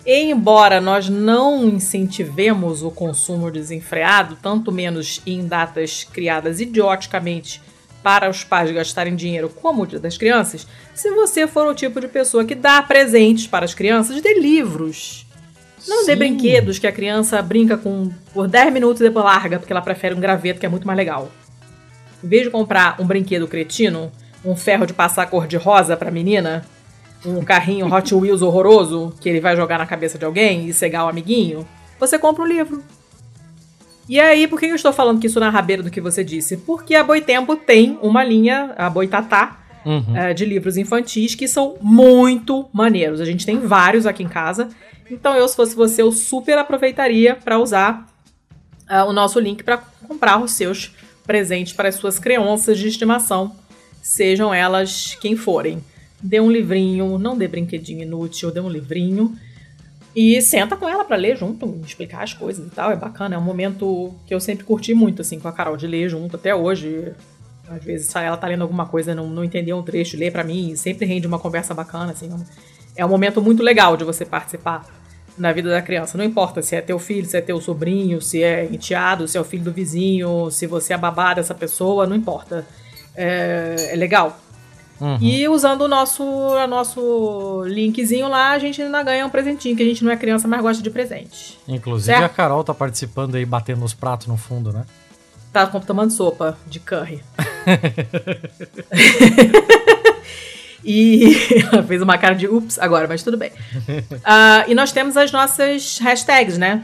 Speaker 2: embora nós não incentivemos o consumo desenfreado, tanto menos em datas criadas idioticamente para os pais gastarem dinheiro como o Dia das Crianças, se você for o tipo de pessoa que dá presentes para as crianças, dê livros. Não Sim. dê brinquedos que a criança brinca com por 10 minutos e depois larga, porque ela prefere um graveto que é muito mais legal. Em vez de comprar um brinquedo cretino, um ferro de passar cor de rosa para a menina, um carrinho Hot Wheels horroroso que ele vai jogar na cabeça de alguém e cegar o amiguinho, você compra um livro. E aí, por que eu estou falando que isso na rabeira do que você disse? Porque a Boitempo tem uma linha, a Boitatá, uhum. é, de livros infantis que são muito maneiros. A gente tem vários aqui em casa. Então, eu, se fosse você, eu super aproveitaria para usar uh, o nosso link para comprar os seus presentes para as suas crianças de estimação, sejam elas quem forem dê um livrinho, não dê brinquedinho inútil, dê um livrinho e senta com ela para ler junto, explicar as coisas e tal. É bacana, é um momento que eu sempre curti muito, assim, com a Carol, de ler junto até hoje. Às vezes ela tá lendo alguma coisa, não, não entendeu um trecho, lê para mim, e sempre rende uma conversa bacana, assim. É um momento muito legal de você participar na vida da criança. Não importa se é teu filho, se é teu sobrinho, se é enteado, se é o filho do vizinho, se você é babá dessa pessoa, não importa. É, é legal. Uhum. E usando o nosso, o nosso linkzinho lá, a gente ainda ganha um presentinho, que a gente não é criança, mas gosta de presente.
Speaker 1: Inclusive certo? a Carol tá participando aí, batendo os pratos no fundo, né?
Speaker 2: Tá tomando sopa de curry. e ela fez uma cara de ups agora, mas tudo bem. Uh, e nós temos as nossas hashtags, né?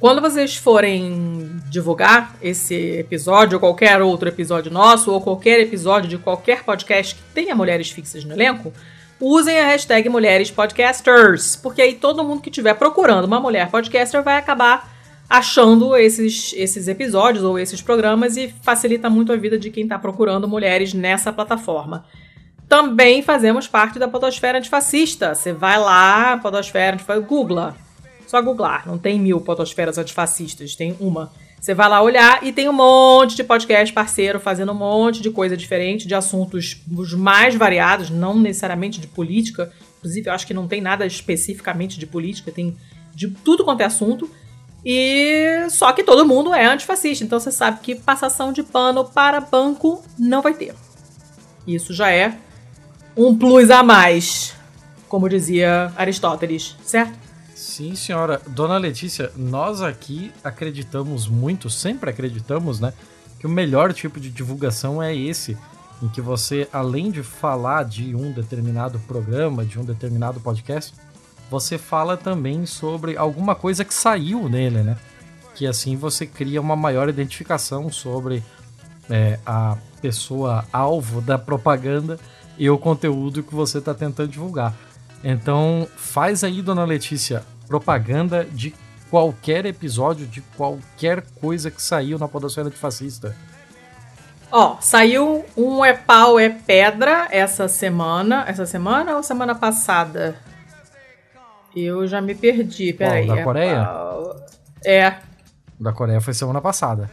Speaker 2: Quando vocês forem divulgar esse episódio, ou qualquer outro episódio nosso, ou qualquer episódio de qualquer podcast que tenha mulheres fixas no elenco, usem a hashtag Mulheres Podcasters, porque aí todo mundo que estiver procurando uma mulher podcaster vai acabar achando esses, esses episódios ou esses programas e facilita muito a vida de quem está procurando mulheres nessa plataforma. Também fazemos parte da Podosfera Antifascista. Você vai lá, Podosfera Antifascista, googla. Só googlar, não tem mil Podosferas Antifascistas, tem uma. Você vai lá olhar e tem um monte de podcast parceiro fazendo um monte de coisa diferente, de assuntos os mais variados, não necessariamente de política. Inclusive, eu acho que não tem nada especificamente de política, tem de tudo quanto é assunto. E só que todo mundo é antifascista, então você sabe que passação de pano para banco não vai ter. Isso já é um plus a mais, como dizia Aristóteles, certo?
Speaker 1: Sim, senhora. Dona Letícia, nós aqui acreditamos muito, sempre acreditamos, né? Que o melhor tipo de divulgação é esse, em que você, além de falar de um determinado programa, de um determinado podcast, você fala também sobre alguma coisa que saiu nele, né? Que assim você cria uma maior identificação sobre é, a pessoa alvo da propaganda e o conteúdo que você está tentando divulgar. Então, faz aí, dona Letícia, propaganda de qualquer episódio, de qualquer coisa que saiu na Podosfera de Fascista.
Speaker 2: Ó, saiu um É Pau, É Pedra essa semana. Essa semana ou semana passada? Eu já me perdi, peraí.
Speaker 1: Da Coreia?
Speaker 2: É.
Speaker 1: Da Coreia foi semana passada.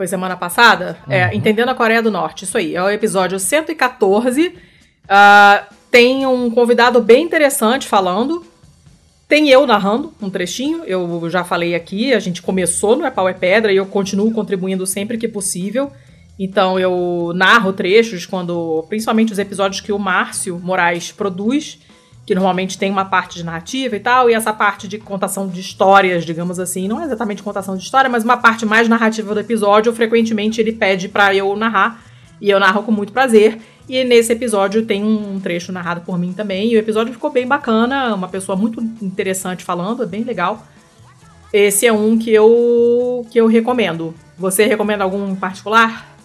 Speaker 2: Foi semana passada? É, uhum. É, Entendendo a Coreia do Norte, isso aí. É o episódio 114. Uh, tem um convidado bem interessante falando. Tem eu narrando um trechinho, eu já falei aqui, a gente começou no É Pau é Pedra e eu continuo contribuindo sempre que possível. Então eu narro trechos quando, principalmente os episódios que o Márcio Moraes produz, que normalmente tem uma parte de narrativa e tal, e essa parte de contação de histórias, digamos assim, não é exatamente contação de história, mas uma parte mais narrativa do episódio, frequentemente ele pede para eu narrar, e eu narro com muito prazer. E nesse episódio tem um trecho narrado por mim também. E o episódio ficou bem bacana, uma pessoa muito interessante falando, é bem legal. Esse é um que eu que eu recomendo. Você recomenda algum em particular?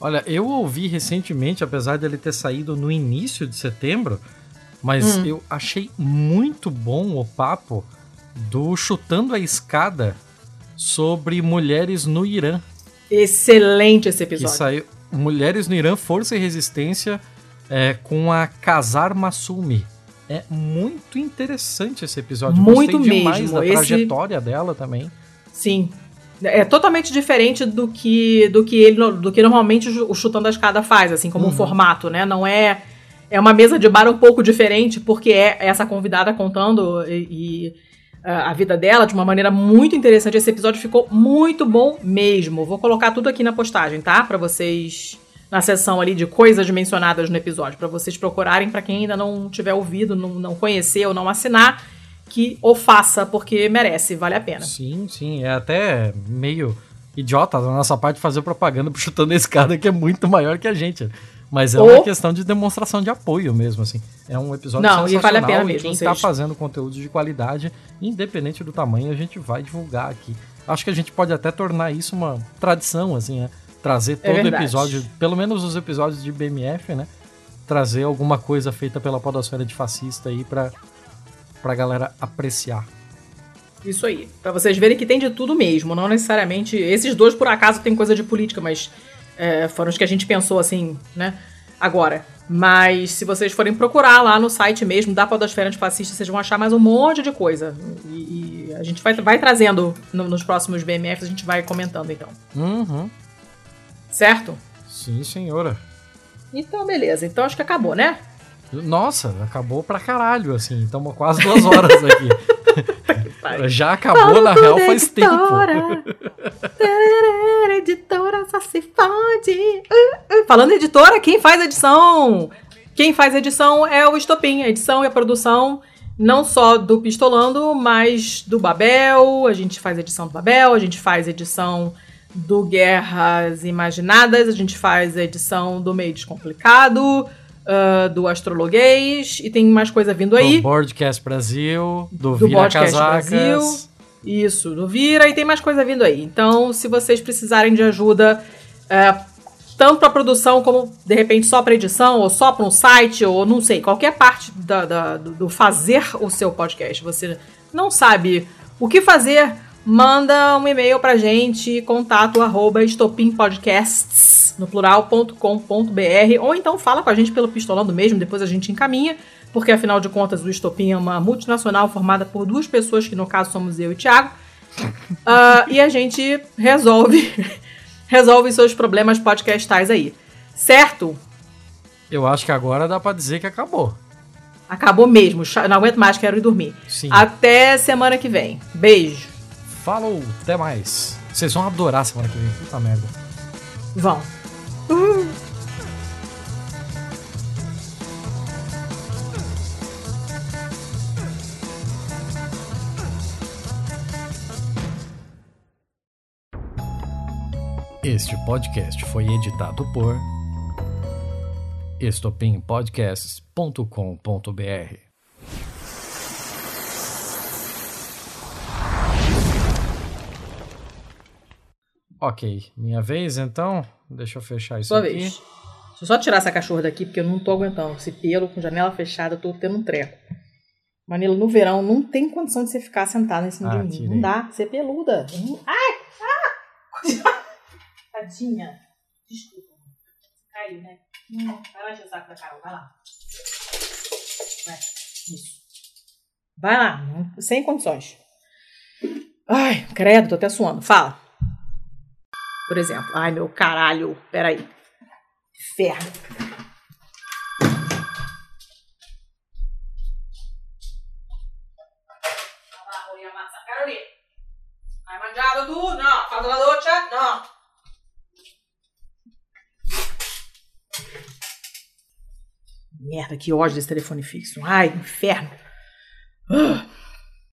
Speaker 1: Olha, eu ouvi recentemente, apesar dele ter saído no início de setembro, mas hum. eu achei muito bom o papo do Chutando a Escada sobre mulheres no Irã.
Speaker 2: Excelente esse episódio.
Speaker 1: Que saiu, Mulheres no Irã, Força e Resistência, é, com a Kazar Masumi. É muito interessante esse episódio.
Speaker 2: Muito
Speaker 1: Gostei
Speaker 2: mesmo.
Speaker 1: demais da esse... trajetória dela também.
Speaker 2: Sim. É totalmente diferente do que do que ele do que normalmente o chutando a escada faz, assim como uhum. um formato, né? Não é é uma mesa de bar um pouco diferente porque é essa convidada contando e, e a vida dela de uma maneira muito interessante. Esse episódio ficou muito bom mesmo. Vou colocar tudo aqui na postagem, tá? Para vocês na seção ali de coisas mencionadas no episódio, para vocês procurarem para quem ainda não tiver ouvido, não, não conhecer ou não assinar, que o faça porque merece, vale a pena.
Speaker 1: Sim, sim, é até meio idiota da nossa parte fazer propaganda chutando a escada que é muito maior que a gente. Mas é Ou... uma questão de demonstração de apoio mesmo, assim. É um episódio Não, sensacional e, vale a pena mesmo, quem está fazendo conteúdo de qualidade, independente do tamanho, a gente vai divulgar aqui. Acho que a gente pode até tornar isso uma tradição, assim, né? Trazer é todo é episódio, pelo menos os episódios de BMF, né? Trazer alguma coisa feita pela podosfera de fascista aí pra, pra galera apreciar.
Speaker 2: Isso aí. Pra vocês verem que tem de tudo mesmo, não necessariamente... Esses dois, por acaso, tem coisa de política, mas é, foram os que a gente pensou assim, né? Agora. Mas se vocês forem procurar lá no site mesmo da Podosfera Antifascista, vocês vão achar mais um monte de coisa. E, e a gente vai, vai trazendo no, nos próximos BMFs, a gente vai comentando então.
Speaker 1: Uhum.
Speaker 2: Certo?
Speaker 1: Sim, senhora.
Speaker 2: Então, beleza. Então acho que acabou, né?
Speaker 1: Nossa, acabou pra caralho, assim. Estamos quase duas horas aqui. Já acabou, na real, faz editora. tempo.
Speaker 2: editora só se fode. Uh, uh. Falando editora, quem faz edição? Quem faz edição é o Estopim. A edição e a produção não só do Pistolando, mas do Babel. A gente faz edição do Babel, a gente faz edição do Guerras Imaginadas, a gente faz edição do Meio Descomplicado uh, do Astrologuês e tem mais coisa vindo aí.
Speaker 1: Do Broadcast Brasil, do, do Vira Casacas. Brasil.
Speaker 2: Isso, do Vira e tem mais coisa vindo aí. Então, se vocês precisarem de ajuda, uh, tanto para produção como de repente só para edição ou só para um site ou não sei, qualquer parte da, da, do fazer o seu podcast. Você não sabe o que fazer, manda um e-mail pra gente, contato arroba estopimpodcasts, no plural.com.br, ou então fala com a gente pelo pistolando mesmo, depois a gente encaminha, porque afinal de contas o Estopim é uma multinacional formada por duas pessoas, que no caso somos eu e o Thiago, uh, e a gente resolve resolve seus problemas podcastais aí. Certo?
Speaker 1: Eu acho que agora dá para dizer que acabou.
Speaker 2: Acabou mesmo. Não aguento mais, quero ir dormir. Sim. Até semana que vem. Beijo.
Speaker 1: Falou, até mais. Vocês vão adorar semana que vem. Puta merda.
Speaker 2: Vão. Uh.
Speaker 1: Este podcast foi editado por estopimpodcasts.com.br. Ok, minha vez então. Deixa eu fechar isso
Speaker 2: Sua
Speaker 1: aqui.
Speaker 2: Vez. Deixa eu só tirar essa cachorra daqui, porque eu não tô aguentando. Esse pelo com janela fechada, eu tô tendo um treco. Manilo, no verão não tem condição de você ficar sentado em cima ah, de mim. Tirei. Não dá, você é peluda. Ai! Ah! Tadinha. Desculpa. Caiu, né? Hum, vai lá encher o saco da Carol, vai lá. Vai, isso. Vai lá, sem condições. Ai, credo, tô até suando. Fala. Por exemplo. Ai, meu caralho. Peraí. Carolina. Hai mangiato tu? No. Fatto la? No. Merda, que ódio desse telefone fixo. Ai, inferno. Uh.